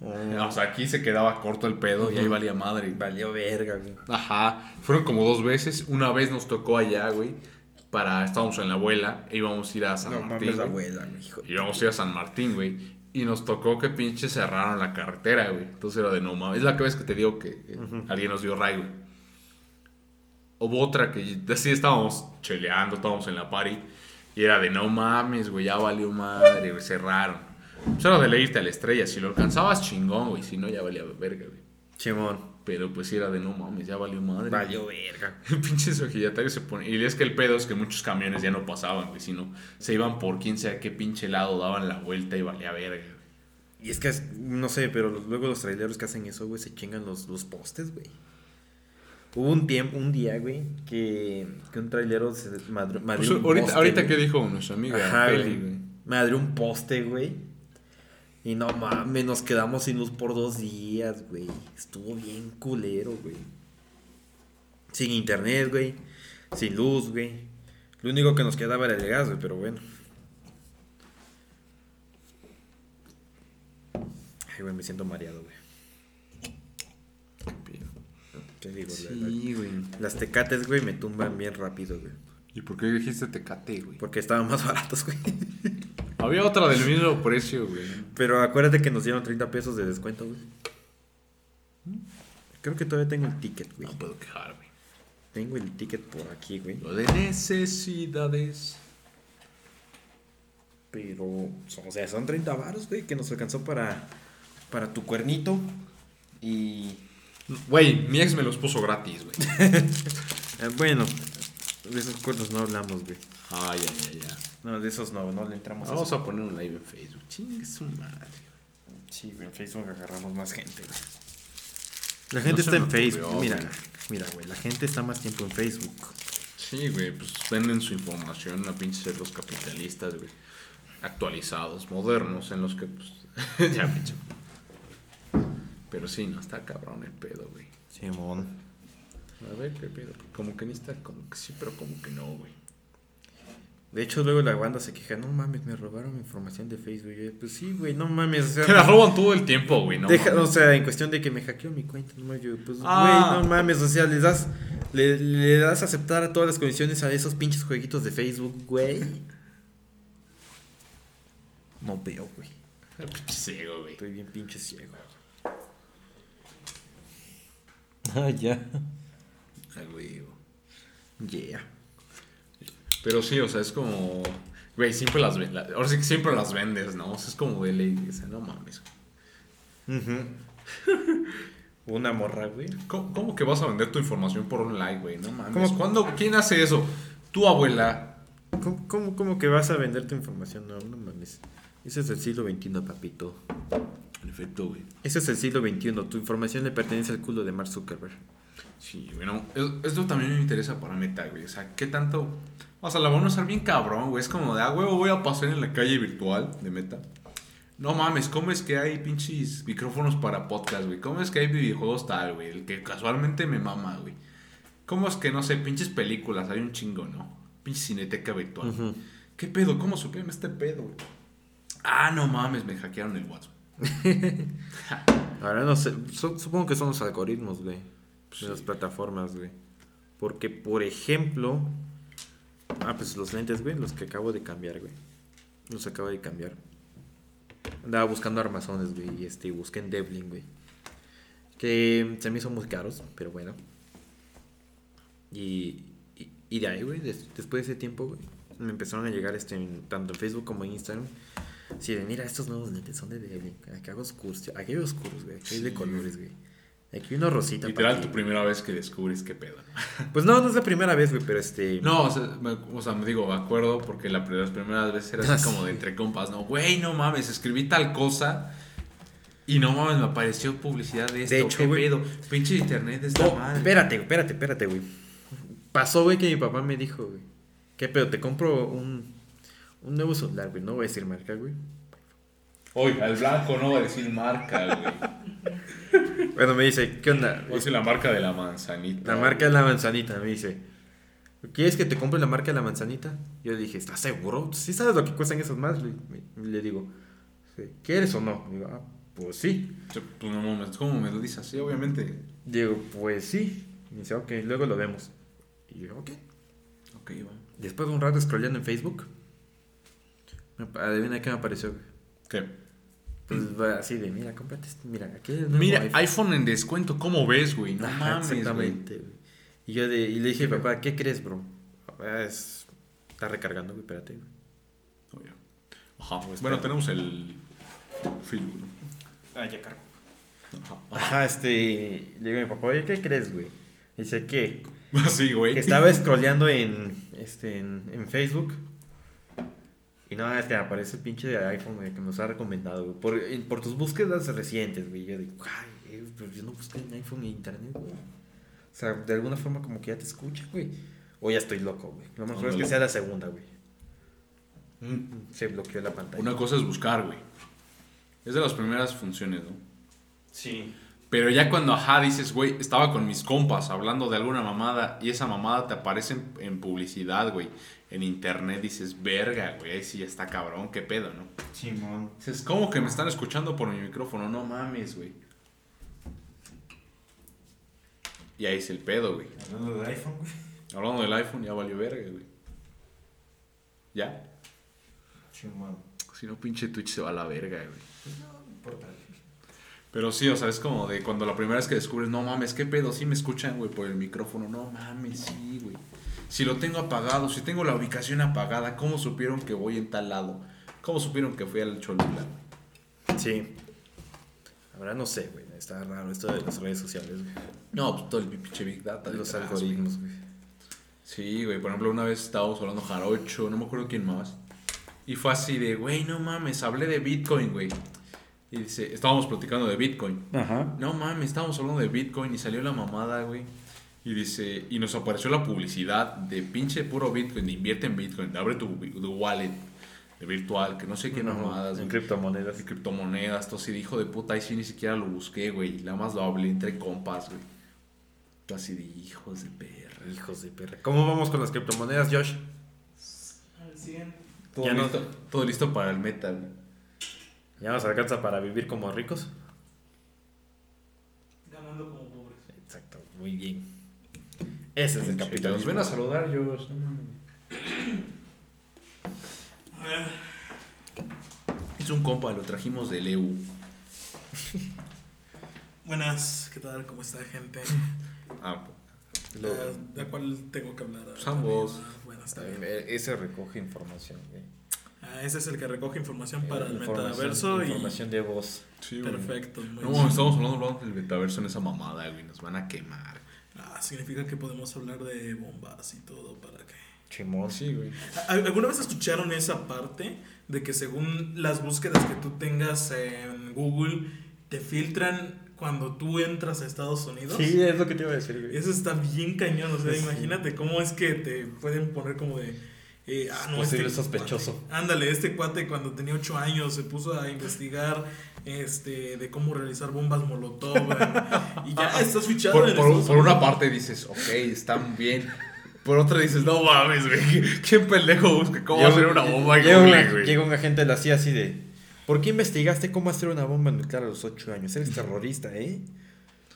O sea, aquí se quedaba corto el pedo y ahí valía madre. Valió verga, güey. Ajá. Fueron como dos veces. Una vez nos tocó allá, güey. Para. Estábamos en la abuela. E íbamos a ir a San No Martín. mames, abuela, hijo. Íbamos a ir a San Martín, güey. Y nos tocó que pinche cerraron la carretera, güey. Entonces era de no mames. Es la que vez que te digo que eh, alguien nos dio ray, güey. Hubo otra que así estábamos cheleando, estábamos en la party. Y era de no mames, güey, ya valió madre, güey, cerraron. Pues era de leerte a la estrella. Si lo alcanzabas, chingón, güey. Si no, ya valía verga, güey. Chimón. Pero pues sí era de no mames, ya valió madre. Valió verga. Pinches ojillatarios se ponen. Y es que el pedo es que muchos camiones ya no pasaban, güey, sino se iban por quién sabe qué pinche lado, daban la vuelta y valía verga, güey. Y es que, no sé, pero luego los traileros que hacen eso, güey, se chingan los, los postes, güey. Hubo un tiempo, un día, güey, que, que un trailero se madrió, Pues, ahorita, ahorita que dijo nuestra amiga Ajá, Feli, güey. Madrió un poste, güey. Y no mames, nos quedamos sin luz por dos días, güey. Estuvo bien culero, güey. Sin internet, güey. Sin luz, güey. Lo único que nos quedaba era el gas, güey, pero bueno. Ay, güey, me siento mareado, güey. Sí, güey. las tecates, güey, me tumban bien rápido, güey. ¿Y por qué dijiste Tecate, güey? Porque estaban más baratos, güey. Había otra del mismo precio, güey. Pero acuérdate que nos dieron 30 pesos de descuento, güey. Creo que todavía tengo el ticket, güey. No puedo quejar, güey. Tengo el ticket por aquí, güey. Lo de necesidades. Pero, o sea, son 30 varos, güey, que nos alcanzó para, para tu cuernito. Y, Güey, mi ex me los puso gratis, güey. eh, bueno, de esos cuernos no hablamos, güey. Ay, ay, ay, ay. No, de esos no, no le entramos Vamos eso. a poner un live en Facebook. Chingue su madre. Sí, güey, en Facebook agarramos más gente, güey. La gente está en Facebook. ocurrió, Mira, güey. mira, güey, la gente está más tiempo en Facebook. Sí, güey, pues venden su información a pinches los capitalistas, güey. Actualizados, modernos, en los que, pues. ya, pinche. Pero sí, no está cabrón el pedo, güey. Simón. A ver, qué pedo. Como que ni está, como que sí, pero como que no, güey. De hecho, luego la banda se queja, no mames, me robaron mi información de Facebook. Yo, pues sí, güey, no mames. O sea, Te la roban todo el tiempo, güey, ¿no? deja- o sea, en cuestión de que me hackeó mi cuenta, no mames, yo, pues, güey, Ah. no mames, o sea, les das, le, le das a aceptar a todas las condiciones a esos pinches jueguitos de Facebook, güey. No veo, güey. Pinche ciego, güey. Estoy bien pinche ciego. Ah, ya. Ay, güey. Yeah. Pero sí, o sea, es como. Güey, siempre las vendes. Ahora sí que siempre las vendes, ¿no? O sea, es como de ley. O sea, no mames. Ujú. Una morra, güey. ¿Cómo, cómo que vas a vender tu información por un like, güey? No mames. ¿Cómo? ¿Cuándo? ¿Quién hace eso? Tu abuela. ¿Cómo, cómo, cómo que vas a vender tu información? No, no mames. Ese es el siglo XXI, papito. En efecto, güey. Ese es el siglo XXI. Tu información le pertenece al culo de Mark Zuckerberg. Sí, bueno, es- esto también me interesa para Meta, güey. O sea, ¿qué tanto? O sea, la van a usar bien cabrón, güey. Es como de, ah, huevo, voy a pasar en la calle virtual de Meta. No mames, ¿cómo es que hay pinches micrófonos para podcast, güey? ¿Cómo es que hay videojuegos tal, güey? El que casualmente me mama, güey. ¿Cómo es que, no sé, pinches películas? Hay un chingo, ¿no? Pinche cineteca virtual. ¿Qué pedo? ¿Cómo supieron este pedo, güey? Ah, no mames, me hackearon el WhatsApp. Ahora no sé. su- supongo que son los algoritmos, güey. De las plataformas, güey. Porque, por ejemplo. Ah, pues los lentes, güey. Los que acabo de cambiar, güey. Los acabo de cambiar. Andaba buscando armazones, güey. Y este, busqué en Devlin, güey. Que se me hizo muy caros, pero bueno. Y, y, y de ahí, güey, des- después de ese tiempo, güey, me empezaron a llegar este, tanto en Facebook como en Instagram. Sí, de mira, estos nuevos lentes son de Devlin. Aquí hago oscuros, aquí hay oscuros, güey. Aquí hay de colores, güey. Aquí hay uno rosita. Literal, para tu primera vez que descubres qué pedo, ¿no? Pues no, no es la primera vez, güey, pero este. No, o sea, me, o sea, me digo, me acuerdo porque la, las primeras veces era así como de entre compas, ¿no? Güey, no mames, escribí tal cosa y no mames, me apareció publicidad de esto. De hecho, ¿Qué pedo? Pinche internet está No, mal. espérate, espérate, espérate, güey. Pasó, güey, que mi papá me dijo, güey. ¿Qué pedo? Te compro un, un nuevo celular, güey. No voy a decir marca, güey. Oiga, el blanco no va a decir marca, güey. Bueno, me dice, ¿qué onda? Voy a decir la marca de la manzanita. La marca de la manzanita, me dice. ¿Quieres que te compre la marca de la manzanita? Yo le dije, ¿estás seguro? ¿Sí sabes lo que cuestan esas más? Le, le digo, "Sí. ¿quieres o no? Digo, ah, pues sí. Pues no mames, ¿cómo me lo dices así? Obviamente. Digo, pues sí. Y me dice, ok, luego lo vemos. Y yo, ok. Ok, va. Después de un rato scrolleando en Facebook, adivina qué me apareció, güey. ¿Qué? Pues va así de, mira, cómprate este, mira, aquí hay el nuevo Mira, iPhone. iPhone en descuento, ¿cómo ves, güey? No Ajá, mames, güey. exactamente, güey. Y yo de, y le dije, papá, ¿qué crees, bro? "Ah, Es, está recargando, güey, espérate, güey. Ajá, Pues, bueno, tenemos el film, ¿no? Ah, ya cargo. Ajá. Ajá, este, le digo a mi papá, oye, ¿qué crees, güey? Dice, ¿qué? Así, güey. Que estaba scrolleando en, este, en, en Facebook. Y no, es que aparece el pinche iPhone, güey, que nos ha recomendado, güey. Por, por tus búsquedas recientes, güey. Yo digo, ay, eh, pero yo no busqué en iPhone en internet, güey. O sea, de alguna forma como que ya te escucha, güey. O ya estoy loco, güey. Lo mejor es que sea la segunda, güey. Mm. Se bloqueó la pantalla. Una cosa es buscar, güey. Es de las primeras funciones, ¿no? Sí. Pero ya cuando, ajá, dices, güey, estaba con mis compas hablando de alguna mamada y esa mamada te aparece en, en publicidad, güey. En internet dices, verga, güey, ahí sí ya está cabrón, qué pedo, ¿no? Simón. Dices, ¿cómo que me están escuchando por mi micrófono? No mames, güey. Y ahí es el pedo, güey. Hablando del iPhone, güey. Hablando del iPhone, ya valió verga, güey. ¿Ya? Simón. Si no, pinche Twitch se va a la verga, güey. No importa. Pero sí, o sea, es como de cuando la primera vez que descubres, no mames, qué pedo, sí me escuchan, güey, por el micrófono. No mames, sí, güey. Si lo tengo apagado, si tengo la ubicación apagada, ¿cómo supieron que voy en tal lado? ¿Cómo supieron que fui al Cholula? Sí. Ahora no sé, güey. Está raro esto de las redes sociales, güey. No, pues todo el pinche Big Data. Los detrás, algoritmos, güey. güey. Sí, güey, por ejemplo, una vez estábamos hablando Jarocho, no me acuerdo quién más. Y fue así de, güey, no mames, hablé de Bitcoin, güey. Y dice, estábamos platicando de Bitcoin. Ajá. No mames, estábamos hablando de Bitcoin y salió la mamada, güey. Y dice, y nos apareció la publicidad de pinche puro Bitcoin, de invierte en Bitcoin, de abre tu, tu wallet. de virtual, que no sé qué mamadas, en criptomonedas. de criptomonedas, todo así de hijo de puta, ahí sí ni siquiera lo busqué, güey. Nada más lo hablé entre compas, güey. Todo así de hijos de perra. Hijos de perra. ¿Cómo vamos con las criptomonedas, Josh? Al 100. Todo, Ya no- listo, todo listo para el meta, güey. ¿Ya nos alcanza para vivir como ricos? Ganando como pobres. Exacto, muy bien. Ese es el Nos capitalismo. ven a saludar, ver. Es un compa, lo trajimos del EU. Buenas, ¿qué tal? ¿Cómo está, gente? Ah, Lo- ¿De cuál tengo que hablar? Pues ambos. Ah, bien. Eh, Ese recoge información. güey. Ah, ese es el que recoge información para el Información- metaverso y... Información de voz. sí. Perfecto. muy No, bien. estamos hablando, hablando del metaverso en esa mamada, güey. Nos van a quemar. Ah, significa que podemos hablar de bombas y todo para que... Chimón. Sí, güey. ¿Al- ¿Alguna vez escucharon esa parte de que según las búsquedas que tú tengas en Google te filtran cuando tú entras a Estados Unidos? Sí, es lo que te iba a decir. güey. Eso está bien cañón, o sea, Sí. imagínate cómo es que te pueden poner como de... eh, ah, no, Posible este sospechoso. cuate- ándale, este cuate cuando tenía 8 años se puso a investigar este de cómo realizar bombas molotov güey, y ya estás fichado Por, en por- Estados por una parte dices, ok, están bien. Por otra dices, no mames, güey. ¿Quién pendejo busca cómo hacer una bomba llega, llega un agente de la CIA así de... ¿Por qué investigaste cómo hacer una bomba nuclear a los 8 años? Eres terrorista, ¿eh?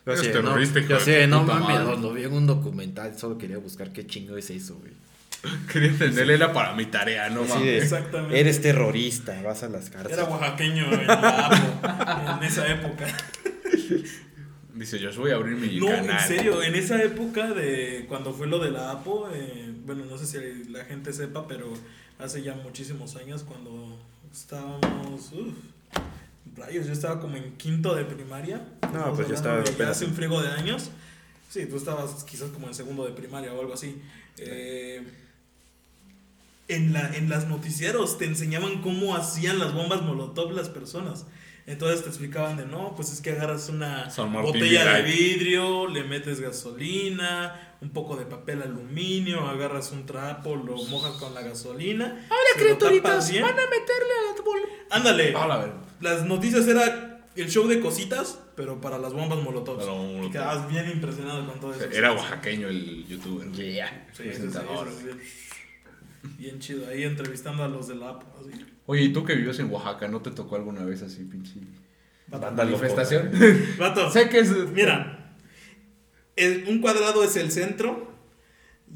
Yo terrorista, no, yo de, no mames, madre". lo, lo vi en un documental, solo quería buscar qué chingo es eso, güey. Quería entenderle, era para mi tarea, no mames. de, Exactamente. eres terrorista, vas a las cárceles. Era oaxaqueño en la APO, en esa época. Dice, yo voy a abrir mi No, canal. en serio, en esa época de cuando fue lo de la APO, eh, bueno, no sé si la gente sepa, pero hace ya muchísimos años cuando estábamos, uf, rayos, yo estaba como en quinto de primaria. Estamos pues yo estaba de ya hace un friego de años. Sí, tú estabas quizás como en segundo de primaria o algo así. Eh, en, la, en las noticieros te enseñaban cómo hacían las bombas molotov las personas. Entonces te explicaban de no, pues es que agarras una botella de vidrio, le metes gasolina, un poco de papel aluminio, agarras un trapo, lo mojas con la gasolina. Hola criaturitas, van a meterle al bol. Ándale. A la verga. Las noticias era el show de cositas, pero para las bombas molotov. Bombas Y quedabas bien impresionado con todo eso. Era oaxaqueño el youtuber. Yeah. Sí, sí, sí, presentador, sí, sí. Bien chido, ahí entrevistando a los de la. Así. Oye, ¿y tú que vives en Oaxaca, no te tocó alguna vez así, pinche Vato, manifestación? vato, sé que es... Mira, el- un cuadrado es el centro.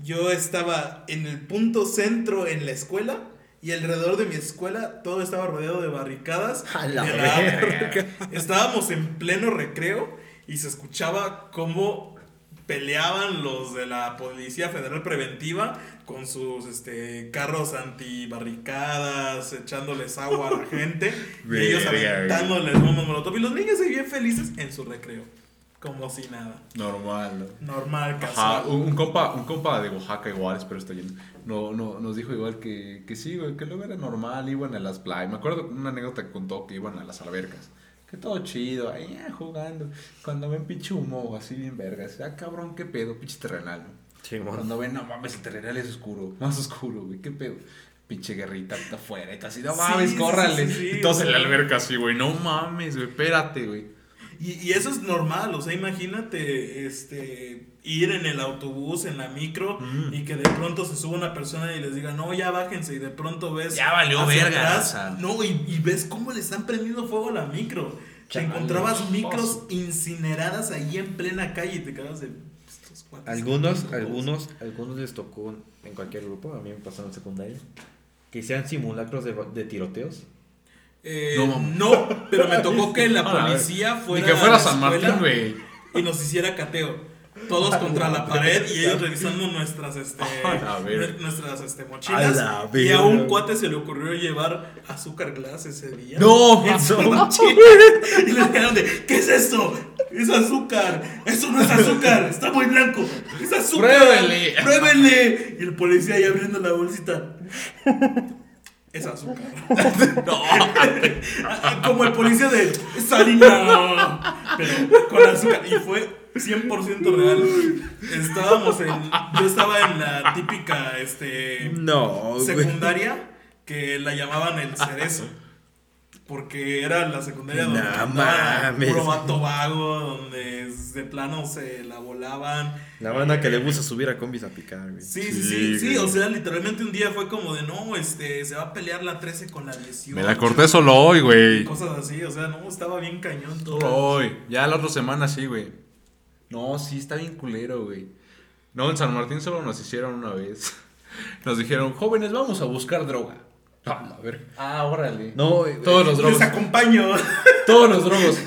Yo estaba en el punto centro en la escuela. Y alrededor de mi escuela todo estaba rodeado de barricadas. A la de verga. Estábamos en pleno recreo y se escuchaba cómo peleaban los de la Policía Federal Preventiva con sus este, carros antibarricadas, echándoles agua a la gente y ellos aventándoles bombas molotov. Y los niños se bien felices en su recreo, como si nada. Normal, ¿no? Normal, Ajá, casual. un, un compa, un compa de Oaxaca igual, espero estoy lleno. No, no, nos dijo igual que, que sí, güey, que luego era normal, iban a las playas. Me acuerdo una anécdota que contó que iban a las albercas. Que todo chido, ahí ah, jugando. Cuando ven pinche humo, así bien vergas. Ah, cabrón, qué pedo, pinche terrenal, ¿no? Chimón. Cuando ven, no mames, el terrenal es oscuro, más oscuro, güey, qué pedo. Pinche guerrita está afuera y así, no Sí, mames, sí, córrale. sí, sí, y todos en la alberca así, güey, no mames, güey, espérate, güey. Y, y eso es normal, o sea, imagínate este ir en el autobús, en la micro, Mm. y que de pronto se suba una persona y les diga, no, ya bájense, y de pronto ves. Ya valió verga, atrás. No, y, y ves cómo le están prendiendo fuego a la micro. Te encontrabas micros incineradas ahí en plena calle y te quedas de. "Estos cuates Algunos, están locos". algunos, algunos les tocó en cualquier grupo, a mí me pasó en secundaria, que hicieran simulacros de, de tiroteos. Eh, No, pero me tocó que la policía fuera. que fuera San Martín, güey. Y nos hiciera cateo. Todos contra la pared y ellos revisando nuestras, este, nuestras este, mochilas. la Y a un cuate se le ocurrió llevar azúcar glass ese día. No, no. mochila. Y le dijeron de, ¿qué es esto? Es azúcar. Eso no es azúcar. Está muy blanco. Es azúcar. Pruébele. Pruébele. Y el policía ahí abriendo la bolsita. Es azúcar. No, Como el policía de Salina. Pero con azúcar. Y fue 100% real. Estábamos en. Yo estaba en la típica este, No, güey. secundaria. que la llamaban el cerezo. Porque era la secundaria donde No mames. puro vato vago, donde de plano se la volaban. La banda que le gusta subir a combis a picar, güey. Sí, sí, Sí, sí, o sea, literalmente un día fue como de, no, este, se va a pelear la 13 con la 18. Me la corté solo hoy, güey. Cosas así, o sea, no, estaba bien cañón todo. Solo hoy. Ya la otra semana sí, güey. No, sí, está bien culero, güey. No, en San Martín solo nos hicieron una vez. Nos dijeron, jóvenes, vamos a buscar droga. Ah, a ver. Ah, órale. No, güey. Todos los Les drogos. acompaño. Todos los drogos.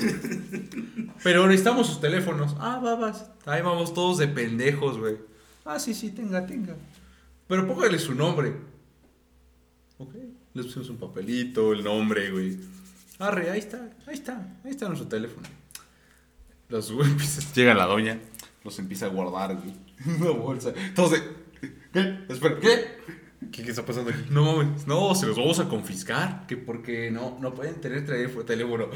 Pero necesitamos sus teléfonos. Ah, babas. Ahí vamos todos de pendejos, güey. Ah, sí, sí, tenga, tenga. Pero póngale su nombre. Ok. Les pusimos un papelito, el nombre, güey. Arre, ahí está, ahí está, ahí está nuestro teléfono. Llega la doña, los empieza a guardar, güey. Una bolsa. De. ¿Qué? Espera, ¿qué? ¿Qué, qué está pasando aquí? No mames, no, se los vamos a confiscar. Que porque no, no pueden tener teléfono.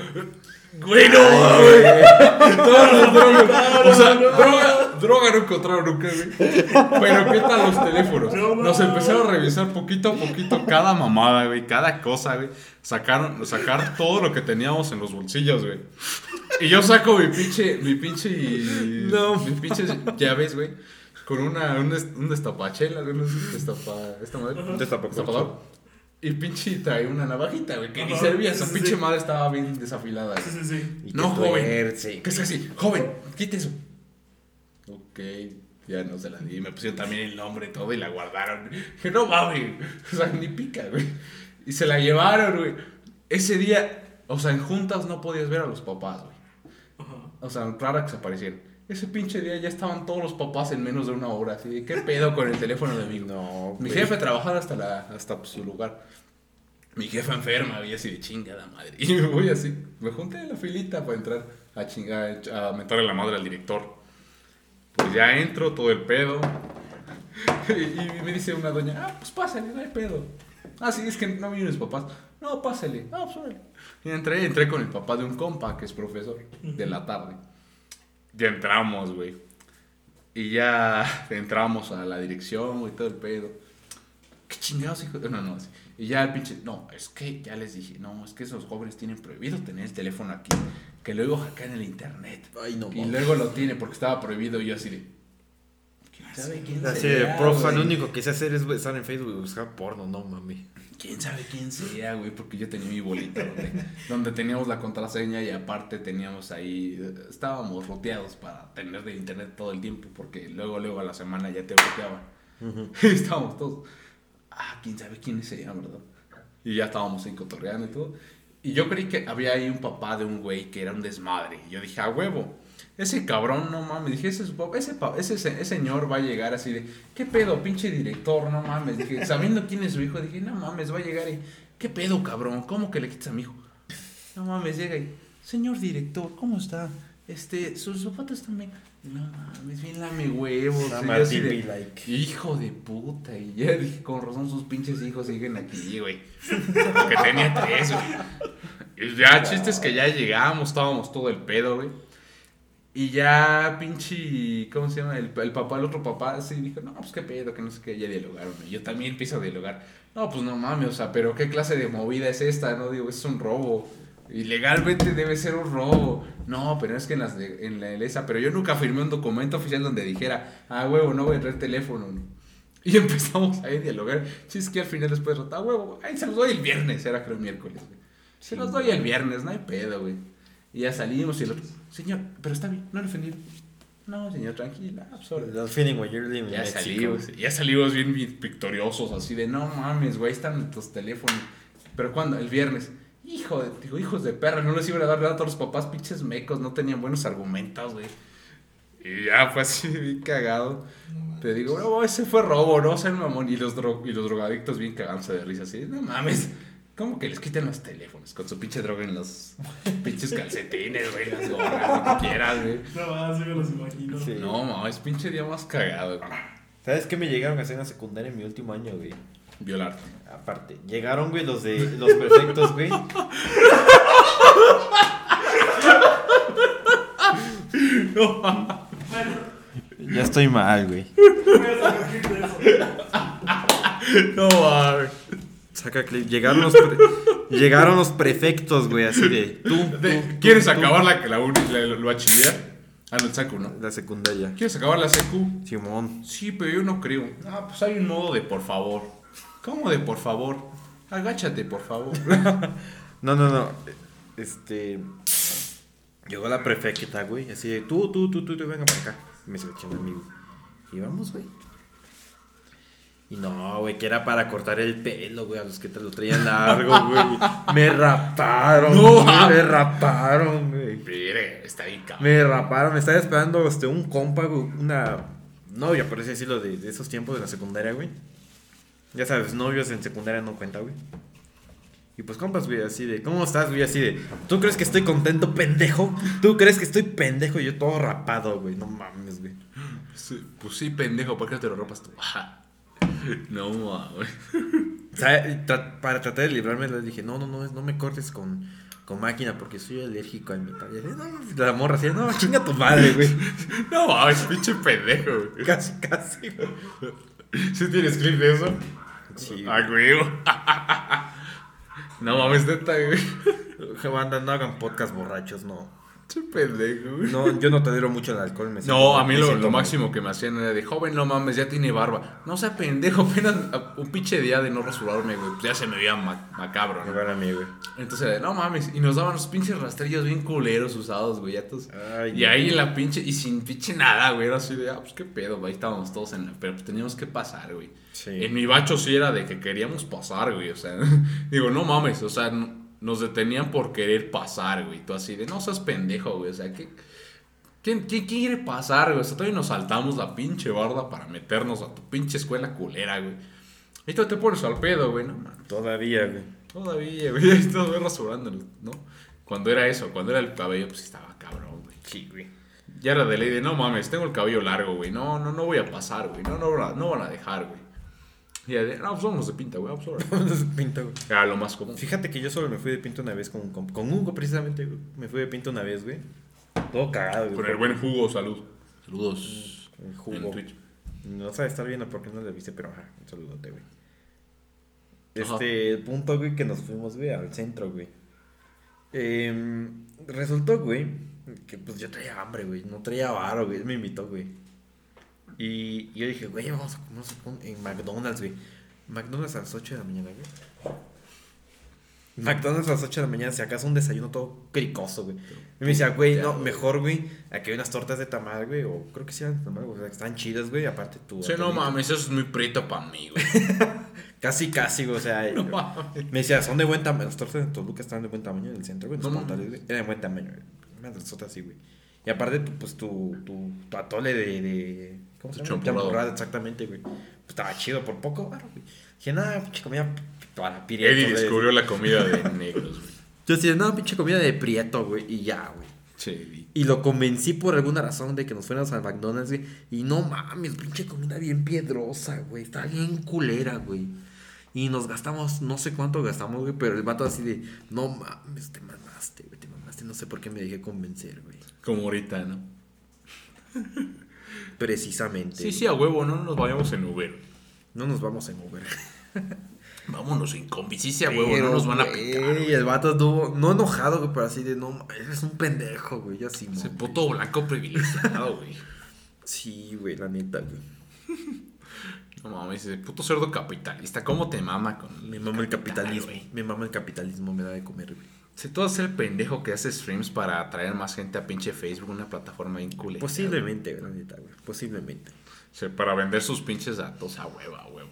Güey, no, güey. Todos los drogas. O sea, droga, droga no encontraron nunca, güey. Pero ¿qué tal los teléfonos? Nos empezaron a revisar poquito a poquito cada mamada, güey. Cada cosa, güey. Sacaron, sacar todo lo que teníamos en los bolsillos, güey. Y yo saco mi pinche, mi pinche, No. mis pinches llaves, güey. Con una, un, des- un destapachela, güey. Un destapa, esta madre. Un. Destapador. Y pinche trae una navajita, güey. Que ni servía. sí, Esa sí, pinche sí. madre estaba bien desafilada. Sí, güey. sí, sí. Y No, que joven. tuerce. ¿Qué es así? Joven, quite eso. Ok, ya no se la di. Me pusieron también el nombre y todo y la guardaron. Dije, no mames. O sea, ni pica, güey. Y se la llevaron, güey. Ese día, o sea, en juntas no podías ver a los papás, güey. O sea, rara que se aparecieran. Ese pinche día ya estaban todos los papás en menos de una hora. Así de, ¿qué pedo con el teléfono de mi No, Mi güey. jefe trabajaba hasta, la, hasta su lugar. Mi jefa enferma, y así de chingada madre. Y me voy así, me junté en la filita para entrar a chingar, a mentarle la madre al director. Pues ya entro, todo el pedo. Y, me dice una doña, ah, pues pásale, no hay pedo. Ah, sí, es que no vienen mis papás. No, pásale. Ah, pues órale. Y entré, entré con el papá de un compa que es profesor de la tarde. Ya entramos, güey. Y ya entramos a la dirección, güey, todo el pedo. ¿Qué chingados, hijo? No, no. Y ya el pinche, no, es que ya les dije, no, es que esos jóvenes tienen prohibido tener el teléfono aquí. Que luego hackean el internet. Ay, no, Y luego lo tiene porque estaba prohibido. Y yo así de. ¿Quién sabe quién Así sea, de, profa, lo único que sé hacer es estar en Facebook y buscar porno, no mami. ¿Quién sabe quién sea, güey? Porque yo tenía mi bolita donde, donde teníamos la contraseña y aparte teníamos ahí, estábamos roteados para tener de internet todo el tiempo porque luego, luego a la semana ya te bloqueaban. Y estábamos todos, ah, quién sabe quién sería, ¿verdad? Y ya estábamos ahí cotorreando y todo. Y yo creí que había ahí un papá de un güey que era un desmadre. Y yo dije, a huevo. Ese cabrón, no mames, dije, ese, es su papá, ese, pa- ese, ese señor va a llegar así de, ¿qué pedo, pinche director? No mames, dije, sabiendo quién es su hijo, dije, no mames, va a llegar y, ¿qué pedo, cabrón? ¿Cómo que le quitas a mi hijo? No mames, llega y, señor director, ¿cómo está? Este, sus zapatos también. No mames, bien lame huevos. De, be like. Hijo de puta. Y ya dije, con razón sus pinches hijos siguen aquí, güey. Porque tenía tres, güey. Y ya, chistes que ya llegamos, estábamos todo el pedo, güey. Y ya, pinche, ¿cómo se llama? El, el papá, el otro papá, así dijo, no, pues qué pedo, que no sé qué, ya dialogaron. Y yo también empiezo a dialogar. No, pues no mames, o sea, pero ¿qué clase de movida es esta? No, digo, es un robo. Ilegalmente debe ser un robo. No, pero es que en, las de, en la esa, pero yo nunca firmé un documento oficial donde dijera, ah, huevo, no voy a traer teléfono. ¿no? Y empezamos ahí a dialogar. Si es que al final después, ah, huevo, ahí se los doy el viernes, era creo miércoles, güey. Se los doy el viernes, no hay pedo, güey. Y ya salimos y el otro, señor, pero está bien, no le ofendí. No, señor, tranquila, órale". That feeling when you're living in Ya Mexico. salimos, ya salimos bien, victoriosos, así de no mames, güey, están tus teléfonos. Pero cuando, el viernes, hijo de, digo, hijos de perra, no les iban a dar nada a todos los papás, pinches mecos, no tenían buenos argumentos, güey. Y ya fue así, bien cagado. Te digo, no, ese fue robo, no, sean mamón. Y los, dro- y los drogadictos bien cagándose de risa, así, no mames. ¿Cómo que les quiten los teléfonos con su pinche droga en los pinches calcetines, güey, las gorras, lo que quieras, güey? No más, yo me los imagino. Sí. No, mames, pinche día más cagado, güey. ¿Sabes qué me llegaron a hacer en la secundaria en mi último año, güey? Violarte. Aparte, llegaron, güey, los de los perfectos, güey. Ya estoy mal, güey. Voy a salir de eso. No mames. Saca clip. Llegaron los, pre- llegaron los prefectos, güey, así de. Tú, De- tú, ¿Quieres tú. acabar la, la, la- el bachiller? Ah, no, el saco, ¿no? La secundaria. ¿Quieres acabar la secu? Simón. Sí, pero yo no creo. Ah, pues hay un modo de por favor. ¿Cómo de por favor? Agáchate, por favor. No, no, no. Este. Llegó la prefecta, güey. Así de. Tú, tú, tú, tú, tú, venga para acá. Me seleccionó amigo. Y vamos, güey. Y no, güey, que era para cortar el pelo, güey, a los que te lo traían largo, güey. Me raparon, No, güey, me raparon, güey. Mire, está ahí, cabrón. Me raparon, me estaba esperando este, un compa, güey, una novia, por así decirlo, de, de esos tiempos de la secundaria, güey. Ya sabes, novios en secundaria no cuenta, güey. Y pues compas, güey, así de, ¿cómo estás, güey? Así de, ¿tú crees que estoy contento, pendejo? ¿Tú crees que estoy pendejo? Y yo todo rapado, güey, no mames, güey. Sí, pues sí, pendejo, ¿por qué no te lo ropas tú? Ajá. No, mames. O sea, y tra- para tratar de librarme, les dije, no, no, no, no me cortes con, con máquina porque soy alérgico al metal. No, la morra así, no, chinga tu madre, güey. No mames, pinche pendejo, güey. Casi, casi, güey. ¿Sí tienes clip de eso? Sí, Ah, güey. No mames, neta, güey. güey. Banda, no hagan podcast borrachos, no. Pendejo. No, yo no tolero mucho el alcohol. Me No, a mí lo, máximo que me hacían era de joven, no mames, ya tiene barba. No sea pendejo, apenas un pinche día de no rasurarme, güey. Pues ya se me veía ma- macabro, ¿no? Igual a mí, güey. Entonces, era de, no mames, y nos daban los pinches rastrillos bien culeros usados, güey. y ahí en la pinche, y sin pinche nada, güey. Era así de, ah, pues qué pedo, güey. Ahí estábamos todos en la. Pero pues teníamos que pasar, güey. Sí. En mi bacho sí era de que queríamos pasar, güey. O sea, digo, no mames, o sea, n- nos detenían por querer pasar, güey. Tú así de, no seas pendejo, güey. O sea, ¿qué, ¿quién, quién quiere pasar, güey? O sea, todavía nos saltamos la pinche barda para meternos a tu pinche escuela culera, güey. Y tú te pones al pedo, güey, no. Todavía, güey. Todavía, güey. Ahí güey, rasurándonos, ¿no? Cuando era eso, cuando era el cabello, pues estaba cabrón, güey. Sí, güey. Ya era de ley de, no mames, tengo el cabello largo, güey. No, no, no voy a pasar, güey. No, no, no van a dejar, güey. Y ya de, no, pues vámonos de pinta, güey. Vamos se pinta, güey. Era lo más común. Fíjate que yo solo me fui de pinta una vez con, con, con Hugo, precisamente, güey. Me fui de pinta una vez, güey. Todo cagado, güey. Con el buen jugo, salud. Saludos. El En. Twitch. No sabe estar viendo porque no le viste, pero ajá, un saludote, güey. Este, punto, güey, que nos fuimos, güey, al centro, güey. Em, resultó, güey, que pues yo traía hambre, güey. No traía varo, güey. Él me invitó, güey. Y yo dije, güey, vamos a comer en McDonald's, güey. McDonald's a las 8 de la mañana, güey. McDonald's a las 8 de la mañana, si acaso un desayuno todo cricoso, güey. Y me decía, güey, no, mejor, güey, aquí hay unas tortas de tamal, güey, o creo que sí eran tamal, que están chidas, güey, aparte tú. Sí, no mames, eso es muy prieto para mí, güey. Casi, casi, güey, o sea, No mames. me decía, son de buen tamaño, las tortas de Toluca están de buen tamaño en el centro, güey, los No portales, güey, eran de buen tamaño, güey, una de así, güey. Y aparte, pues, tu, tu, tu atole de, de ¿cómo se llama? champurrado. Exactamente, güey. Pues estaba chido por poco, claro, güey. Dije, nada, pinche comida para prieto. Eddie güey". descubrió la comida de negros, güey. Yo decía, no, pinche comida de prieto, güey, y ya, güey. Eddie. Y lo convencí por alguna razón de que nos fuéramos al McDonald's, güey. Y no mames, pinche comida bien piedrosa, güey. Está bien culera, güey. Y nos gastamos, no sé cuánto gastamos, güey. Pero el vato así de, no mames, te mamaste, güey, te mamaste. No sé por qué me dejé convencer, güey. Como ahorita, ¿no? Precisamente. Sí, sí, a huevo, no nos vayamos en Uber. No nos vamos en Uber. Vámonos en combi. Sí, sí, a huevo, no nos van a picar. Y el vato estuvo, no enojado, güey, pero así de, no eres un pendejo, güey. Yo así, Ese puto blanco privilegiado, güey. Sí, güey, la neta, güey. No mames, ese puto cerdo capitalista. ¿Cómo te mama con Me mama el capital, capitalismo. Me mama el capitalismo, me da de comer, güey. Si tú haces el pendejo que hace streams para atraer más gente a pinche Facebook, una plataforma bien. Posiblemente, güey, neta, güey. Posiblemente. O sea, para vender sus pinches datos a huevo, a huevo.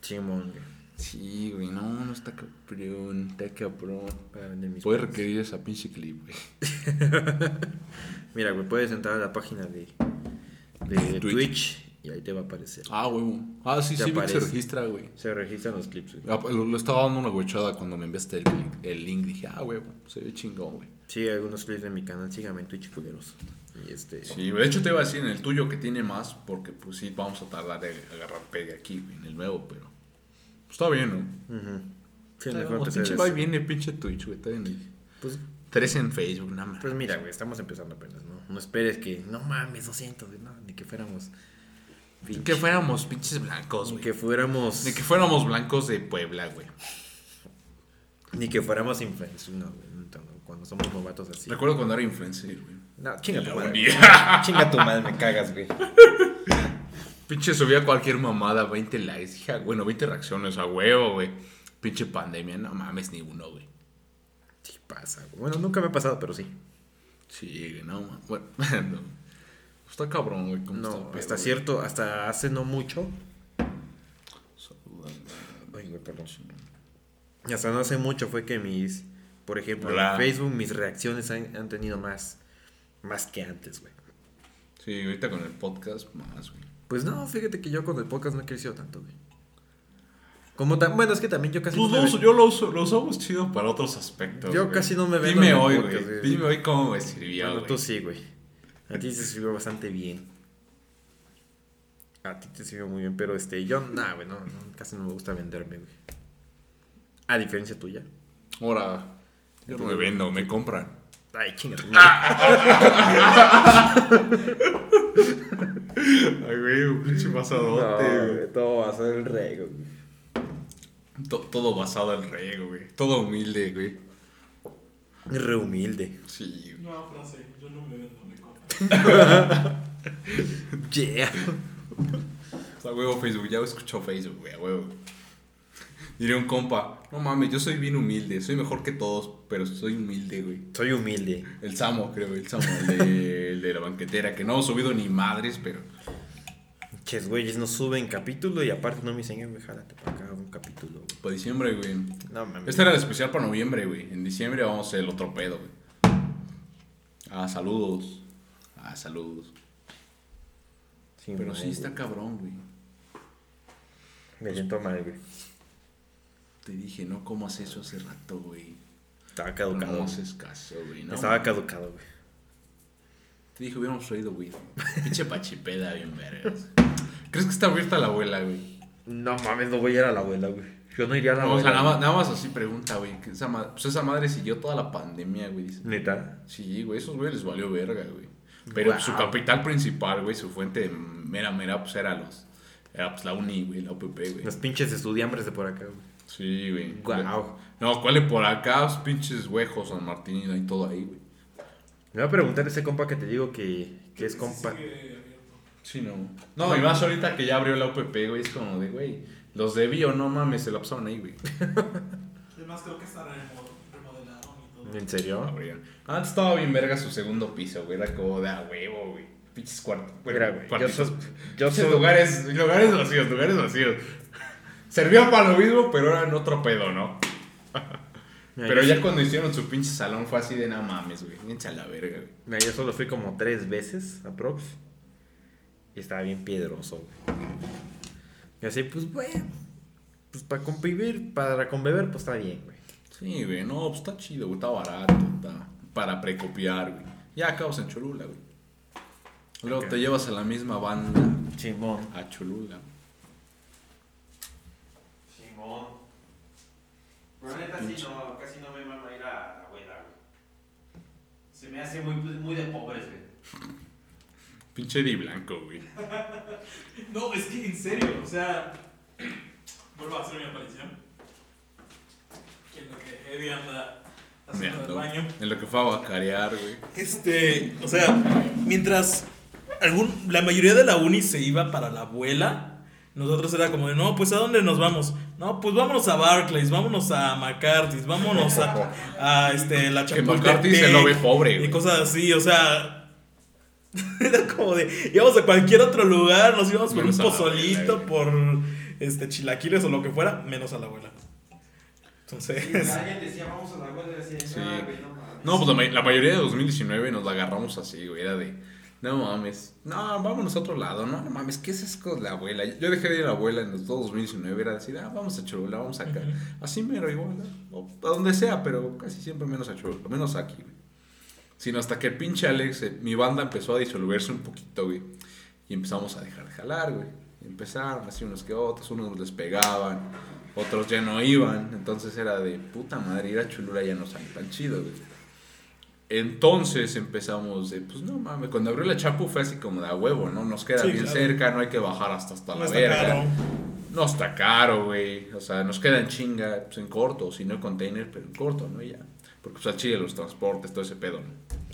Chimón, güey. Sí, güey, no, no está cabrón, está cabrón. Para vender mis Puede planes. requerir esa pinche clip, güey. Mira, güey, puedes entrar a la página de, de Twitch. Twitch. Y ahí te va a aparecer. Ah, huevo. Ah, sí, sí, se registra, güey. Se registran los clips, güey. Ah, Lo, lo estaba dando una huechada cuando me enviaste el, link- el link. Dije, ah, huevo, se ve chingón, güey. Sí, algunos clips de mi canal. Síganme en Twitch, culeros. Y este. Sí, de hecho te iba a decir en el tuyo que tiene más, porque pues sí, vamos a tardar en agarrar pegue aquí, güey, en el nuevo, pero... pues, está bien, ¿no? ujú. Sí, Está mejor te pinche va bien el pinche Twitch, güey, está bien. Pues, Tres en Facebook, nada más. pues mira, güey, estamos empezando apenas, ¿no? No esperes que. No mames, 200, güey, no, ni que fuéramos. Que fuéramos pinches blancos, Ni güey. que fuéramos. Ni que fuéramos blancos de Puebla, güey. Ni que fuéramos influencers, no, güey. Cuando somos novatos así. Recuerdo cuando era influencer, güey. No, chinga tu madre. Chinga tu madre, me cagas, güey. Pinche subía cualquier mamada, 20 likes. Dije, bueno, 20 reacciones a huevo, güey. Pinche pandemia, no mames, ni uno, güey. Sí pasa, güey. Bueno, nunca me ha pasado, pero sí. Sí, güey, no, bueno, no. Está cabrón, güey. cómo está No, pedo, hasta güey. cierto, hasta hace no mucho. Saludando. Ay, güey, perdón. Hasta no hace mucho fue que mis, por ejemplo, Hola. en Facebook mis reacciones han, han tenido más, más que antes, güey. Sí, ahorita con el podcast más, güey. Pues no, fíjate que yo con el podcast no he crecido tanto, güey. Como tan, bueno, es que también yo casi Pues no me lo uso- yo lo uso, lo usamos chido para otros aspectos. Yo güey. casi no me vendo Dime hoy, podcast, güey. Dime hoy cómo me sirvió, Bueno, güey. tú sí, güey. A ti te sirvió bastante bien. A ti te sirvió muy bien, pero este, yo, nah, güey, no, no, casi no me gusta venderme, güey. A diferencia tuya. Ahora, yo no me vendo, me compran. Ay, chinga tu Ay, güey, un pinche pasadote, güey. todo a ser el rego, güey. To- Todo basado en rego, güey. Todo humilde, güey. Re humilde. Sí, güey. No, frase, yo no me vendo. Yeah. O sea, huevo Facebook, ya escuchó Facebook, güey, huevo. Diría un compa, no mames, yo soy bien humilde, soy mejor que todos, pero soy humilde, güey. Soy humilde. El Samo, creo, el Samo, el de, el de la banquetera, que no ha subido ni madres, pero... Ches, güeyes, no suben capítulo y aparte no me dicen, güey, jálate para acá un capítulo, güey. Para diciembre, güey. No mames. Este era el especial para noviembre, güey. En diciembre vamos a hacer el otro pedo, güey. Ah, saludos. Ah, saludos. Sí, Pero sí está güey. cabrón, güey. Me siento mal, güey. Te dije, no comas eso hace rato, güey. Estaba Pero caducado. No haces caso, güey. No, Estaba caducado, güey. Te dije, hubiéramos traído, güey. Pinche pachipeda, bien vergas. ¿Crees que está abierta la abuela, güey? No mames, no voy a ir a la abuela, güey. Yo no iría a la No, o abuela. sea, nada más, nada más así pregunta, güey. que Esa, pues esa madre siguió toda la pandemia, güey. dice. Neta. Sí, güey, esos güeyes les valió verga, güey. Pero Wow. su capital principal, güey, su fuente mera, mera, pues era los. Era pues la uni, güey, la UPP, güey. Los pinches estudiambres de por acá, güey. Sí, güey. Guau. No, ¿cuál es por acá? Los pinches huejos, San Martín y todo ahí, güey. Me va a preguntar ese compa que te digo que, que es Sí, compa. Sí, no. No, y más ahorita que ya abrió la UPP, güey, es como de, güey, los de Bio, no mames, se la pasaron ahí, güey. Además, creo que está remo- remodelaron y todo. ¿En serio? Abrieron. Antes estaba bien verga su segundo piso, güey, era como de a huevo, güey. Pinches cuartos. Mira, güey. Yo soy. Yo lugares, lugares vacíos, lugares vacíos. Servía para lo mismo, pero era en otro pedo, ¿no? Mira, Pero ya so- cuando hicieron su pinche salón fue así de no mames, güey. Vénse a la verga, güey. Mira, yo solo fui como tres veces a Prox. Y estaba bien piedroso, güey. Y así, pues, bueno. Pues para convivir, para conbeber, pues está bien, güey. Sí, güey, no, pues está chido, güey, está barato, está para precopiar, güey. Ya acabas en Cholula, güey. Luego te llevas a la misma banda Simón. a Cholula. Simón. Pero neta sí no, casi no me mama ir a la abuela, güey. Se me hace muy, muy de pobres, güey. Pinche di blanco, güey. No, es que en serio, o sea, vuelvo a hacer mi aparición. Que en lo que Eddie anda haciendo el Meando. baño. En lo que fue a bacarear, güey. Este, o sea, mientras algún, la mayoría de la uni se iba para la abuela, nosotros era como de, no, pues ¿a dónde nos vamos? No, pues vámonos a Barclays, vámonos a McCarthy's, vámonos a, a este, la Que McCarthy se lo ve pobre, Y cosas así, o sea... Era como de, íbamos a cualquier otro lugar, nos íbamos por Menos un pozolito, abuela, por este chilaquiles o lo que fuera, menos a la abuela. Entonces, alguien decía, vamos a la decía, Sí. "Ah, güey, no mames". No, pues la, ma- la mayoría de 2019 nos la agarramos así, güey. Era de, no mames, no, vámonos a otro lado, no, no mames, ¿qué es eso con la abuela? Yo dejé de ir a la abuela en los 2019, era decir, ah, vamos a Cholula, vamos acá. Así mero igual, ¿no? o a donde sea, pero casi siempre menos a Cholula, menos aquí, güey. Sino hasta que el pinche Alex, eh, mi banda empezó a disolverse un poquito, güey. Y empezamos a dejar de jalar, güey. Empezaron así unos que otros, unos les pegaban, otros ya no iban. Entonces era de puta madre, ir a Cholula ya no sale tan chido, güey. Entonces empezamos de, pues no mames, cuando abrió la Chapu fue así como de a huevo, ¿no? Nos queda Sí, bien claro. cerca, no hay que bajar hasta, hasta no la verga. caro. No está caro, güey. O sea, nos queda en chinga, pues en corto, si no en container, pero en corto, ¿no? Y ya. Porque pues al chile los transportes, todo ese pedo, ¿no?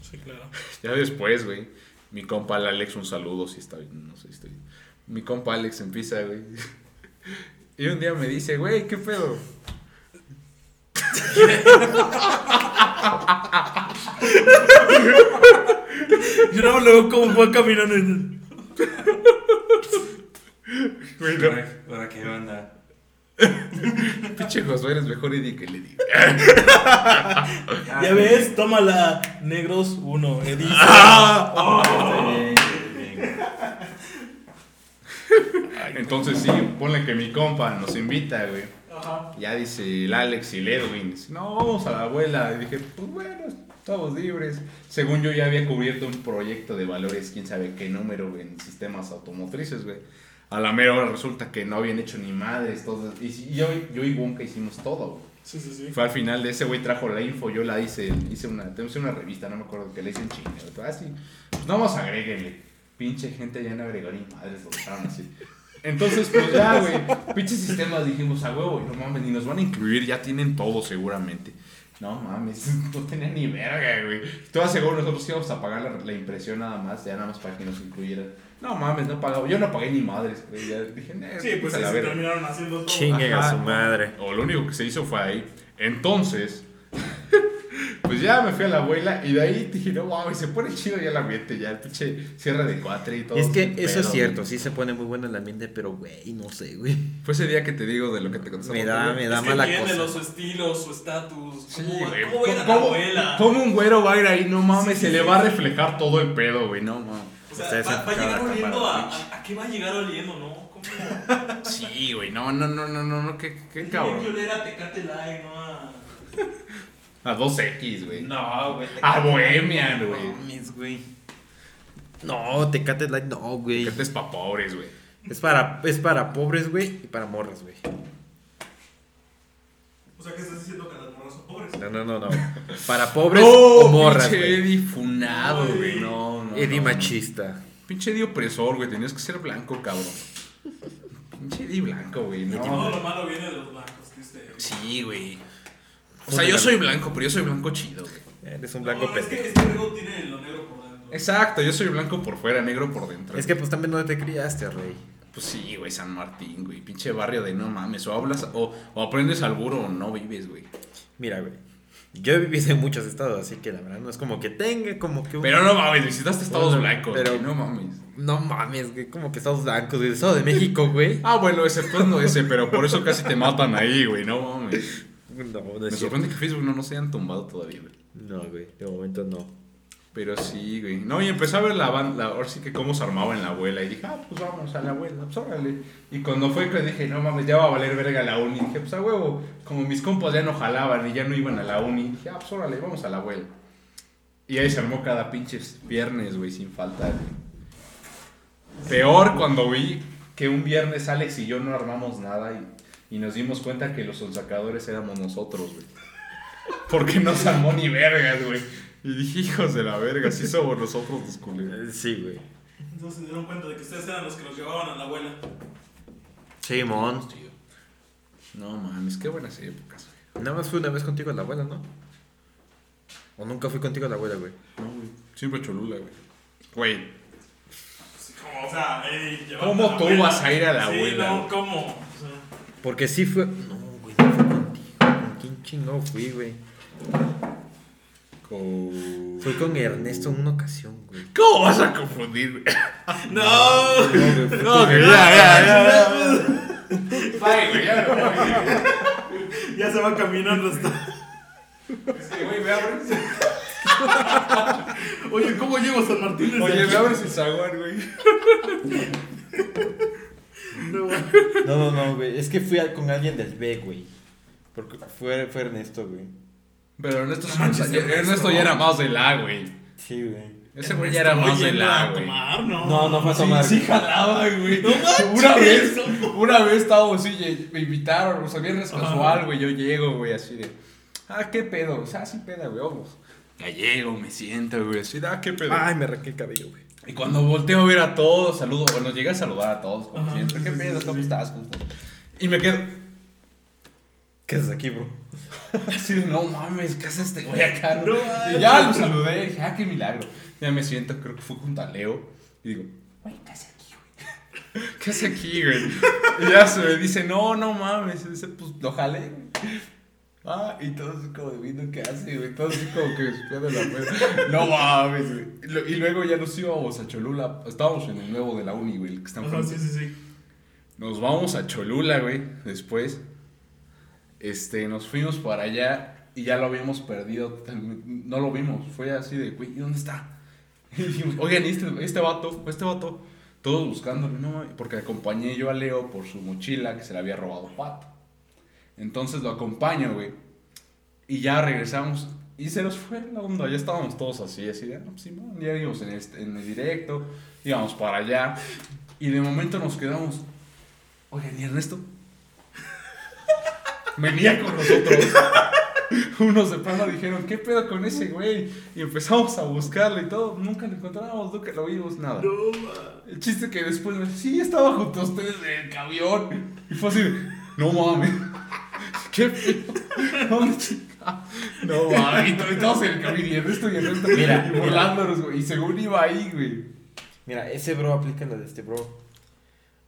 Sí, claro. Ya después, güey, mi compa Alex, un saludo, si está bien, no sé si estoy. Mi compa Alex empieza, güey. Y un día me dice, güey, ¿qué pedo? Yo no luego como fue caminando. en- Güey, no. ¿Ahora, ahora qué onda? Pinche Josué eres mejor Eddie que le. Ya ves, tómala. Negros 1. Edith. Bien, bien. Entonces sí, ponle que mi compa nos invita, güey. Ajá. Ya dice el Alex y el Edwin, dice, no, vamos a la abuela. Y dije, pues bueno, estamos libres. Según yo ya había cubierto un proyecto de valores, quién sabe qué número, güey, en sistemas automotrices, güey. A la mera hora resulta que no habían hecho ni madres, todo. Y yo, yo y Wonka hicimos todo, güey. Sí, sí, sí. Fue al final de ese güey trajo la info, yo la hice, hice una, tenemos una revista, no me acuerdo que le hice en chinga. güey. Ah, sí, pues no más agréguenle. Pinche gente ya no agregó ni madres, lo dejaron así. Entonces, pues ya, güey, pinches sistemas dijimos, a huevo, no mames, ni nos van a incluir, ya tienen todo seguramente. No mames, no tenían ni verga, güey. Todo seguro nosotros íbamos a pagar la, la impresión nada más, ya nada más para que nos incluyeran. No mames, no pagaba, yo no pagué ni madres, güey, ya dije, "Nah, Sí, pues a sí, la se verga". terminaron haciendo todo. Chingue a su madre. O lo único que se hizo fue ahí. Entonces, pues ya me fui a la abuela y de ahí dije, no mames, se pone chido ya el ambiente, ya el pinche cierre de cuatro y todo. Es que eso es cierto, güey. sí se pone muy bueno el ambiente, pero güey, no sé, güey. Fue ese día que te digo de lo que te conté. Me da, me da Es que mala entiende cosa. los estilos, su estatus. Sí, ¿Cómo, güey. ¿Cómo va a ir a la ¿Cómo- abuela? ¿Cómo un güero va a ir ahí? No mames, Sí, se sí, le va a reflejar todo el pedo, güey, no mames. O sea, Ustedes va, va llegar oliendo a, a, a qué va a llegar oliendo, ¿no? ¿Cómo? Sí, güey, no, no, no, no, no, no, qué, qué Tiene que cabrón. oler a Tecate Light, ¿no? A... A 2X, güey. No, güey. A Bohemian, güey. Mames, güey. No, Tecate Light, no, güey. Que te es pa' pobres, güey. Es para, es para pobres, güey, y para morras, güey. O sea, ¿qué estás diciendo que las morras son pobres? No, no, no, no. Para pobres No, o morras, pinche güey. Eddie funado, güey, no, no. Eddie no. machista. Pinche Eddie opresor, güey. Tenías que ser blanco, cabrón. Pinche Eddie blanco, güey. Todo No. lo malo viene de los blancos, triste. Sí, güey. O sea, yo soy blanco, pero yo soy blanco chido, güey. Eres un blanco no, es que, pendejo. es que luego tiene lo negro por dentro. Exacto, yo soy blanco por fuera, negro por dentro. Es que pues también no te criaste, rey. Pues sí, güey, San Martín, güey. Pinche barrio de no mames. O hablas, o, o aprendes al burro o no vives, güey. Mira, güey. Yo he vivido en muchos estados, así que la verdad no es como que tenga como que un... Pero no mames, visitaste estados Bueno, blancos, pero- pero no mames. No mames, güey, como que estados blancos, güey. Estado de México, güey. Ah, bueno, exceptuando ese, pero por eso casi te matan ahí, güey. No mames. No, no Me sorprende que Facebook no nos hayan tumbado todavía, güey. No, güey, de momento no. Pero sí, güey. No, y empecé a ver la banda, ahora sí que cómo se armaba en la abuela. Y dije, ah, pues vamos a la abuela, pues órale. Y cuando fue que dije, no mames, ya va a valer verga la uni. Dije, pues a huevo, como mis compas ya no jalaban y ya no iban a la uni. Dije, ah, pues órale, vamos a la abuela. Y ahí se armó cada pinche viernes, güey, sin faltar. güey. Peor cuando vi que un viernes Alex y yo no armamos nada y, y nos dimos cuenta que los sonsacadores éramos nosotros, güey. Porque no se armó ni vergas, güey. Y dije, hijos de la verga, sí somos nosotros los culeros. Eh, Sí, güey. Entonces se dieron cuenta de que ustedes eran los que nos llevaban a la abuela. Simón. No mames, qué buenas épocas, güey. Nada más fui una vez contigo a la abuela, ¿no? O nunca fui contigo a la abuela, güey. No, güey. Siempre Cholula, güey. Güey, como, o sea, ¿Cómo tú abuela. vas a ir a la sí, abuela, no, güey? ¿cómo? Porque sí fue. No, güey, no fui contigo. ¿Con quién chingado fui, güey? con... Fui con Ernesto en una ocasión, güey. ¿Cómo vas a confundir, güey? ¡No! No, güey, No, Ernesto. ya, ya, ya. Bye, güey, ya, güey. Ya se va caminando hasta. Sí, güey, me abres. Oye, ¿cómo llego a San Martín? Oye, me abres el zaguán, güey. No, No, no, no, güey. Es que fui a- con alguien del B, güey. Porque fue, fue Ernesto, güey. Pero Ernesto, No manches, ya- Ernesto ya era más de la, güey. Sí, güey. Ese güey ya era más de la, güey. no. No, no fue a tomar. Sí, sí jalaba, güey. No manches. Una vez, una vez estábamos así, me invitaron, o sea, viernes casual, güey, yo llego, güey, así de, ah, qué pedo, o sea, sí peda, güey, vamos. Ya llego, me siento, güey, así, ah, qué pedo. Ay, me arranqué el cabello, güey. Y cuando volteo a ver a todos, saludo, bueno, llegué a saludar a todos, como Ajá, siempre, sí, qué sí, pedo, sí, ¿cómo estás? ¿Cómo estás? Y me quedo ¿Qué haces aquí, bro? así de, no mames, ¿qué hace este güey acá? no?" Y ya lo saludé dije, ah, qué milagro. Ya me siento, creo que fue junto a Leo. Y digo, güey, ¿qué hace aquí, güey? ¿Qué hace aquí, güey? Y ya se me dice, no, no mames. Y dice, pues lo jalé, güey. Ah, y todo así como de viendo qué hace, güey. Todo así como que de la peda. No mames, güey. Y luego ya nos íbamos a Cholula. Estábamos en el nuevo de la uni, güey, el que está Ajá, sí, sí, sí. Nos vamos a Cholula, güey, después. Este, nos fuimos para allá y ya lo habíamos perdido. No lo vimos. Fue así de, güey, ¿y dónde está? Y dijimos, oigan, ¿y este, este vato, este vato. Todos buscándolo, no, porque acompañé yo a Leo por su mochila que se le había robado Pato. Entonces lo acompaño, güey. Y ya regresamos. Y se nos fue la onda. Ya estábamos todos así, así de, ah, pues no, ya íbamos en, este, en el directo. Íbamos para allá. Y de momento nos quedamos. Oigan, ¿y Ernesto? Venía con nosotros. Unos de plano dijeron, ¿qué pedo con ese güey? Y empezamos a buscarlo y todo. Nunca lo encontramos, nunca lo vimos, nada. No, ma. El chiste que después me dice, sí, estaba junto a ustedes en el camión. Y fue así, no mames. ¿Qué? ¿Dónde chica? No. Y y todos en el camión y Ernesto y Ernesto. Mira, y volándonos, güey. Y según iba ahí, güey. Mira, ese bro aplica la de este bro.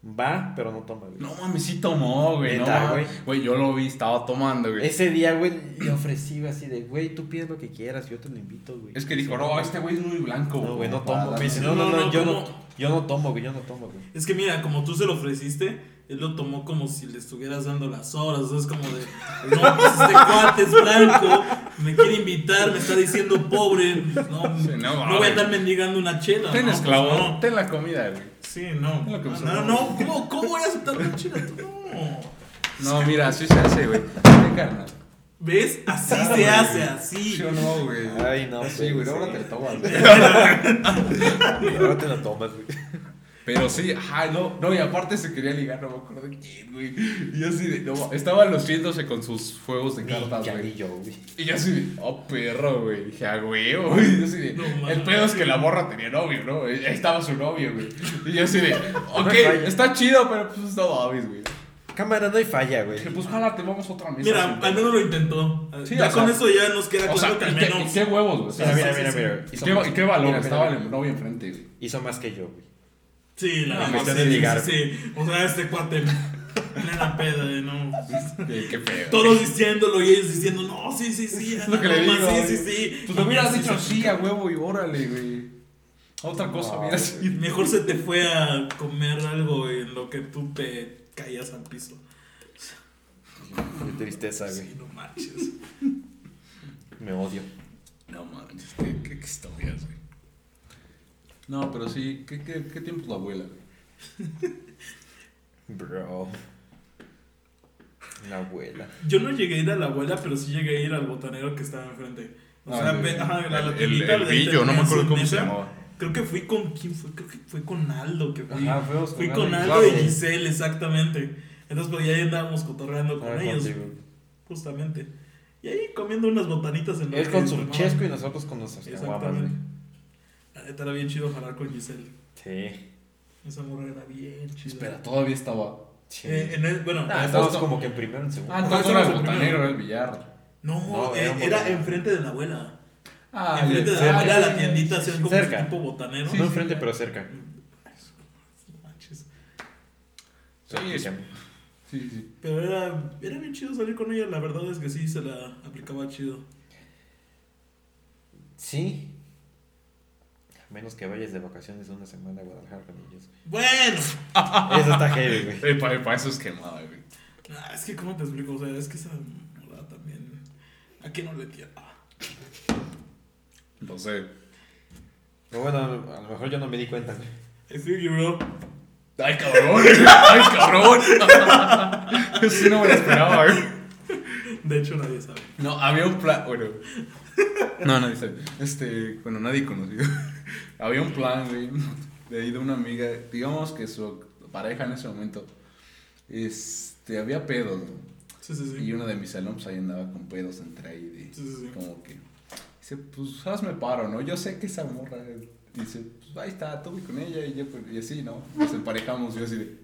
Va, pero no toma, güey. No mames, sí tomó, güey. No, güey. Güey, yo lo vi, estaba tomando, güey. Ese día, güey, le ofrecí güey, así de, güey, tú pides lo que quieras, yo te lo invito, güey. Es que dijo, no, este güey es muy blanco. No, güey, no tomo. Me darle". dice, no, no, No, no, no, yo no, yo no tomo, güey, yo no tomo, güey. Es que mira, como tú se lo ofreciste, él lo tomó como si le estuvieras dando las horas. O sea, es como de, no, pues este cuate es blanco, me quiere invitar, me está diciendo pobre. No, Sí, no, voy a andar mendigando una chela. Ten ¿no? esclavo, Pues no. ten la comida, güey. Sí, no. No, no, no, ¿cómo, ¿cómo voy a aceptar una chela? Tú, No. No, mira, así se hace, güey. Ten carnal. ¿Ves? Así se güey. hace, así. ¿Sí o no, güey? Ay, no, Sí, güey, ahora te lo tomas, güey. Ahora te la tomas, güey. Pero sí, ajá, no, no, y aparte se quería ligar, no me acuerdo quién, güey. Y yo así de, no, estaba luciéndose con sus fuegos de cartas, güey. ni yo, güey. Y yo así de, oh, perro, güey. Dije, ah, güey, güey. Y yo así de, No el pedo es que la morra tenía novio, ¿no? Ahí estaba su novio, güey. Y yo así de, ok, está chido, pero pues no mames, güey. Cámara, no hay falla, güey. Dije, pues jálate, vamos a otra mesa. Mira, al pedo". menos lo intentó. Sí, ya con sea, eso ya nos queda claro que al y qué, menos. qué huevos, güey. O sea, Mira, mira, mira. ¿Y qué, valor? mira, mira, Estaba el novio enfrente, güey. Hizo más que yo, güey. Sí, la No, verdad, cuestión sí, de ligar. sí, sí. O sea, este cuate plena peda de no. Qué, qué feo. Todos diciéndolo y ellos diciendo, no, sí, sí, sí. Es lo que le no, digo, Sí, sí, sí. Pues lo hubieras Sí, dicho sí, sí a huevo y órale, güey. Otra cosa sido. Mejor se te fue a comer algo en lo que tú te caías al piso. Qué tristeza, güey. Sí, no manches. Me odio. No manches, qué, qué, qué historias, güey. No, pero sí, ¿qué, qué, qué tiempo es la abuela, güey? Bro. La abuela. Yo no llegué a ir a la abuela, pero sí llegué a ir al botanero que estaba enfrente. O Ah, sea, el- ajá, la, la el, el Billo, no me acuerdo cómo se llamaba. Creo que fui con. ¿Quién fue? Creo que fue con Aldo que fui. Ajá, con fui Aldo con y Aldo y Giselle, exactamente. Entonces, pues ya ahí andábamos cotorreando con Ah, ellos, contigo. justamente. Y ahí comiendo unas botanitas en lo Él con su chesco y nosotros con nuestras caguamas, Exactamente. güey. La neta era bien chido jalar con Giselle. Sí. Esa morra era bien chida. Espera, todavía estaba. Sí. Eh, en el, bueno, Ah, eh, justo- como que en primero, en segundo. Ah, entonces no era el botanero, era el billar. no, No, eh, era enfrente de la abuela. Ah, enfrente de la abuela, la tiendita, hacían como Cerca. un tipo botanero. Sí, no sí. enfrente, pero cerca. No manches. Sí, Sí, sí. Pero era, era bien chido salir con ella, la verdad es que sí se la aplicaba chido. Sí. Menos que vayas de vacaciones una semana a Guadalajara con ellos. Bueno, Eso está heavy, güey. Epa, epa, eso es quemada, güey. ah, es que cómo te explico, o sea, es que esa morra también. ¿A qué no le tira? No sé. Pero bueno, a lo mejor yo no me di cuenta, güey. You, bro. ¡Ay, cabrón! ¡Ay, cabrón! Eso no me lo esperaba, güey. De hecho, nadie sabe. No, había un plan. Bueno. No, nadie sabe. Este, bueno, nadie conocido. Había un plan, güey, de ahí de una amiga. Digamos que su pareja en ese momento. Este, había pedos, ¿no? Sí, sí, sí. Y uno de mis alumnos ahí andaba con pedos entre ahí. De, Sí, sí, sí. Como que. Dice, pues hazme paro, ¿no? Yo sé que esa morra. Dice, pues ahí está, tuve con ella y yo, pues, y así, ¿no? Nos emparejamos, yo así de.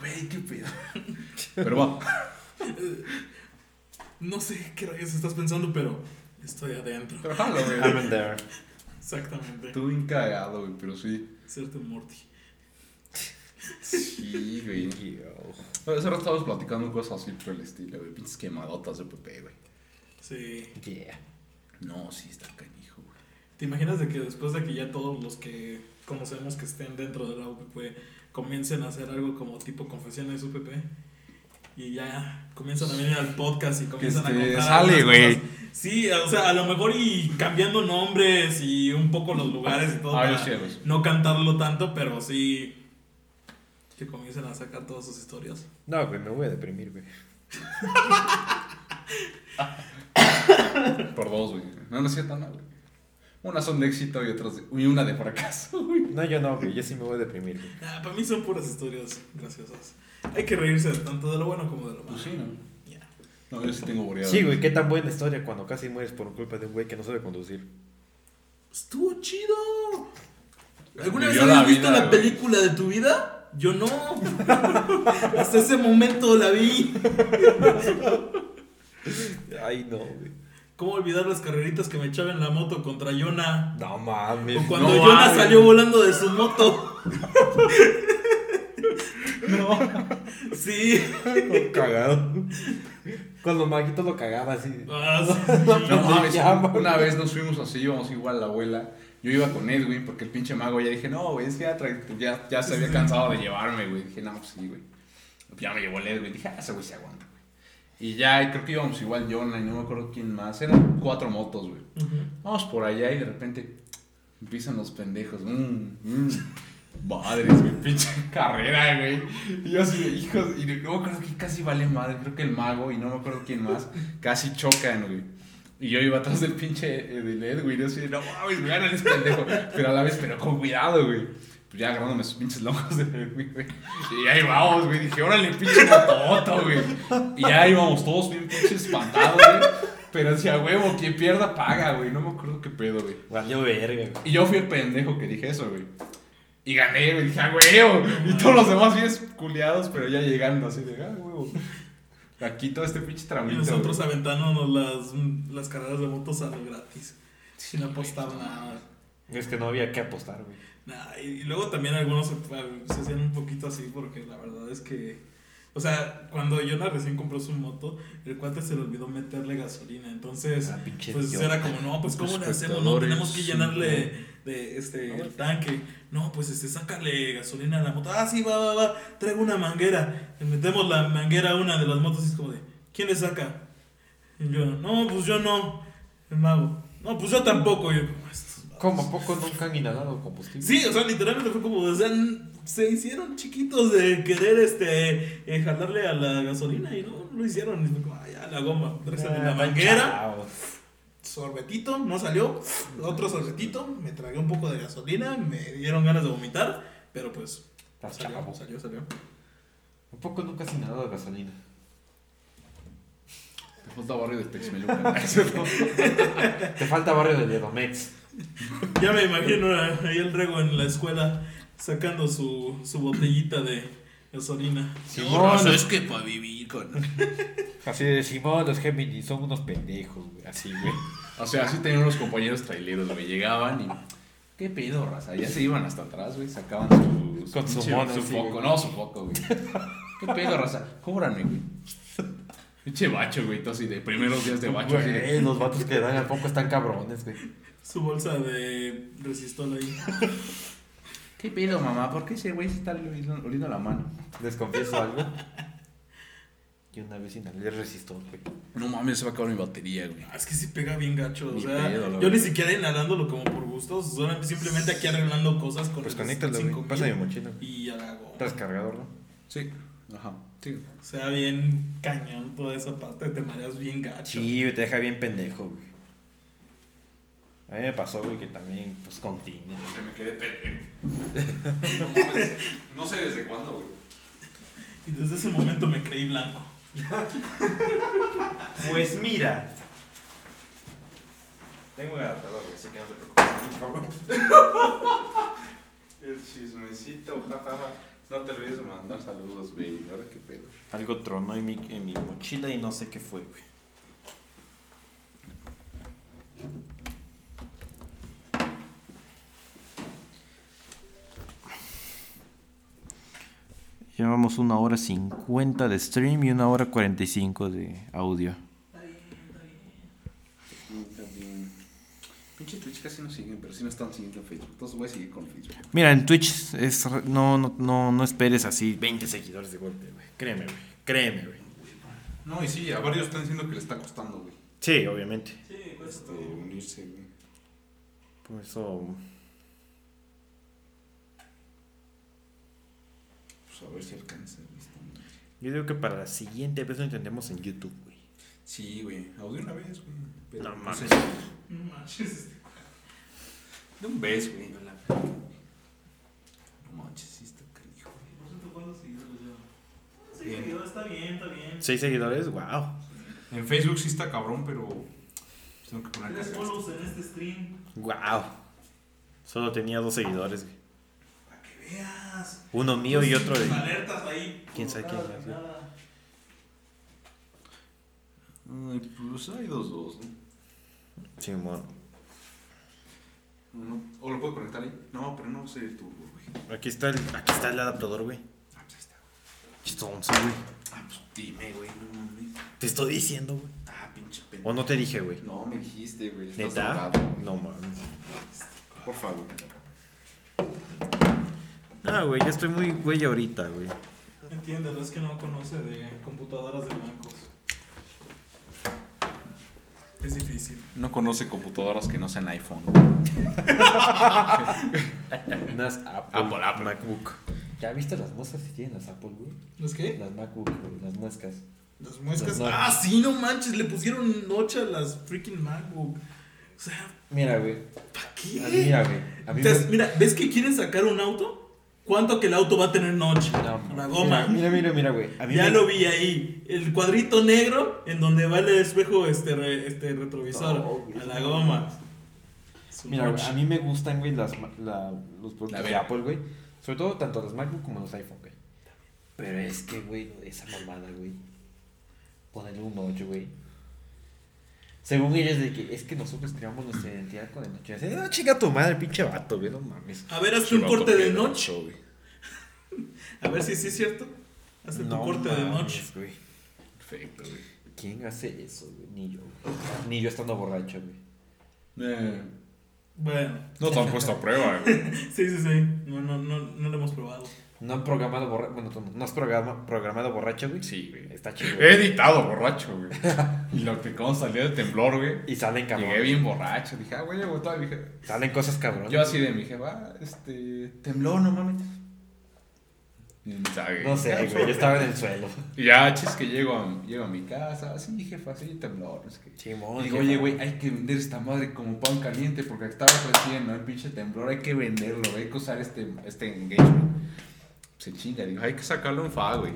Güey, qué pedo. Pero va. No sé qué rayos estás pensando, pero estoy adentro. Pero jalo, güey. I'm in there. Exactamente. Estuve bien cagado, güey, pero sí. Serte Morty. Sí, güey. Hace rato estábamos platicando cosas así por el estilo, güey. Pinches quemadotas de PP, güey. Sí. Yeah. No, sí, está canijo, güey. ¿Te imaginas de que después de que ya todos los que conocemos que estén dentro de la UPP comiencen a hacer algo como tipo confesiones UPP? Y ya comienzan a venir al podcast y comienzan a Este, contar sale, güey. Sí, o sea, a lo mejor y cambiando nombres y un poco los lugares y todo Ah, yo para no cantarlo tanto, pero sí que comiencen a sacar todas sus historias. No, güey, me voy a deprimir, güey. Por dos, güey. No, no es cierto, no, güey. Unas son de éxito y otras de... y una de fracaso, güey. No, yo no, güey. Yo sí me voy a deprimir, güey. Ah, para mí son puras historias graciosas. Hay que reírse tanto de lo bueno como de lo malo. Pues sí, ¿no? Ya. No, yo sí tengo boreado. Sí, güey, qué tan buena historia cuando casi mueres por culpa de un güey que no sabe conducir. Estuvo chido. ¿Alguna vez habías visto vida, la güey. película de tu vida? Yo no. Hasta ese momento la vi. Ay, no, güey. ¿Cómo olvidar las carreritas que me echaba en la moto contra Yona? No mames. O cuando No Yona mames. salió volando de su moto. No. Sí. Todo cagado. Cuando Maguito lo cagaba así. Ah, sí, No sí. mames, llama. una vez nos fuimos así, íbamos igual a la abuela. Yo iba con Edwin porque el pinche mago ya dije, no, güey, es que ya, ya, ya se había cansado de llevarme, güey. Dije, no, pues sí, güey. Ya me llevó el Edwin. Dije, ah, ese güey se aguanta. Y ya, y creo que íbamos igual Jonah y no me acuerdo quién más. Eran cuatro motos, güey. Vamos por allá y de repente empiezan los pendejos. Mmm, mmm. Madres, güey, pinche carrera, güey. Y yo así de hijos. Y no me acuerdo que casi vale madre. Creo que el mago y no me acuerdo quién más. Casi chocan, güey. Y yo iba atrás del pinche eh, del Edwin. Y yo así de, no mames, me ganan ese pendejo. Pero a la vez, pero con cuidado, güey. Pues ya agarrándome sus pinches locos de Edwin, güey. Y ahí vamos, güey. Dije, órale, pinche mototo, güey. Y ya íbamos todos bien pinches espantados, güey. Pero decía, huevo, quien pierda paga, güey. No me acuerdo qué pedo, güey. Valió verga, güey. Y yo fui el pendejo que dije eso, güey. Y gané, güey. Dije, ah, huevo. Y todos los demás bien culiados, pero ya llegando así de, ah, huevo. Aquí todo este pinche Y tramito. nosotros güey. aventándonos las, las carreras de motos a lo gratis. Sin apostar nada. Es que no había que apostar, güey. Nah, y, y luego también algunos se, se hacían un poquito así porque la verdad es que... O sea, cuando Yona recién compró su moto, el cuate se le olvidó meterle gasolina. Entonces, Ah, pues era como, no, pues ¿cómo le hacemos? No, tenemos que llenarle de este el tanque. No, pues este, sácale gasolina a la moto. Ah, sí, va, va, va. Traigo una manguera. Le metemos la manguera a una de las motos y es como de, ¿quién le saca? Y yo, no, pues yo no. El mago. No, pues yo tampoco. Y yo, como, estos vagos. ¿Cómo a poco nunca han inhalado combustible? Sí, o sea, literalmente fue como, o sea, n- se hicieron chiquitos de querer este eh, jalarle a la gasolina y no lo hicieron. Y fue como, ah, ya, la goma, Ah, la manguera, chao. sorbetito, no salió, otro sorbetito, me tragué un poco de gasolina, me dieron ganas de vomitar, pero pues salió, chavo. salió, salió. ¿A poco nunca has inhalado gasolina? Te falta barrio de Texmelucan. Te falta barrio de Ledomex. Ya me imagino ahí el rego en la escuela sacando su, su botellita de gasolina. Simón, es que para vivir con. Así de Simón, los Gemini son unos pendejos, güey. Así, güey. o sea, así tenían unos compañeros traileros, güey. Llegaban y. ¿Qué pedo, raza? Ya se iban hasta atrás, güey. Sacaban su. Con su mono, Su sí, foco, güey. no, su foco, güey. ¿Qué pedo, raza? Cóbrame, güey. Pinche bacho, güey. Todo así de primeros días de bacho. de- Güey, los vatos que dan al poco están cabrones, güey. Su bolsa de resistol ahí. ¿Qué pedo, mamá? ¿Por qué ese güey se está oliendo, la mano? Les confieso algo. Y una vez inhalé resistol, güey. No mames, se va a acabar mi batería, güey. Ah, Es que sí pega bien gacho. O sea, pedo, yo ni siquiera inhalándolo como por gusto. Simplemente aquí arreglando cosas con Pues el conéctalo, 5000 güey. Pasa mi mochila. Y a la goma. Traes cargador, ¿no? Sí. Ajá. Sí. O sea, bien cañón toda esa parte. Te mareas bien gacho. Sí, te deja bien pendejo, güey. A mí me pasó, güey, que también, pues, con Tine. Que me quedé pendejo. No sé desde cuándo, güey. Y desde ese momento me creí blanco. Pues mira. Tengo un adaptador, güey, así que no te preocupes. El chismecito, jajaja. No te olvides de mandar saludos, güey. Ahora qué pedo. Algo tronó en mi, en mi mochila y no sé qué fue, güey. Llevamos una hora 50 de stream y una hora 45 de audio. Está bien. Pinche Twitch casi no siguen, pero sí me están siguiendo en Facebook. Entonces voy a seguir con Facebook. Mira, en Twitch es, no, no, no, no esperes así 20 seguidores de golpe, güey. Créeme, güey. Créeme, güey. No, y sí, a varios están diciendo que le está costando, güey. Sí, obviamente. Sí, pues. Este, unirse, güey. Por eso. Pues a ver si alcanza, Yo digo que para la siguiente vez lo intentemos en YouTube, güey. Sí, güey. Audio una vez, güey. Pero No no mames. sé. No manches. De un beso, güey. la. No manches, sí está canijo. Por cierto, ¿cuántos seguidores lleva? Bien. seguidores, está bien, está bien. ¿Seis seguidores? ¡Wow! En Facebook sí está cabrón, pero. Tengo que poner Tres follows en este stream. ¡Wow! Solo tenía dos seguidores, güey. Para que veas. Uno mío y otro de. Tus alertas ahí. ¿Quién sabe quién es? nada. Ay, pues hay dos, dos, ¿no? Simón. No, ¿O lo puedo conectar ahí? No, pero no sé tú, güey. Aquí está el, aquí está el adaptador, güey. Ah, pues ahí está. Chistonzo, güey. Ah, pues dime, güey, no mames. Te estoy diciendo, güey. Ah, pinche pendejo. ¿O no te dije, güey? No, me dijiste, güey. estás ¿Neta? No mames. Por favor. No, güey, yo estoy muy güey ahorita, güey. Entiéndelo, es que no conoce de computadoras de bancos. Es difícil. No conoce computadoras que no sean iPhone. Unas Apple, Apple, Apple. MacBook. ¿Ya viste las muescas que tienen las Apple, güey? ¿Los qué? Las MacBook, güey, las muescas. Las muescas. Las Ah, sí, no manches, le pusieron noche a las freaking MacBook. O sea, Mira, güey. ¿para qué? Ah, Mira, güey. A mí Entonces, me... Mira, ¿ves que quieren sacar un auto? ¿Cuánto que el auto va a tener noche? No, la goma. Mira, mira, mira, güey. A mí ya me- lo vi ahí. El cuadrito negro en donde va el espejo este, re- este retrovisor. A la goma. Mira, güey, a mí me gustan, güey, las, la- los productos La de. Apple, güey. Sobre todo tanto los MacBook como los iPhone, güey. Pero es que, güey, esa mamada, güey. Ponerle un 8, güey. Según ellos, de que es que nosotros creamos nuestra identidad con el 8. Así, no, chinga tu madre, pinche vato, güey, no mames. A ver, hazte un corte de noche. güey. A ver si sí es cierto. Hazte tu No corte de noche. güey. Perfecto, güey. ¿Quién hace eso, güey? Ni yo. güey. Ni yo estando borracho, güey. Eh, Bueno. no te han puesto a prueba, güey. Sí, sí, sí. No, no, no, no lo hemos probado. No han programado borracho. Bueno, tú no. ¿No has programa- programado borracho, güey? Sí, güey. Está chido. He editado borracho, güey. Y lo que como salió de temblor, güey. Y salen cabrón. Llegué bien borracho. Dije, ah, güey, todavía dije. Salen cosas cabrones. Yo así de mi jefa, ah, este. Tembló, no mames. Me sabe, No sé, güey. Yo estaba en el suelo. Y ya, chis, que llego a, llego a mi casa. Sí, jefa, sí, temblor. Es que. Simón. Digo, jefa. oye, güey, hay que vender esta madre como pan caliente porque estaba recién, ¿no? El pinche temblor, hay que venderlo, hay que usar este, este engagement. Se chinga, digo, hay que sacarlo en fa, güey.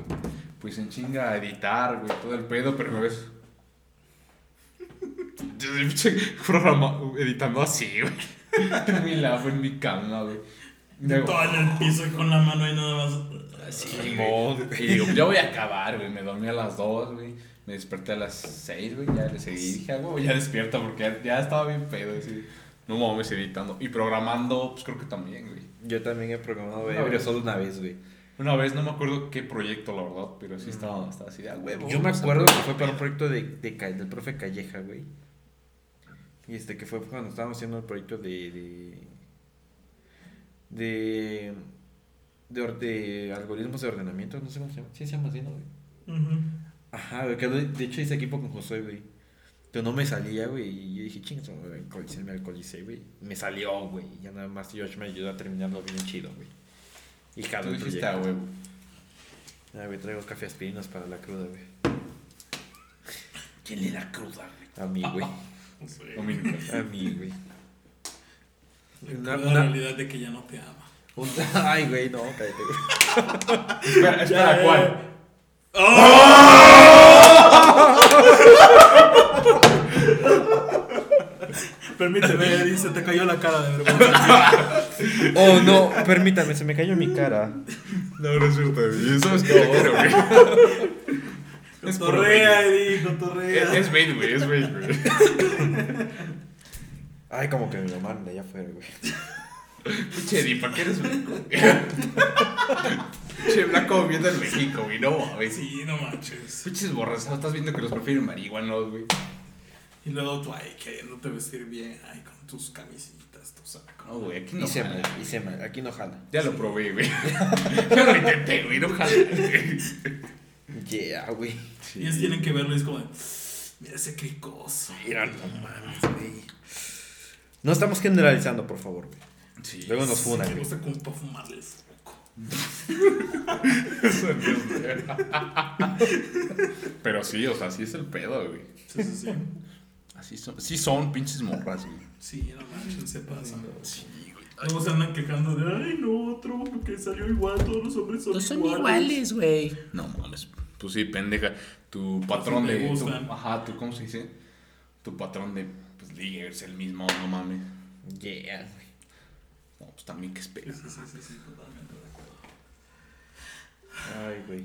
Pues se chinga a editar, güey, todo el pedo, pero me ves. Programa editando así, güey. En mi lado, en mi cama, güey. Todo en el piso y con la mano ahí nada más. güey. Y digo, ya voy a acabar, güey. Me dormí a las 2, güey. Me desperté a las 6, güey. Ya le seguí. Dije, ah, güey, ya despierta porque ya, ya estaba bien pedo. Así. No mames, editando. Y programando, pues creo que también, güey. Yo también he programado ebrio vez. solo una vez, güey. Una vez, no me acuerdo qué proyecto, la verdad, pero sí estaba, estaba así de, ah, güey. Yo me acuerdo que fue para un proyecto de, de Ca- del profe Calleja, güey. Y este que fue cuando estábamos haciendo el proyecto de. de. de, de, or- de algoritmos de ordenamiento, no sé cómo se llama. Sí, se llama así, ¿no, güey? Ajá, güey, que de de hecho hice equipo con Josué, güey. Pero no me salía, güey, y yo dije, chingas, me alcoholicé, me alcoholicé, güey. Me salió, güey, y ya nada más Josh me ayudó a terminarlo bien chido, güey. Y Tú dijiste, ah, proyecto. güey. Ah, güey, traigo café aspirinas para la cruda, güey. ¿Quién le da cruda, güey? A mí, güey. Dominica. A mí, güey. La Una- realidad de que ya no te ama. Un- Ay, güey, no, cállate, güey. Espera, espera, Ya, ¿cuál? Permíteme, dice, te cayó la cara de vergüenza. Oh, no, permítame, se me cayó mi cara. No, no es cierto, güey. ¿Sabes qué quiero, güey? Es Cotorrea. Eddie, cotorrea. Es, es bait, güey, es bait, güey. Ay, como que me lo mandan de allá afuera, güey. Pinche Eddie, ¿para qué eres blanco? Pinche blanco viviendo en México, güey, no mames. Sí, no manches. Pinches borrazados, estás viendo que los prefieren marihuanos, güey. Y luego tú, ay, queriéndote vestir bien, ay, con tus camisitas, tu saco. No, güey, aquí no Hice jala. mal, hice mal. Aquí no jala. Ya lo probé, güey. Ya lo intenté, güey, no jala. Yeah, güey. Sí. Ellos tienen que verlo y es como, de, mira ese cricoso. Mira, no mames, güey. No estamos generalizando, por favor, güey. Sí. Luego nos funan, Me güey. gusta como para fumarle el foco. Pero sí, o sea, sí es el pedo, güey. Sí, sí, sí. Así son, sí son pinches morras, güey. Sí, no manches, se pasa. Sí, güey. Luego se andan quejando de, ay, no, otro, que salió igual, todos los hombres son, iguales. güey. No mames. Pues sí, pendeja. Tu patrón de. tu- ajá, tu, ¿cómo se dice? Tu patrón de pues, ligue es el mismo, no mames. Yeah, güey. No, pues también que Sí, esperas. sí, sí, sí, sí, totalmente de acuerdo. Ay, güey.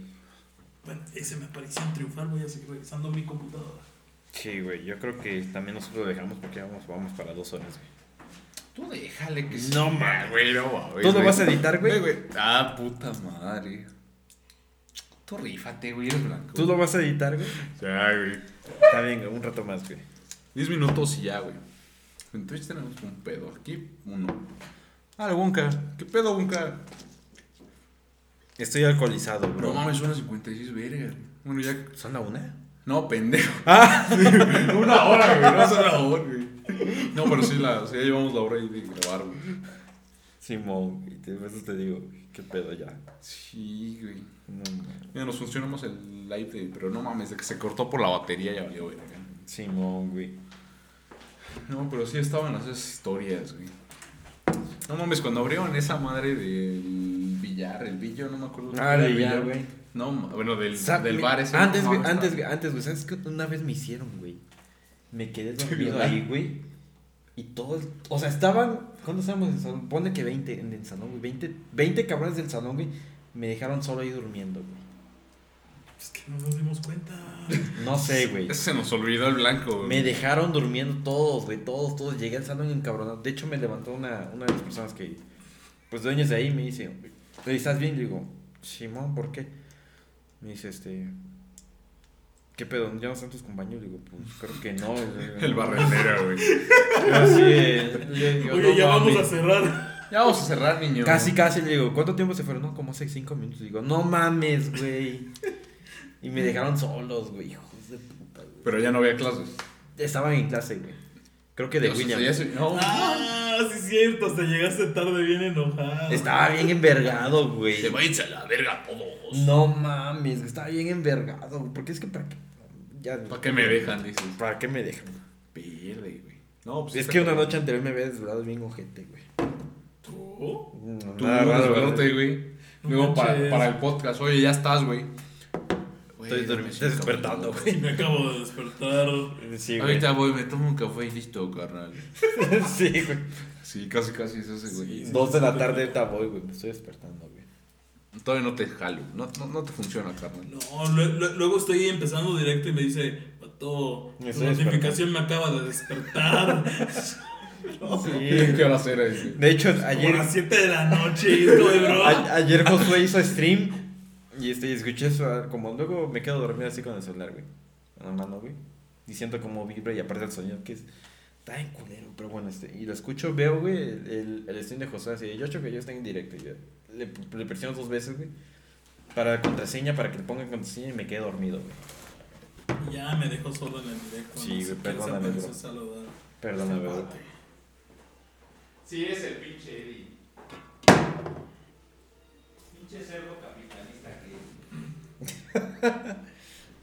Bueno, ese me pareció en triunfar, voy a seguir revisando mi computadora. Sí, güey. Yo creo que también nosotros lo dejamos porque vamos, vamos para dos horas, güey. Tú déjale que No mames. güey, no mames. ¿Tú lo güey. vas a editar, güey? Ah, puta madre. Tú rífate, güey, eres blanco. ¿Tú lo vas a editar, güey? Ya, güey. Está bien, güey, un rato más, güey. 10 minutos y ya, güey. En Twitch tenemos un pedo. Aquí, uno. Ah, Bunka. ¿Qué pedo, Bunka? Estoy alcoholizado, No bro. mames, son las 56 verga. Bueno, ya. ¿Son la una? No, pendejo. Ah, una hora, güey. No es una hora, güey. No, pero sí, la, sí, ya llevamos la hora ahí de grabar, güey. Simón, y te, eso te digo, güey, qué pedo ya. Sí, güey. No. Mira, nos funciona más el live, de- pero no mames, de que se cortó por la batería ya valió, verga. Simón, güey. No, pero sí estaban esas historias, güey. No mames, cuando abrieron esa madre del billar, el billo, no me acuerdo. Ah, el billar, güey. No, bueno, del, del bar ese. Antes, no güey, antes, güey, antes, güey. ¿Sabes qué una vez me hicieron, güey? Me quedé dormido ahí, güey. Y todos, o sea, estaban, ¿cuántos estábamos en el salón? Pone que 20 en el salón, güey. 20, 20 cabrones del salón, güey. Me dejaron solo ahí durmiendo, güey. Es que no nos dimos cuenta. No sé, güey. Ese se nos olvidó el blanco, güey. Me dejaron durmiendo todos, güey, todos, todos. Llegué al salón encabronado. De hecho, me levantó una, una de las personas que, pues, dueñas de ahí, me dice, "Oye, ¿estás bien? Le digo, Simón, ¿por qué? Me dice, este, ¿qué pedo? ¿Ya no están tus compañeros? Digo, pues, creo que no. El barrendero, güey. Así, eh, digo, Oye, "No ya mames". vamos a cerrar. Ya vamos a cerrar, niño. Casi, casi, le digo, ¿cuánto tiempo se fueron? No, como hace cinco minutos. Digo, no mames, güey. Y me dejaron solos, güey, hijos de puta, güey. Pero ya no había clases. Estaban en clase, güey. Creo que de O sea, William. ya no, Ah, sí es cierto, hasta llegaste tarde bien enojado. Estaba bien envergado, güey. Se váyanse a la verga todos. No mames, estaba bien envergado, güey. Porque es que para qué. Ya, ¿Para qué me dejan? Dices. ¿Para qué me dejan? Pierde, güey. No, pues Es que una noche anterior me había desvelado bien ojete, güey. ¿Tú? No, Tú nada raro, güey. No Luego para, para el podcast. Oye, ya estás, güey. Güey, Estoy dame durmi- cinco despertando. Sí, me acabo de despertar. Sí, güey. Ahorita voy, me tomo un café y listo, carnal. sí, güey. Sí, casi, casi es ese, güey. Sí. Dos de la tarde ahorita voy, güey. Me estoy despertando, güey. Todavía no te jalo. No, no, no te funciona, carnal. No, lue- lue- luego estoy empezando directo y me dice, Pato, tu notificación me acaba de despertar. ¿Qué hora será ese? De hecho, Ayer. A las 7 de la noche esto de bro. a- ayer Josué hizo stream y este, y escuché eso. ah, Como luego me quedo dormido así con el celular, güey. Con la mano, güey. Y siento como vibra y aparte el sonido que es. Está en culero, pero bueno, este. Y lo escucho, veo, güey, el, el stream de Josué así. Yo hecho que yo estoy en directo. Y yo le, le presiono dos veces, güey. Para la contraseña, para que le pongan contraseña y me quede dormido, güey. Ya me dejó solo en el directo. Sí, no güey, perdóname, bro. saludar. Perdóname, güey. vato. Sí, es el pinche Eddie. Pinche cerdo capitalista que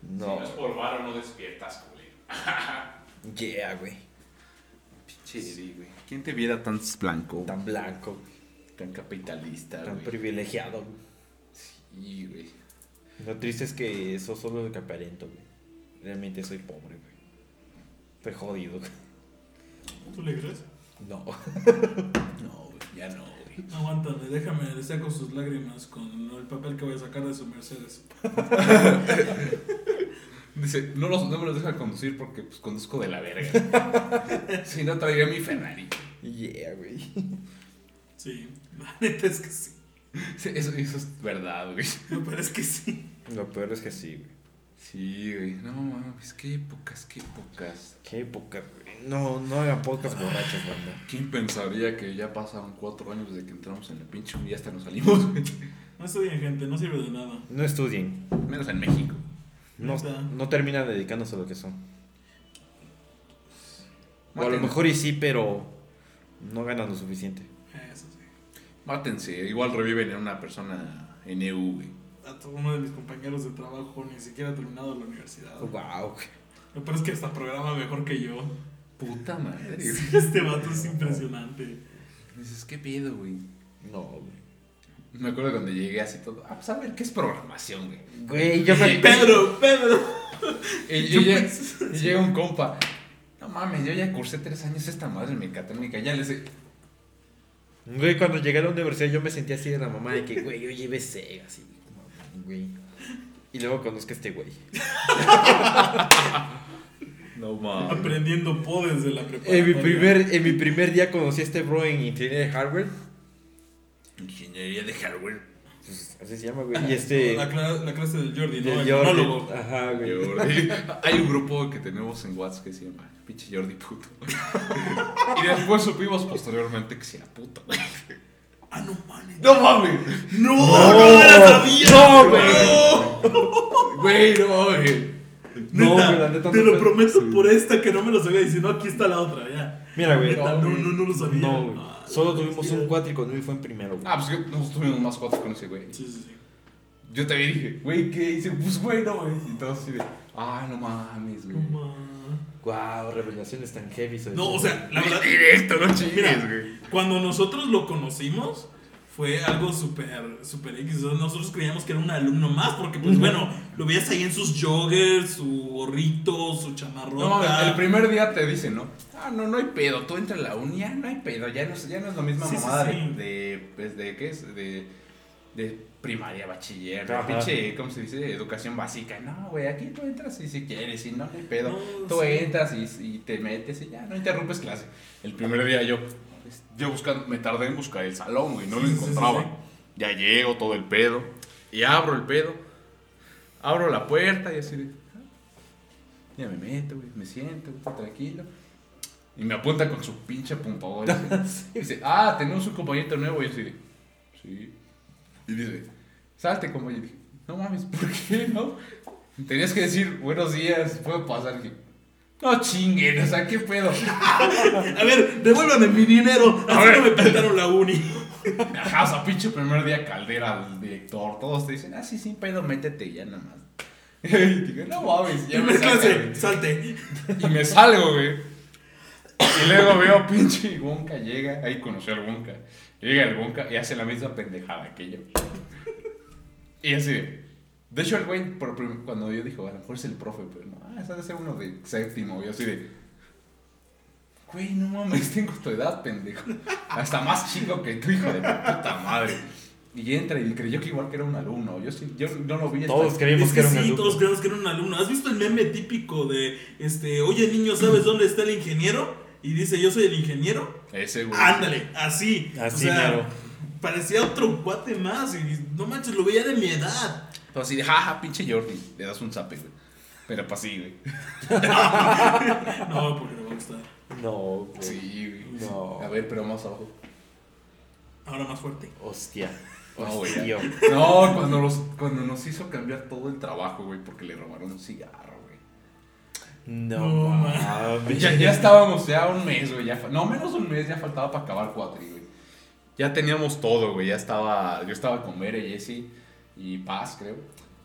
No. por varo no despiertas, culero. Yeah, güey. Pinche güey. ¿Quién te viera tan blanco? Tan blanco, tan capitalista, tan privilegiado, güey. Sí, güey. Lo triste es que eso solo es lo que aparento, güey. Realmente soy pobre, güey. Estoy jodido. güey. ¿Tú le crees? No. No, güey, ya no. Aguántame, déjame, le saco sus lágrimas con el papel que voy a sacar de su Mercedes. Dice, no, los, no me los deja conducir porque pues conduzco de la verga. si no traería mi Ferrari. Yeah, güey. Sí, la neta es que sí. Sí, Eso, eso es verdad, güey. No, pero es que sí. Lo peor es que sí, güey. Sí, güey. No, mames, qué épocas, qué épocas. Qué época, güey. No, no hagan podcast borrachos, banda. ¿Quién pensaría que ya pasaron cuatro años desde que entramos en la pinche y hasta nos salimos? güey? No estudien, gente, no sirve de nada. No estudien. Menos en México. No, no terminan dedicándose a lo que son. O a lo mejor y sí, pero no ganan lo suficiente. Eso sí. Mátense, igual reviven en una persona en EU, güey. A todo uno de mis compañeros de trabajo ni siquiera ha terminado la universidad. Wow. Lo peor es que hasta programa mejor que yo. Puta madre. Sí, este vato es impresionante. Dices, ¿qué pedo, güey? No, güey. Me acuerdo cuando llegué así todo. Ah, pues a ver, ¿qué es programación, güey? Güey, yo me. Pedro, Pedro. Y, y llega, y llega un compa. No mames, yo ya cursé tres años esta madre en mecatrónica. Ya les. Güey, cuando llegué a la universidad yo me sentía así de la mamá de que, güey, yo llevé Sega, así. Güey. Y luego conozco a este güey. No mames. Aprendiendo po desde la preparatoria. En mi primer, en mi primer día conocí a este bro en ingeniería de hardware. Ingeniería de hardware. Pues, así se llama, güey. Y este. La, cla- la clase del Jordi, ¿no? del El Jordi. monólogo. Ajá, güey. Jordi. Hay un grupo que tenemos en WhatsApp que se llama Pinche Jordi puto. y después supimos posteriormente que era puto, güey. Ah, no mames. No mames. No, no, me la sabía. No, güey. Güey, no. No, Neta, güey, la neta te no lo fue- prometo sí. por esta que no me lo sabía. Y si no, aquí está la otra, ya. Mira, güey. Neta, no, no, no lo sabía. No, güey. Ah, Solo no, tuvimos un 4 y con él fue en primero, güey. Ah, pues que nosotros tuvimos más cuatro con ese güey. Sí, sí, sí. Yo también dije, güey, ¿qué? Y dice, pues güey, no, güey. Y todos así de, ah, no mames, No güey. mames. Wow, revelaciones tan heavy. No, o sea, la verdad. Directo, no Mira, chingues, güey. cuando nosotros lo conocimos, fue algo súper, súper X. Nosotros creíamos que era un alumno más, porque, pues bueno, lo veías ahí en sus joggers, su gorrito, su chamarrota. No el primer día te dicen, ¿no? Ah, no, no hay pedo. Tú entras a la uni, ya no hay pedo. Ya no, es- ya no es la misma Sí, mamada sí. De, de, pues, de, ¿qué es? De, de primaria, bachiller, pinche, ¿cómo se dice? Educación básica. No, güey, aquí tú entras y si quieres, y no, no hay pedo. No, tú sí. entras y, y te metes y ya, no interrumpes clase. El primer día yo, yo buscando, me tardé en buscar el salón, güey, no lo Sí, sí, sí, encontraba. Ya llego, todo el pedo, y abro el pedo, abro la puerta y así de, ah, ya me meto, güey, me siento, güey, tranquilo. Y me apunta con su pinche pompador. Y dice, ah, tenemos un compañero nuevo. Y yo así de, sí. Y dice, salte, compañero. Y dije, no mames, ¿por qué no? Tenías que decir, buenos días, ¿puedo pasar? Y dije, no chinguen, o sea, ¿qué pedo? A ver, devuélvame mi dinero. A Así ver. no me pintaron la uni. Ajá, o sea, pinche primer día caldera, el director, todos te dicen, ah, sí, sin pedo, métete ya nada más. Y dije, no mames, ya me clase, sacan". salte. Y me salgo, güey. Y luego veo pinche Wonka llega, ahí conocí al Wonka. Llega el Wonka y hace la misma pendejada que yo. Y así de. Hecho, el güey, por cuando yo dije, a lo mejor es el profe, pero no, ah, ese debe ser uno de séptimo. Y así de. Güey, no mames, tengo tu edad, pendejo. Hasta más chico que tu hijo de puta madre. Y entra y creyó que igual que era un alumno. Yo, sí, yo no lo vi Todos creímos que que era un sí, alumno. todos creemos que era un alumno. ¿Has visto el meme típico de, este, oye niño, ¿sabes dónde está el ingeniero? Y dice, yo soy el ingeniero. Ese güey. Ándale, así. Así, o sea, mero. parecía otro cuate más. Y no manches, lo veía de mi edad. Todo así de, jaja, pinche Jordi. Le das un zape, güey. Pero pues sí, güey. No, porque le va a gustar. No, güey. Sí, güey. No. A ver, pero más abajo. Ahora más fuerte. Hostia. No, güey. Hostia. No, cuando, los, cuando nos hizo cambiar todo el trabajo, güey, porque le robaron un cigarro, güey. No, No, mames. Ya, ya estábamos ya un mes, güey. Ya, no, menos un mes ya faltaba para acabar cuatro, güey. Ya teníamos todo, güey. Ya estaba. Yo estaba con Mere, Jesse y Paz, creo.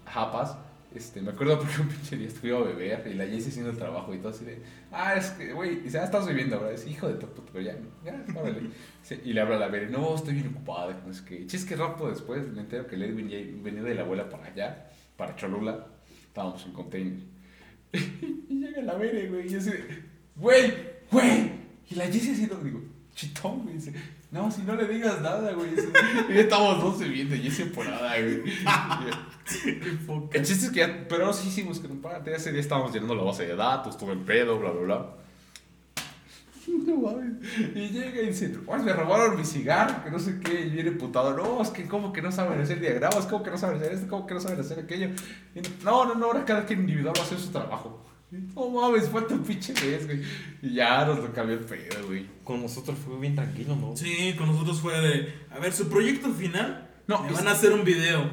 Ajá, Paz. Este, me acuerdo porque un pinche día fui a beber y la Jessie haciendo el trabajo y todo así de. Ah, es que, güey, ah, estás viviendo ahora. Es hijo de tu puta, pero ya, ya, órale. Y le habla a la Mere, no, estoy bien ocupada. No es que, chis que rato después me entero que el Edwin ya venía de la abuela para allá, para Cholula. Estábamos en container. y llega la Mere, güey, y así de, güey, güey. Y la Jessie haciendo, digo, chitón, güey. Dice, no, si no le digas nada, güey. Estamos dos viendo y ese por nada, güey. El chiste es que ya, pero ahora sí hicimos que párate, ese día estábamos llenando la base de datos, todo el pedo, bla, bla, bla. No mames. Y llega y dice, pues me robaron mi cigarro, que no sé qué, y viene putado, no, es que como que no saben hacer diagramas, como que no saben hacer esto, como que no saben hacer aquello. Y, no, no, no, ahora cada quien individual va a hacer su trabajo. No mames, fue tu pinche vez, güey. Y ya nos lo cambió el pedo, güey. Con nosotros fue bien tranquilo, ¿no? Sí, con nosotros fue de. A ver, su proyecto final. No, me van a hacer un video.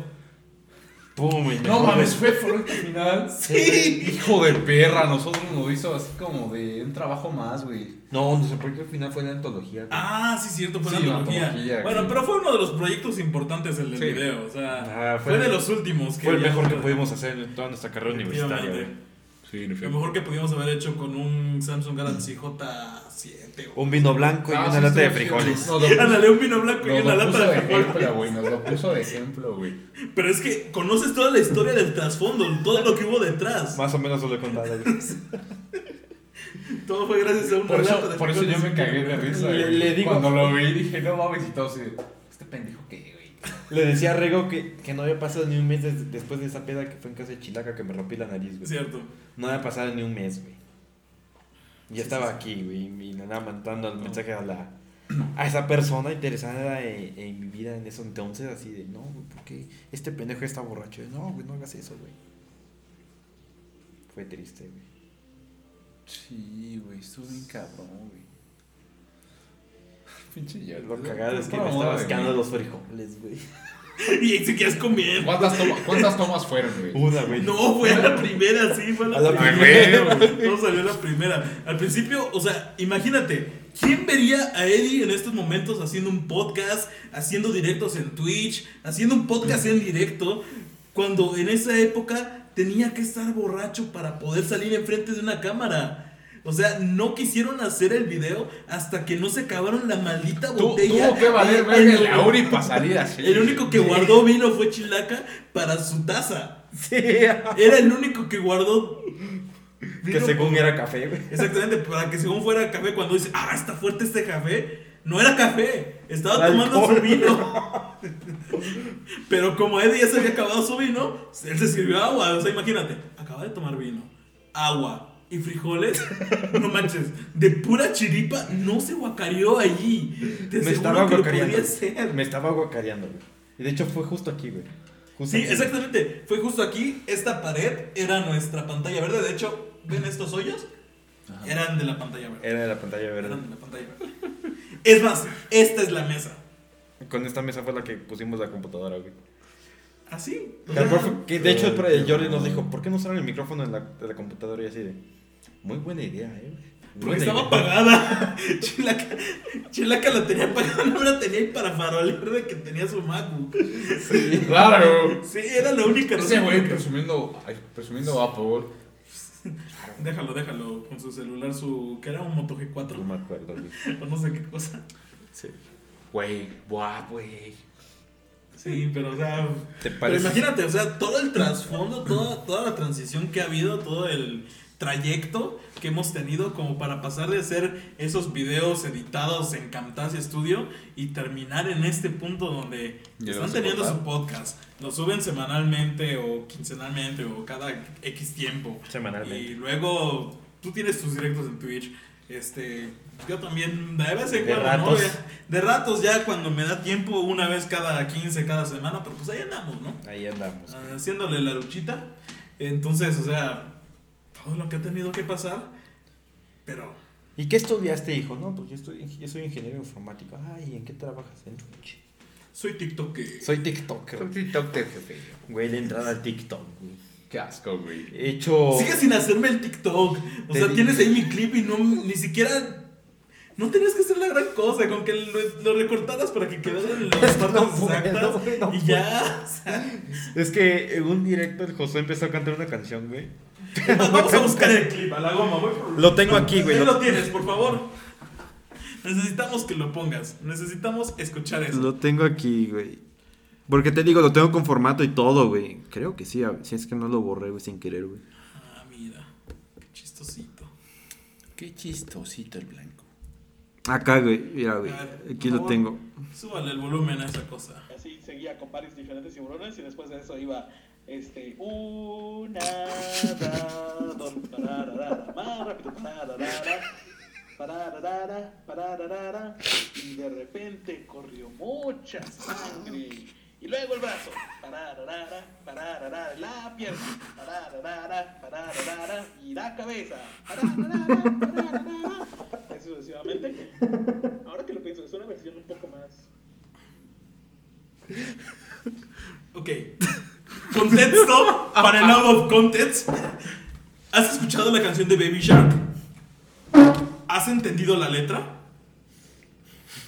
Pum, y No mames, fue el final. Sí. Hijo de perra, nosotros nos hizo así como de un trabajo más, güey. No, nuestro proyecto final fue la antología. güey. Ah, sí, cierto, fue Sí, la la antología. antología, Bueno, pero fue uno de los proyectos importantes el del Sí. video. O sea, Ah, fue, fue- de los últimos que. fue el mejor que pudimos hacer en toda nuestra carrera universitaria. Güey. Sí, Lo mejor que pudimos haber hecho con un Samsung Galaxy J7. o- Un vino blanco y Ah, una sí, lata de frijoles. Ándale, un vino blanco y nos una lo puso lata de de frijol. ejemplo, güey. Nos lo puso de ejemplo, güey. Pero es que conoces toda la historia del trasfondo, todo lo que hubo detrás. Más o menos se lo he contado. Todo fue gracias a una Por lata eso, de por eso yo frijoles. me cagué de risa. Le- güey. le digo- Cuando lo vi dije, no mames, y todo así Este pendejo qué, güey. Le decía a Rego que, que no había pasado ni un mes des- después de esa peda que fue en casa de Chilaca que me rompí la nariz, güey. Cierto. No había pasado ni un mes, güey. Y Sí, estaba sí, aquí, güey, y andaba mandando el mensaje a la a esa persona interesada en, en mi vida en eso entonces, así de, no, güey, ¿por qué este pendejo está borracho? No, güey, no hagas eso, güey. Fue triste, güey. Sí, güey, estuvo bien cabrón, güey. Pinche ya. Lo cagado es que me estaba mí. los frijoles, güey. Y seguías comiendo. ¿Cuántas, toma- ¿Cuántas tomas fueron, güey? Una, güey. No, fue a la primera, sí, fue a la, A la primera. primera. No salió la primera. Al principio, o sea, imagínate, ¿quién vería a Eddie en estos momentos haciendo un podcast, haciendo directos en Twitch, haciendo un podcast en directo, cuando en esa época tenía que estar borracho para poder salir enfrente de una cámara? O sea, no quisieron hacer el video hasta que no se acabaron la maldita botella. tuvo que valer El- el- la Uri para salir así. El único que guardó vino fue Chilaca para su taza. Sí. Era el único que guardó. Que según era café, güey. Exactamente, para que según fuera café, cuando dice, ah, está fuerte este café, no era café, estaba tomando Alcohol. su vino. Pero como Eddie ya se había acabado su vino, él se sirvió agua. O sea, imagínate, acaba de tomar vino, agua y frijoles. No manches, de pura chiripa no se guacareó allí. Te Me estaba que lo guacareando. Me estaba guacareando, güey. Y de hecho fue justo aquí, güey. Justo Sí, aquí. exactamente. Fue justo aquí. Esta pared era nuestra pantalla verde. De hecho, ¿ven estos hoyos? Eran de la pantalla verde. Era de la pantalla verde. Eran de la pantalla verde. Es más, esta es la mesa. Con esta mesa fue la que pusimos la computadora, güey. Así. Que, al profe- que de hecho el Jordi nos dijo, ¿por qué no usaron el micrófono en la, de la computadora? Y así de, muy buena idea, eh. Porque Buena estaba idea". apagada. Chilaca, Chilaca la tenía apagada, no la tenía ahí para farolear de que tenía su MacBook. Claro. Sí, era la única Ese razón. güey presumiendo, presumiendo Apple. Déjalo, déjalo. Con su celular, su. que era un Moto No G4 me acuerdo, güey. o no sé qué cosa. Sí. Güey, guau, güey. Sí, pero o sea. ¿Te Pero imagínate, o sea, todo el trasfondo, toda, toda la transición que ha habido, todo el trayecto que hemos tenido como para pasar de hacer esos videos editados en Camtasia Studio y terminar en este punto donde Ya están teniendo su podcast. Lo suben semanalmente o quincenalmente o cada X tiempo. Semanalmente. Y luego tú tienes tus directos en Twitch. Este, yo también de vez en De cuando, ¿no? ratos. Ya- De ratos ya cuando me da tiempo, una vez cada 15, cada semana, pero pues ahí andamos, ¿no? Ahí andamos. Ah, haciéndole la luchita. Entonces, o sea, todo lo que ha tenido que pasar, pero ¿Y qué estudiaste, hijo? No, pues yo, estoy, yo soy ingeniero informático. Ay, ¿en qué trabajas? En Twitch. soy TikToker. Soy TikToker. Soy TikToker, jefe. Güey, de entrada al TikTok, güey. Qué asco, güey. He hecho... Sigue sin hacerme el TikTok. O Te sea, di- tienes ahí mi clip y no ni siquiera. No tenías que hacer la gran cosa, con que lo, lo recortaras para que quedara en las partes No puedo, exactas. no y ya. o sea, Es que en un directo el José empezó a cantar una canción, güey. vamos a buscar el clip a la goma, voy por- Lo tengo aquí, güey. Ahí Lo, lo tienes, por favor. Necesitamos que lo pongas. Necesitamos escuchar eso. lo tengo aquí, güey. Porque te digo, lo tengo con formato y todo, güey. Creo que sí, a- si es que no lo borré, güey, sin querer, güey. Ah, mira. Qué chistosito. Qué chistosito el blanco. Acá, güey. Mira, güey. Aquí lo favor, tengo. Súbale el volumen a esa cosa. Así seguía con varios diferentes tiburones y después de eso iba este un nadador pararara, más rápido pararara, pararara, y de repente corrió mucha sangre y luego el brazo pararara, pararara, la pierna pararara, y la cabeza pararara, pararara, así sucesivamente ahora que lo pienso es una versión un poco más Ok. Contexto para el out of context. ¿Has escuchado la canción de Baby Shark? ¿Has entendido la letra?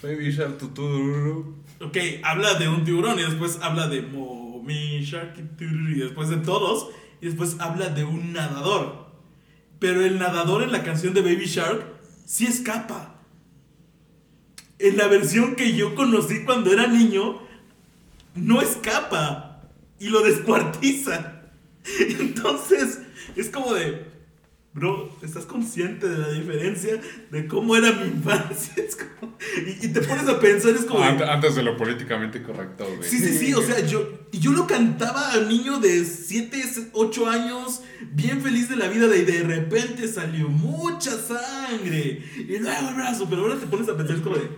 Baby Shark Tutururu. Ok, habla de un tiburón y después habla de Mommy Shark y después de todos y después habla de un nadador. Pero el nadador en la canción de Baby Shark sí escapa. En la versión que yo conocí cuando era niño, no escapa y lo descuartiza. Entonces, es como de, bro, ¿estás consciente de la diferencia de cómo era mi infancia? Es como- y, y te pones a pensar, es como... de, Ant- Antes de lo políticamente correcto, güey. Sí, sí, sí, o sea, yo, yo lo cantaba al niño de 7, 8 años, bien feliz de la vida, de, y de repente salió mucha sangre, y luego brazo, pero ahora te pones a pensar, es como de...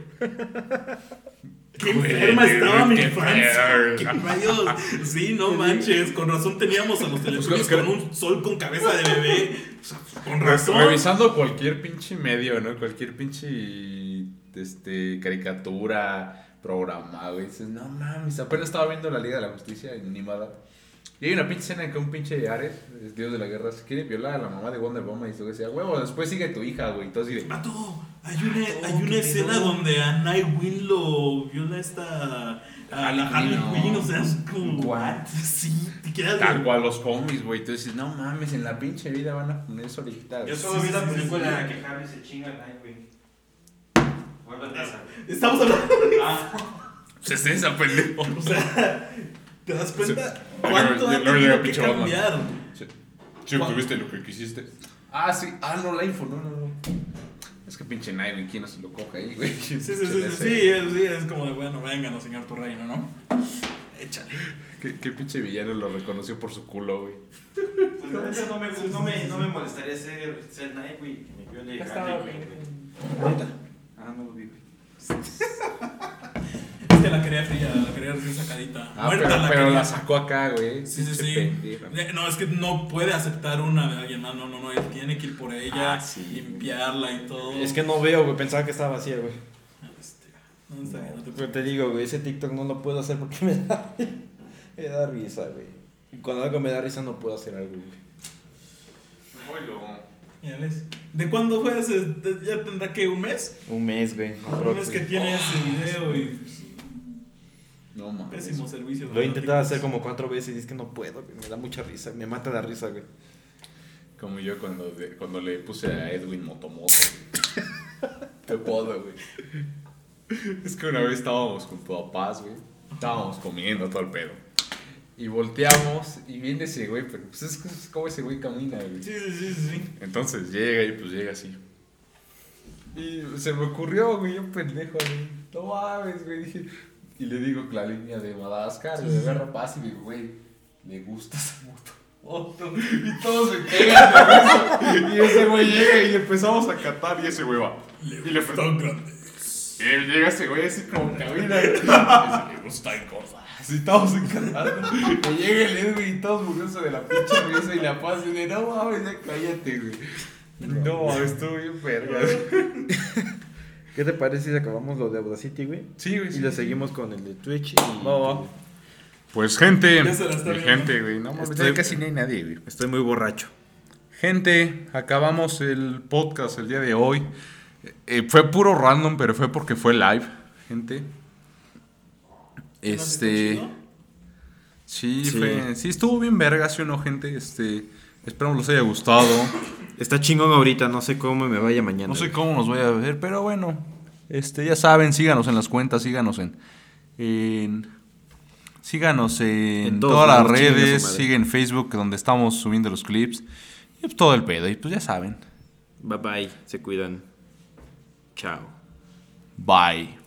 Qué enferma estaba mi infancia. rayos. Sí, no manches. Con razón teníamos a los teletubbies Pues, con un sol con cabeza de bebé. O sea, con razón. Revisando cualquier pinche medio, ¿no? Cualquier pinche este, caricatura, programa, güey. Dices, no mames, apenas estaba viendo la Liga de la Justicia animada. Y hay una pinche escena en que un pinche Ares, el dios de la guerra, se quiere violar a la mamá de Wonder Woman y tú decía, huevo, después sigue tu hija, güey. Entonces, así de, Vato, hay una, hay qué una escena pedo. donde a Nightwing lo viola esta. A la Harley Harley Quinn, o sea, es como. What? Sí, te quedas. tal cual los cómics, güey. Tú dices, no mames, en la pinche vida van a poner eso ahorita. Yo solo vi la película en la que Harry se chinga a Nightwing. Vuelve a esa. Estamos hablando. Ah, Se está esa pendejo. O sea, ¿te das cuenta Sí. Cuánto Luego- ha luego llega tenido que pinche Batman. cambiar? Sí, sí, obtuviste lo que quisiste. Ah, sí. Ah, no, la info, no, no, no. Es que pinche Nightwing, ¿quién no se lo coge ahí, güey? Sí, sí, sí, sí, sí, es, sí, es como de, bueno, vengan a señor tu reino, ¿no? Échale. ¿Qué, qué pinche villano lo reconoció por su culo, güey? pues no me, no me, no me molestaría ser, ser Nightwing que me viole Harley Quinn, güey. güey. Ah, no lo vi, güey. Es que la quería fría, la quería recién sacadita. Ah, Muerta pero, la pero quería. la sacó acá, güey. Sí, sí, sí. pendeja. No, es que no puede aceptar una de alguien más. No, no, no. Él tiene que ir por ella, Ah, sí. limpiarla y todo. Es que no veo, güey. Pensaba que estaba vacía, güey. Este, no, está no te Pero te digo, güey, ese TikTok no lo puedo hacer porque me da, me da risa, güey. Y cuando algo me da risa no puedo hacer algo, güey. ¿De cuándo fue ese? ¿De- ¿Ya tendrá que un mes? Un mes, güey. Un mes que tiene ese video y No mames. pésimo servicio. Lo he intentado hacer como cuatro veces y es que no puedo, güey. Me da mucha risa. Me mata la risa, güey. Como yo cuando, de- cuando le puse a Edwin Motomoto. Te puedo, güey. Es que una vez estábamos con tu papás, güey. Estábamos comiendo todo el pedo. Y volteamos y viene ese güey, pero pues es, es como ese güey camina, güey. Sí, sí, sí, sí, sí. Entonces llega y pues llega así. Y se me ocurrió, güey, un pendejo, güey. No mames, güey. Dije, y le digo la línea de Madagascar, de Guerra Paz, y digo, güey, le gusta esa moto. Moto. Y todos se pegan de. Y ese güey llega y le empezamos a catar y ese güey va. y le Tan grande. y llega ese güey así como camina. Y le gusta en cosas. Así estamos encantando. Y llega el Edwin y todos muriéndose de la pinche risa y la paz. Y de no mames, ya cállate, güey. No mames, estuvo bien verga. ¿Qué te parece si acabamos lo de Audacity, güey? Sí, güey. Y sí, le sí. seguimos con el de Twitch. Y... Va. Pues gente, Ya se la está mi viendo. gente, güey. No mames, Estoy- ya casi no hay nadie, güey. Estoy muy borracho. Gente, acabamos el podcast el día de hoy. Eh, fue puro random, pero fue porque fue live, gente. Este. Sí, Sí. fue- sí, estuvo bien verga, ¿sí o no, gente? Este, esperamos les haya gustado. Está chingón ahorita, no sé cómo me vaya mañana. No sé cómo nos vaya a ver, pero bueno, este, ya saben, síganos en las cuentas, síganos en, en- síganos en, En todas las redes, siguen Facebook donde estamos subiendo los clips y pues, todo el pedo y pues ya saben. Bye bye, se cuidan. Chao. Bye.